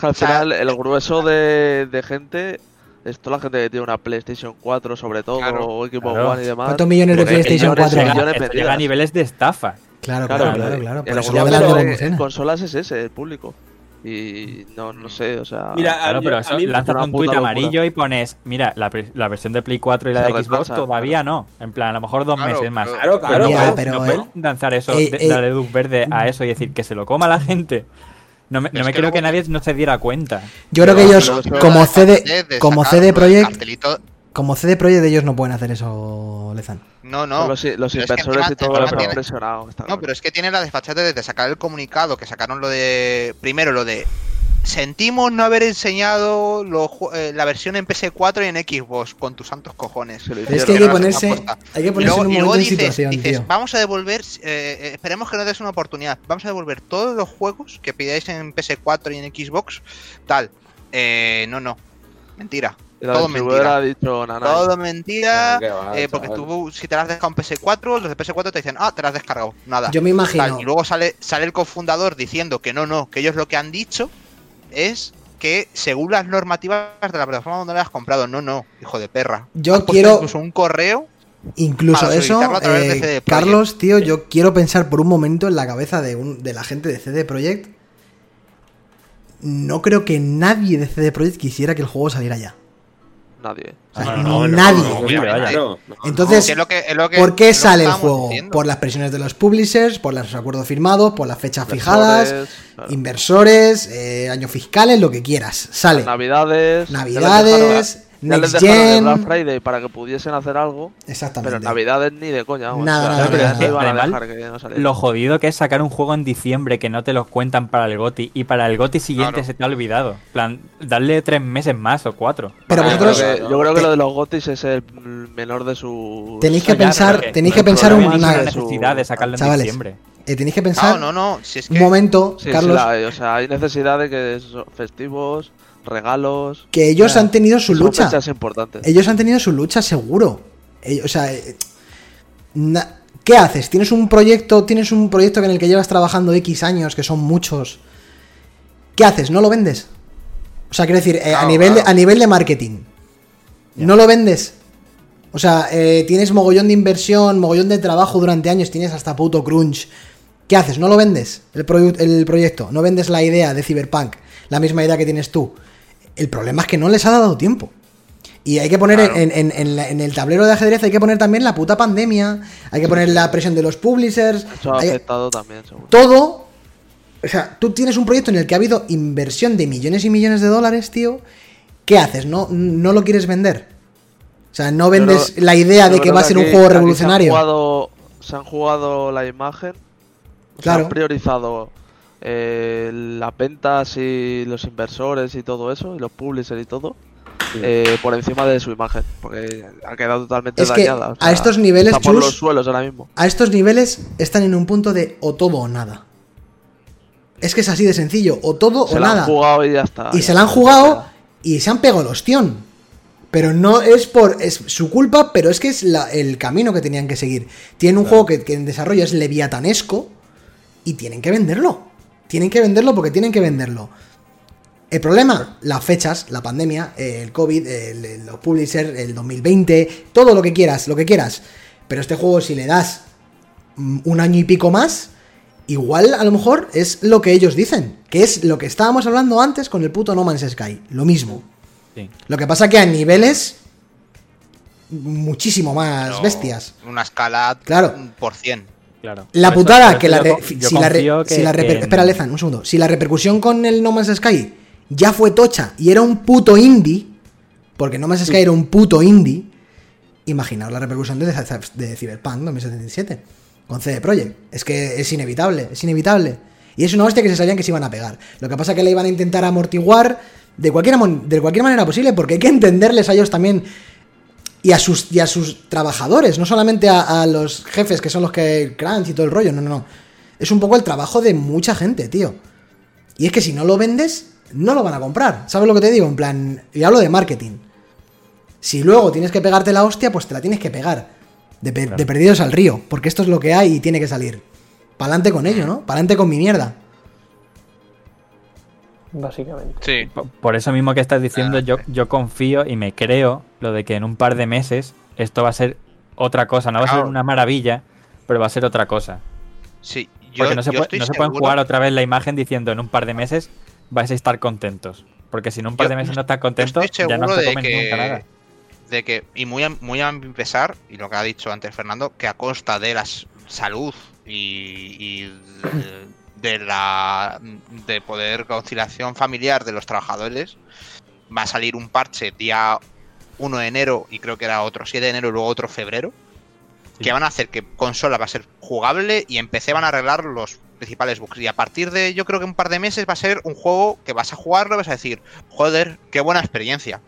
Al O sea, final, el grueso de, de gente es toda la gente que tiene una PlayStation 4, sobre todo, Claro. o Xbox Claro. One y demás. ¿Cuántos millones de PlayStation millones, 4 hay? llega, esto llega a niveles de estafa. Claro, Claro, claro, pero claro, claro. Por eso lo devoluciones. consolas es ese, el público. Y no, no sé, o sea. Mira, Claro, pero a eso, mí- lanzas un tuit locura. amarillo y pones, mira, la, la versión de Play 4 y la Se de Xbox retrasa, todavía no. En plan, a lo mejor dos Claro, meses más. claro, claro, Ya, puedes, pero, no puedes eh, lanzar eso, eh, de- eh, darle luz verde a eso y decir que se lo coma la gente. No, me- no me que creo que luego- nadie no se diera cuenta. Yo creo que ellos, como CD, como CD Projekt, como CD Projekt, ellos no pueden hacer eso, Lezan. No, no. los, los Pero es que inversores y todo tiene- presionados. está No, pero es que tiene la desfachatez de sacar el comunicado, que sacaron lo de. Primero lo de. Sentimos no haber enseñado los ju- eh, la versión en PS4 y en Xbox, con tus santos cojones. Lo Pero es que hay que ponerse, hay que Y ponerse luego, en un y luego momento en dices, situación, dices, tío. vamos a devolver, eh, eh, esperemos que nos des una oportunidad, vamos a devolver todos los juegos que pidáis en PS4 y en Xbox, tal. Eh, no, no, mentira. Todo mentira. Todo mentira. Ah, va, eh, porque tú, si te las has descargado en PS4, los de PS4 te dicen, ah, te las has descargado. Nada. Yo me imagino, Tal, y luego sale, sale el cofundador diciendo que no, no, que ellos lo que han dicho es que según las normativas de la plataforma donde lo has comprado, no, no, hijo de perra. Yo Has quiero- incluso un correo. incluso eso, eh. Carlos, tío, yo quiero pensar por un momento en la cabeza de, un, de la gente de CD Projekt. No creo que nadie de CD Projekt quisiera que el juego saliera ya. Nadie. Nadie. no, obviamente. vaya. Claro, no. Entonces, Sí, es lo que- es lo que- ¿por qué sale el juego? diciendo. Por las presiones de los publishers, por los acuerdos firmados, por las fechas fijadas, Inversores, claro. inversores, eh, años fiscales, lo que quieras. Sale. Navidades. Navidades, ya les Next dejaron el. Black Friday para que pudiesen hacer algo. Exactamente. Pero Navidades ni de coña. vamos, Nada, o sea, nada, no nada, nada. iban a Además, dejar que no saliera. Lo jodido que es sacar un juego en diciembre que no te lo cuentan para el GOTI y para el GOTI siguiente Claro. se te ha olvidado. En plan, darle tres meses más o cuatro. Pero Yo vosotros creo que- yo creo que te- lo de los gotis es el menor de su. Tenéis que pensar, tenéis que pensar hay de necesidad de sacarlo en Chavales, diciembre. eh, tenéis que pensar No, no, no. Si es que. un momento, Sí, sí, Carlos, la hay, o sea, hay necesidad de que festivos, regalos. que ellos han tenido su lucha. importantes. Ellos han tenido su lucha seguro. Ellos- o sea, eh, ¿qué haces? Tienes un proyecto, tienes un proyecto en el que llevas trabajando X años, que son muchos. ¿Qué haces? ¿No lo vendes? O sea, quiero decir, eh, a, Claro, nivel de, claro. a nivel de marketing. ¿No lo vendes? O sea, eh, tienes mogollón de inversión, mogollón de trabajo durante años, tienes hasta puto crunch. ¿Qué haces? ¿No lo vendes? El proyecto. ¿No vendes la idea de Cyberpunk? La misma idea que tienes tú. El problema es que no les ha dado tiempo. Y hay que poner Claro. en, en- en la- en el tablero de ajedrez, hay que poner también la puta pandemia, hay que poner la presión de los publishers, Eso ha hay- afectado también, seguro. todo. O sea, tú tienes un proyecto en el que ha habido inversión de millones y millones de dólares, tío. ¿Qué haces? ¿No, no lo quieres vender? O sea, no vendes la idea de que va a ser un juego revolucionario. Se han jugado, se han jugado la imagen. Claro. han priorizado eh, las ventas y los inversores y todo eso, y los publishers y todo, eh, por encima de su imagen. Porque ha quedado totalmente Es que dañada. a estos niveles, está por Chus- los suelos ahora mismo. A estos niveles están en un punto de o todo o nada. Es que es así de sencillo, o todo Se o la nada. han jugado y ya está. y ya se la han jugado y se han pegado el ostión. Pero no es por. es su culpa, pero es que es la- el camino que tenían que seguir. Tienen un juego que, que en desarrollo es leviatanesco y tienen que venderlo. Tienen que venderlo porque tienen que venderlo. El problema, las fechas, la pandemia, el COVID, el- el- los publishers, el 2020, todo lo que quieras, lo que quieras. Pero este juego, si le das mm, un año y pico más, igual a lo mejor es lo que ellos dicen, que es lo que estábamos hablando antes con el puto No Man's Sky, lo mismo. Sí. Lo que pasa que a niveles muchísimo más Pero bestias. Una escala Claro. por 100. Claro. La putada que la, espera Lezan, un segundo, si la repercusión con el No Man's Sky ya fue tocha y era un puto indie, porque No Man's Sky era un puto indie, imaginaos la repercusión de, de Cyberpunk 2077 con CD Projekt, es que es inevitable, es inevitable. Y es una hostia que se sabían que se iban a pegar. Lo que pasa es que la iban a intentar amortiguar de cualquier, de cualquier manera posible, porque hay que entenderles a ellos también y a sus, y a sus trabajadores, no solamente a, a los jefes que son los que crunch y todo el rollo, no, no, no. Es un poco el trabajo de mucha gente, tío. Y es que si no lo vendes, no lo van a comprar. ¿Sabes lo que te digo? En plan, y hablo de marketing. Si luego tienes que pegarte la hostia, pues te la tienes que pegar. De, pe- de perdidos al río, porque esto es lo que hay y tiene que salir. Pa'lante con ello, ¿no? Pa'lante con mi mierda. Básicamente. Sí. Por- Por eso mismo que estás diciendo, yo, yo confío y me creo lo de que en un par de meses esto va a ser otra cosa. No va a ser una maravilla, pero va a ser otra cosa. Sí. Yo, Porque no se, yo puede- no se pueden jugar otra vez la imagen diciendo en un par de meses vais a estar contentos. Porque si en un par Yo- de meses no estás contento, ya no se comen nunca nada. que, de que, y muy a, muy a mi pesar, y lo que ha dicho antes Fernando, que a costa de la salud y, y de, de la de poder conciliación familiar de los trabajadores, va a salir un parche día 1 de enero y creo que era otro 7 de enero y luego otro febrero, Sí. que van a hacer que consola va a ser jugable y en PC van a arreglar los principales bugs. Y a partir de, yo creo que un par de meses va a ser un juego que vas a jugarlo y vas a decir, joder, qué buena experiencia.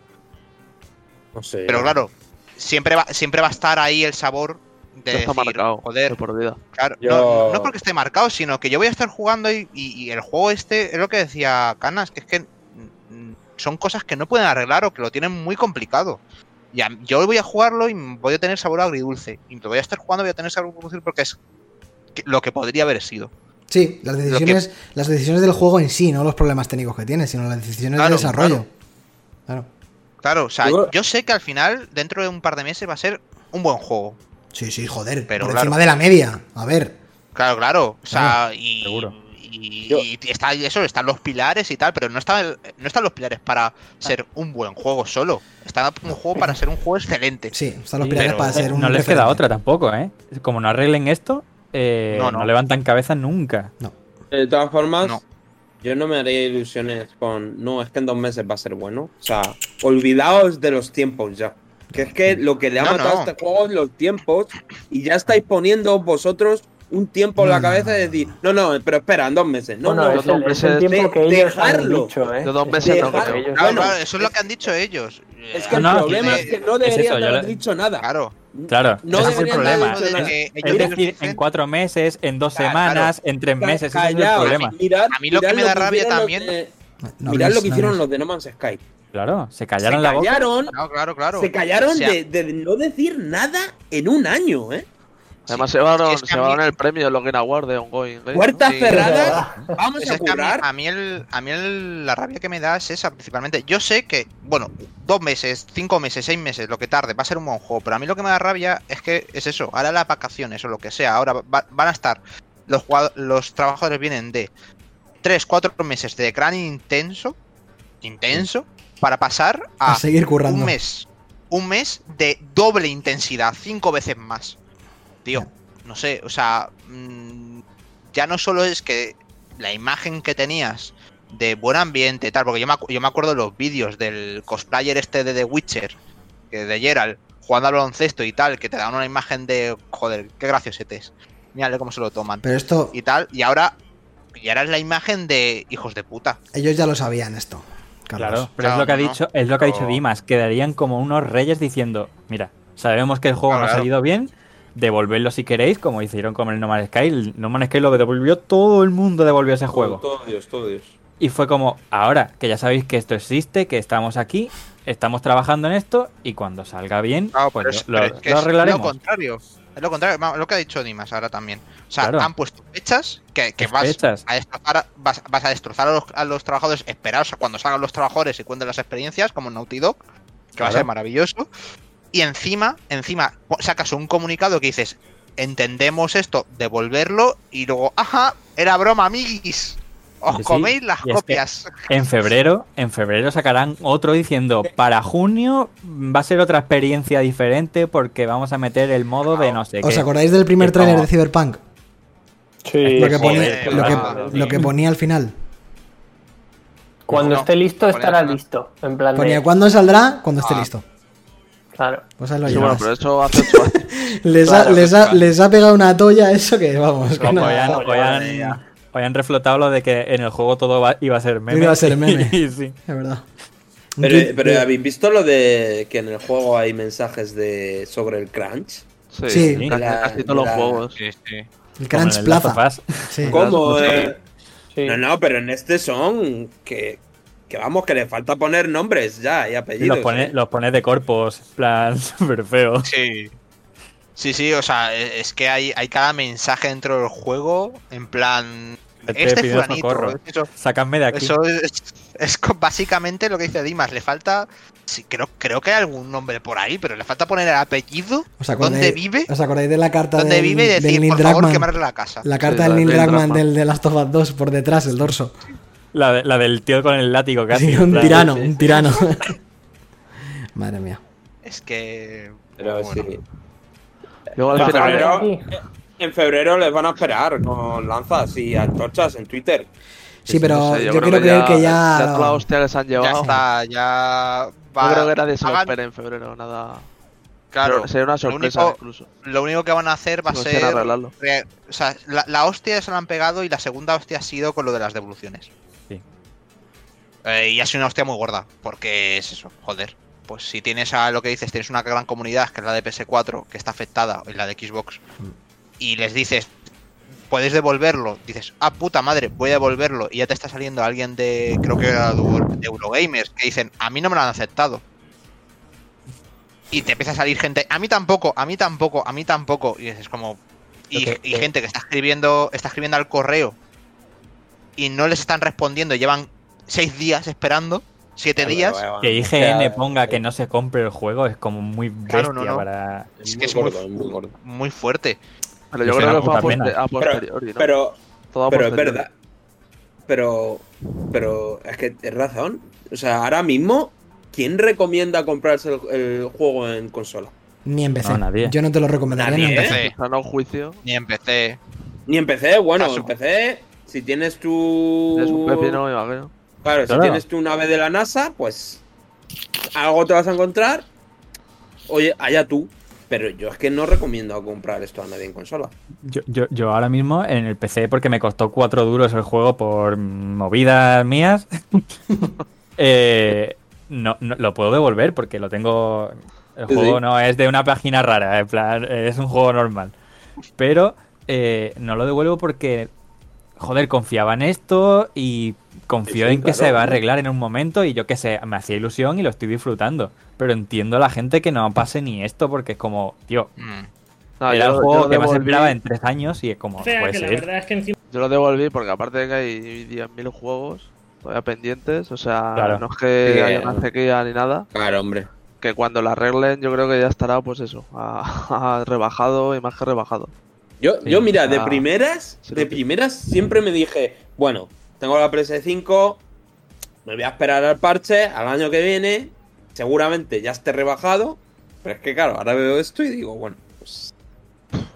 No sé. Pero claro, siempre va, siempre va a estar ahí el sabor de decir, marcado. joder, De por vida. claro, Yo- no, no porque esté marcado, sino que yo voy a estar jugando y, y- y el juego este, es lo que decía Canas, que es que son cosas que no pueden arreglar o que lo tienen muy complicado. Y a- yo voy a jugarlo y voy a tener sabor agridulce. Y lo voy a estar jugando y voy a tener sabor agridulce porque es lo que podría haber sido. Sí, las que- decisiones, las decisiones del juego en sí, no los problemas técnicos que tiene, sino las decisiones Claro, de desarrollo. Claro. Claro, o sea, Yo- yo sé que al final, dentro de un par de meses, va a ser un buen juego. Sí, sí, joder. Pero por claro. encima de la media. A ver. Claro, claro. O sea, y, seguro. Y, Yo- y está eso, están los pilares y tal, pero no están, no están los pilares para ser un buen juego solo. Está un juego para ser un juego excelente. Sí, están los pilares pero para ser un. no les referente. queda otra tampoco, ¿eh? Como no arreglen esto, eh, No, no, no. levantan cabeza nunca. De todas formas, No. yo no me haría ilusiones con. No, es que en dos meses va a ser bueno. O sea, olvidaos de los tiempos ya. Que es que lo que le ha No, matado no. a este juego es los tiempos. Y ya estáis poniendo vosotros un tiempo en No, la no, cabeza no, de no. decir, no, no, pero espera, en dos meses. No, bueno, no, es, es el de- tiempo que de- ellos han dejarlo. dicho, ¿eh? De dos Es meses no ellos Claro, claro, eso es lo que han dicho ellos. Es que No, el no, problema que- es que no es deberían eso, de yo haber lo- dicho nada. Claro. Claro, No ese es el de problema. que Es decir, en cuatro meses, en dos Claro, semanas, en tres meses, ese es el problema. mirad- A mí lo que me da rabia también- de- No mirad lo que no hicieron los de No Man's Sky. Claro, se Se callaron la boca. callaron, No, claro, claro. se callaron O sea, de, de no decir nada en un año, ¿eh? Además, Sí. se llevaron, Es que se llevaron el premio de Login Award de Ongoing. Sí. cerradas, vamos Es a que a mí, cobrar. a mí el, a mí el- la rabia que me da es esa, principalmente. Yo sé que, bueno, dos meses, cinco meses, seis meses, lo que tarde, va a ser un buen juego. Pero a mí lo que me da rabia es que es eso. Ahora las vacaciones o lo que sea, ahora va- van a estar. Los, los trabajadores vienen de tres, cuatro meses de gran intenso, intenso, para pasar a, A seguir currando. un mes. Un mes de doble intensidad, cinco veces más. Tío, no sé, o sea, mm, ya no solo es que la imagen que tenías de buen ambiente y tal, porque yo me, yo me acuerdo de los vídeos del cosplayer este de The Witcher, que de Geralt, jugando al baloncesto y tal, que te dan una imagen de, joder, qué graciosete es. Mírale cómo se lo toman. Pero esto, Y tal, y ahora, y ahora es la imagen de hijos de puta. ellos ya lo sabían esto. Carlos. Claro, pero Claro, es lo que ha no. dicho, es lo que ha dicho Dimas, quedarían como unos reyes diciendo, mira, sabemos que el juego Claro, no ha claro. salido bien, devolverlo si queréis, como hicieron con el No Man's Sky. El No Man's Sky lo devolvió todo el mundo devolvió ese juego. Todo Dios, todo Dios. Y fue como, ahora que ya sabéis que esto existe, que estamos aquí, estamos trabajando en esto y cuando salga bien, Claro, pues es- lo, lo- es que lo es arreglaremos. lo contrario. Es lo contrario, lo que ha dicho Dimas ahora también. O sea, Claro. han puesto fechas que, que Es vas, fechas. A destrozar, a- vas, vas a destrozar a los, a los trabajadores, esperaos a cuando salgan los trabajadores y cuenten las experiencias, como Naughty Dog, que va a ser maravilloso. Y encima, encima, sacas un comunicado que dices, entendemos esto, devolverlo y luego, ajá, era broma, amiguis. Os Sí, coméis las y es que- copias. En febrero, en febrero sacarán otro diciendo para junio va a ser otra experiencia diferente porque vamos a meter el modo de no sé qué. ¿Os acordáis del primer tráiler de Cyberpunk? Sí, Lo que, sí. ponía, joder, lo, que, claro, lo que ponía al final. Cuando No, esté listo, estará listo. En plan Ponía de. cuándo saldrá, cuando esté Ah. listo. Claro. Pues lo Sí, bueno, pero eso hace ocho años. [LAUGHS] les, ha, claro, les, ha, claro. les ha pegado una toalla eso que vamos. que Hoy no- han, no, ya, ya. reflotado lo de que en el juego todo va- iba a ser meme. Iba a ser meme. [LAUGHS] Sí. Es verdad. Pero, ¿habéis visto lo de que en el juego hay mensajes de sobre el crunch? Sí, Sí. casi, La- casi todos los juegos. Sí, sí. el Como en Crunch el of Plaza. ¿Cómo? Eh? Sí. No, no, pero en este son que, que vamos, que le falta poner nombres ya y Y apellidos. los pone, ¿eh? los pone de corpos, en plan [LAUGHS] súper feo. Sí. Sí, sí, o sea, e- es que hay, hay cada mensaje dentro del juego, en plan. Te Este pido fulanito. Eso, Sácame de aquí. eso es, básicamente lo que dice Dimas. Le falta. Sí, creo, creo que hay algún nombre por ahí, pero le falta poner el apellido, ¿Os acordáis, dónde vive, ¿Os acordáis de la carta dónde del, vive y del decir, Neil por favor, quemarle la casa. La carta Sí, del Neil del Druckmann. del de Last of Us 2 por detrás, el dorso. La, de- la del tío con el látigo casi. Sí, un tirano, un [LAUGHS] tirano. Madre mía. Es que. Pero bueno. sí. Luego al febrero, en febrero les van a esperar con lanzas y antorchas en Twitter. Sí, pero no sé, yo, creo quiero creer que ya. toda la hostia se han Ya llevado. está, ya. No va- creo que nadie se lo espere en febrero, nada. Claro, Pero sería una lo sorpresa único- incluso. lo único que van a hacer va a consiguen ser. re- o sea, la, la hostia se la han pegado y la segunda hostia ha sido con lo de las devoluciones. Sí. Eh, y ha sido una hostia muy gorda, porque es eso, joder. Pues si tienes a lo que dices, tienes una gran comunidad, que es la de PS4, que está afectada, y la de Xbox, y les dices, puedes devolverlo, dices, ah, puta madre, voy a devolverlo, y ya te está saliendo alguien de, creo que era de Eurogamers, que dicen, a mí no me lo han aceptado. Y te empieza a salir gente, a mí tampoco, a mí tampoco, a mí tampoco, y es como... Y gente que está escribiendo, está escribiendo al correo y no les están respondiendo, llevan seis días esperando, siete días. Que IGN ponga que no se compre el juego es como muy bestia Claro, no, no. para. Es que es muy, gordo, muy gordo. muy fuerte. Pero yo es creo que fue a, a posteriori, ¿no? Pero, Todo a pero es verdad. Pero, pero es que es razón. O sea, ahora mismo, ¿quién recomienda comprarse el, el juego en consola? Ni en PC. No, nadie. Yo no te lo recomendaría ni en PC. ¿eh? Ni en PC. Ni en PC, bueno, en PC, si tienes tu. Es un pepino, me imagino. Claro, si tienes tu nave de la NASA, pues. Algo te vas a encontrar. Oye, allá tú. Pero yo es que no recomiendo comprar esto a nadie en consola. Yo, yo, yo ahora mismo en el PC, porque me costó 4 duros el juego por movidas mías, [LAUGHS] eh, no, no- lo puedo devolver porque lo tengo. El Sí, juego sí. no es de una página rara, en plan, es un juego normal. Pero eh, no lo devuelvo porque, joder, confiaba en esto y confío Sí, en que claro. se va a arreglar en un momento y yo qué sé, me hacía ilusión y lo estoy disfrutando. Pero entiendo a la gente que no pase ni esto porque es como, tío, Mm. No, era yo- el juego lo que más esperaba en tres años y es como, O sea, puede que la verdad es que encima Yo lo devolví porque aparte de que hay 10.000 juegos todavía pendientes, o sea, Claro. no es que Sí, haya una sequía ni nada, Claro, hombre. que cuando la arreglen yo creo que ya estará pues eso, a, [LAUGHS] a rebajado y más que rebajado. Yo, Sí, yo mira, de ah, primeras, sí, de primeras siempre me dije, bueno, tengo la PS5, me voy a esperar al parche, al año que viene, seguramente ya esté rebajado, pero es que claro, ahora veo esto y digo, bueno, pues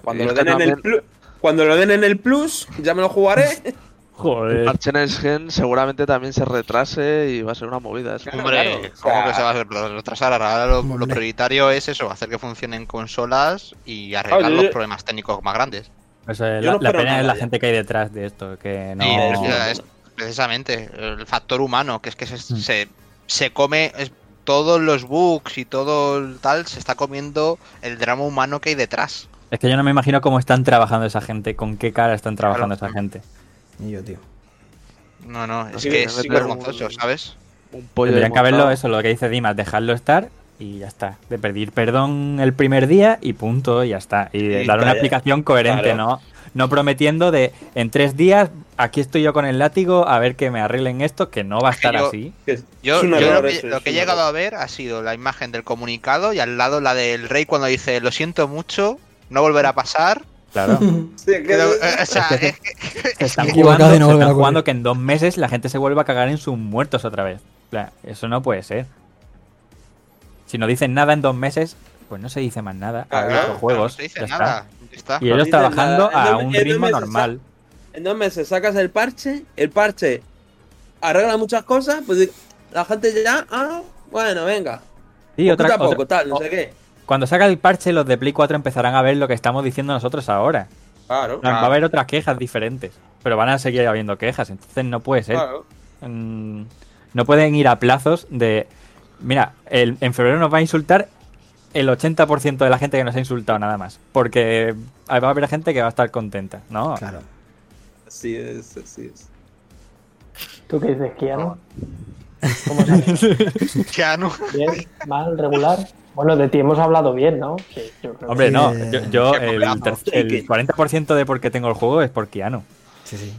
cuando lo den en el cuando lo den en el plus, ya me lo jugaré. [LAUGHS] El Joder. parche Next Gen seguramente también se retrase y va a ser una movida. eso. Claro, Hombre, ¿cómo que se va a retrasar? Ahora lo, prioritario es eso, hacer que funcionen consolas y arreglar yo- los problemas técnicos más grandes. O sea, Yo la, no la espero pena es la gente que hay detrás de esto, que no... Es- es precisamente el factor humano, que es que se, Mm. se, se come es- todos los bugs y todo el tal, se está comiendo el drama humano que hay detrás. Es que yo no me imagino cómo están trabajando esa gente, con qué cara están trabajando Claro. esa gente. Y yo, tío. No, no, es Sí, que es vergonzoso, un- ¿sabes? Un pollo Tendrían que haberlo, eso, lo que dice Dimas, dejarlo estar y ya está. De pedir perdón el primer día y punto, y ya está. Y dar una explicación coherente, Claro. ¿no? No prometiendo de en tres días, aquí estoy yo con el látigo, a ver que me arreglen esto, que no va a estar yo- así. Es- Yo, lo que, eso, lo es que he llegado a ver ha sido la imagen del comunicado y al lado la del rey cuando dice lo siento mucho, no volverá a pasar. Claro. [LAUGHS] Sí, es que- Pero, o sea, Es que- es que- Se están jugando, no están que en dos meses la gente se vuelva a cagar en sus muertos otra vez. Eso no puede ser. Si no dicen nada en dos meses, pues no se dice más nada. Claro, a los claro, juegos. no se dice ya está. está. Y ellos trabajando nada. A un en ritmo meses normal. En dos meses sacas el parche, el parche arregla muchas cosas, pues la gente ya, ah, bueno, venga. Y otra, poco, tal, no o- sé qué. Cuando saca el parche, los de Play 4 empezarán a ver lo que estamos diciendo nosotros ahora. Claro, plan, Va a haber otras quejas diferentes. Pero van a seguir habiendo quejas. Entonces no puede ser. claro. Mm, no pueden ir a plazos de. Mira, el- en febrero nos va a insultar el 80% de la gente que nos ha insultado nada más. Porque va a haber gente que va a estar contenta, ¿no? Claro. Así es, así es. ¿Tú qué dices, Keanu? [LAUGHS] ¿Cómo no. ¿Bien? ¿Mal? ¿Regular? Bueno, de ti hemos hablado bien, ¿no? Sí, yo creo Hombre, Sí, no. Yo, yo qué el, el 40% de por qué tengo el juego es por Keanu. Sí, sí.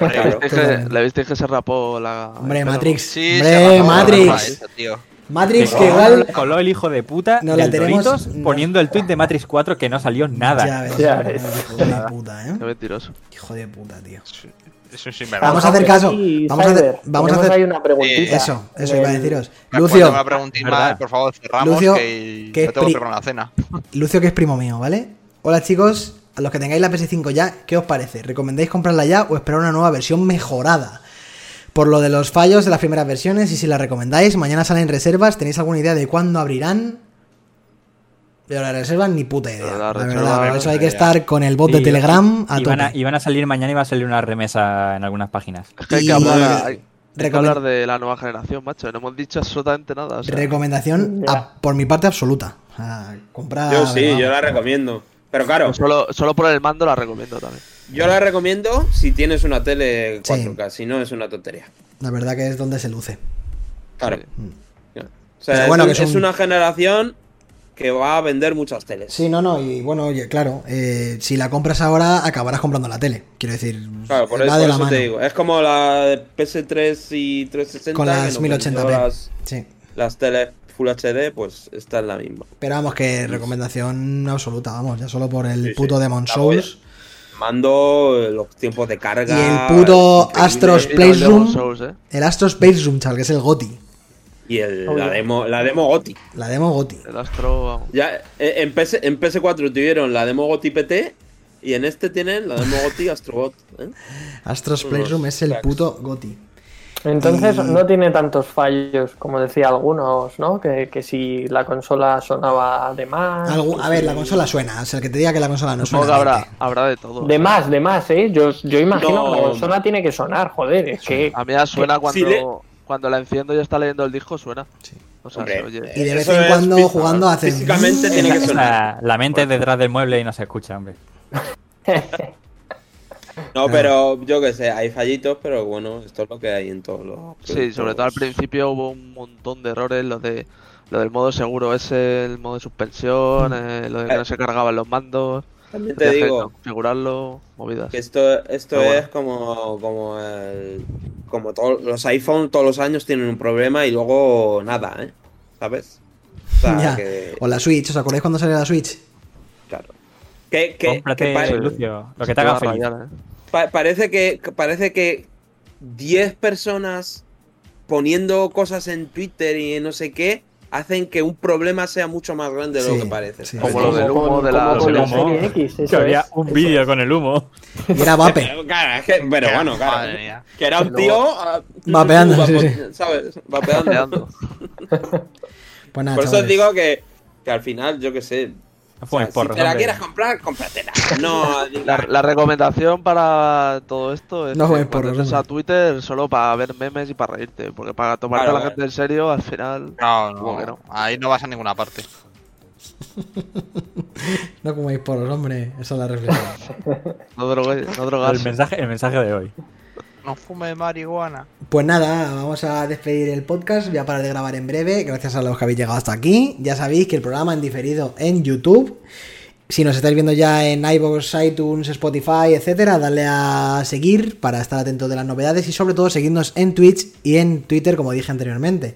¿Le Claro. que, le visteis que se rapó la. Hombre, Matrix. Sí, Hombre, Matrix. esa, tío. Matrix, Que igual. coló el hijo de puta No la tenemos- Doritos poniendo el tweet de Matrix 4 que no salió nada. Ya ves. Ya ves. Hijo de puta, Qué ¿eh? mentiroso. Hijo de puta, tío. Es un sinvergüenza. Vamos a hacer caso. Vamos a hacer. Vamos a hacer. ahí una preguntita. Eso, eso iba a deciros. Lucio, por favor, cerramos Lucio, que, que tengo pri- que la cena. Lucio, que es primo mío, ¿vale? Hola chicos, a los que tengáis la PS5 ya, ¿qué os parece? ¿Recomendáis comprarla ya o esperar una nueva versión mejorada? Por lo de los fallos de las primeras versiones y si la recomendáis, mañana salen reservas, ¿tenéis alguna idea de cuándo abrirán? Pero las reservas ni puta idea. La las verdad, eso hay que estar con el bot de Y- Telegram a Iban a, tope. iban a salir mañana y va a salir una remesa en algunas páginas. Es que hay Y- que hablar, hay, hay que hablar de la nueva generación, macho. No hemos dicho absolutamente nada. o sea, Recomendación a- por mi parte absoluta. O sea, comprar. Yo sí, vamos. yo la recomiendo. Pero claro, solo, solo por el mando la recomiendo también. yo la recomiendo si tienes una tele Sí. 4K, si no es una tontería. La verdad que es donde se luce. Claro. Sí. O sea, Pero bueno, que es es un- una generación que va a vender muchas teles. Sí, no, no, y bueno, oye, claro, eh, si la compras ahora, acabarás comprando la tele. Quiero decir, Claro, por, de la eso mano. te digo. Es como la de PS3 y 360. Con las nos 1080p. vendió Las, Sí. las teles Full HD, pues está en la misma. Pero vamos, que recomendación absoluta, vamos, ya solo por el Sí, sí. puto Demon La Souls. Mando, los tiempos de carga. Y el puto. Astros Playroom. Souls, ¿eh? El Astro Space Room, chaval, que es el GOTI. Y el- la demo, la demo GOTI. La demo GOTI. El Astro. vamos. Ya, eh, en, PS, en PS4 tuvieron la demo GOTI PT y en este tienen la demo GOTI [LAUGHS] Astrobot. ¿eh? Astros Playroom es el puto GOTI. Entonces Y- no tiene tantos fallos como decía algunos, ¿no? Que, que si la consola sonaba de más. A ver, si- la consola suena. O sea, el que te diga que la consola no suena. habrá, habrá de todo. De más, de más, ¿eh? Yo, yo imagino No. que la consola tiene que sonar, joder, es que... A mí ya suena Que- cuando, si le- cuando la enciendo y está leyendo el disco, suena. Sí. O sea, Hombre, se oye. Y de vez en cuando jugando hace- Físicamente tiene que sonar. la, la mente es detrás del mueble y no se escucha, hombre. [LAUGHS] No, pero yo qué sé, hay fallitos, pero bueno, esto es lo que hay en todos los. Sí, sobre todo al principio hubo un montón de errores, lo de lo del modo seguro ese, el modo de suspensión, eh, lo de que no se cargaban los mandos, También te digo configurarlo, movidas. que esto, esto Pero bueno. es como, como el. Como todos los iPhone todos los años tienen un problema y luego nada, ¿eh? ¿Sabes? O sea, Ya. que. O la Switch, ¿os acordáis cuando salió la Switch? Claro. Que, que- Cómprate, que pa- Lucio, lo que te haga feliz. ¿eh? pa- parece que que parece que 10 personas poniendo cosas en Twitter y no sé qué hacen que un problema sea mucho más grande de Sí, lo que parece. Como lo del humo de la- serie X, Que eso había es, un vídeo con el humo. Y era Vape. Pero, [LAUGHS] claro, es que- pero bueno, claro. Madre mía. Que era un tío Vapeando, vapo- sí, sí. ¿Sabes? [LAUGHS] Vapeando. Pues nada, Por eso os digo que, que al final, yo qué sé. No o sea, si porros, te la quieres comprar, cómpratela. [LAUGHS] No, La, la recomendación para todo esto es No que porros, entres a. Twitter solo para ver memes y para reírte, porque para tomarte Claro, a la gente en serio, al final No, ¿Cómo no? Ahí no vas a ninguna parte. [LAUGHS] No comáis poros, hombre. Esa es la reflexión. [LAUGHS] no, no El mensaje, el mensaje de hoy. No fume marihuana. Pues nada, vamos a despedir el podcast. Voy a parar de grabar en breve. Gracias a los que habéis llegado hasta aquí. Ya sabéis que el programa en diferido en YouTube. Si nos estáis viendo ya en iVoox, iTunes, Spotify, etcétera, dale a seguir para estar atento de las novedades y sobre todo seguirnos en Twitch y en Twitter, como dije anteriormente.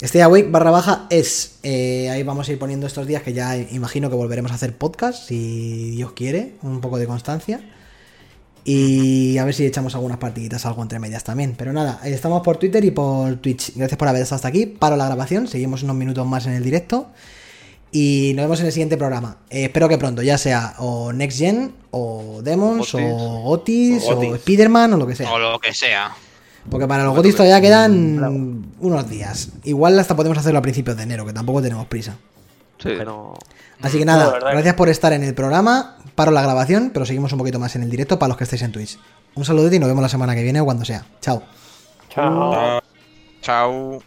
Stay Awake barra baja es. eh, ahí vamos a ir poniendo estos días que ya imagino que volveremos a hacer podcast, si Dios quiere, un poco de constancia. Y a ver si echamos algunas partiditas, algo entre medias también. Pero nada, ahí estamos por Twitter y por Twitch. Gracias por haber estado hasta aquí. Paro la grabación, seguimos unos minutos más en el directo. Y nos vemos en el siguiente programa. Eh, espero que pronto, ya sea o Next Gen, o Demons, Otis. o Otis, O o, Otis. Spiderman, o lo que sea. O lo que sea. Porque para los Gotis todavía quedan unos días. Igual hasta podemos hacerlo a principios de enero, que tampoco tenemos prisa. Sí. Así que nada, gracias por estar en el programa. Paro la grabación, pero seguimos un poquito más en el directo para los que estéis en Twitch. Un saludito y nos vemos la semana que viene o cuando sea. Chao. Chao. Chao.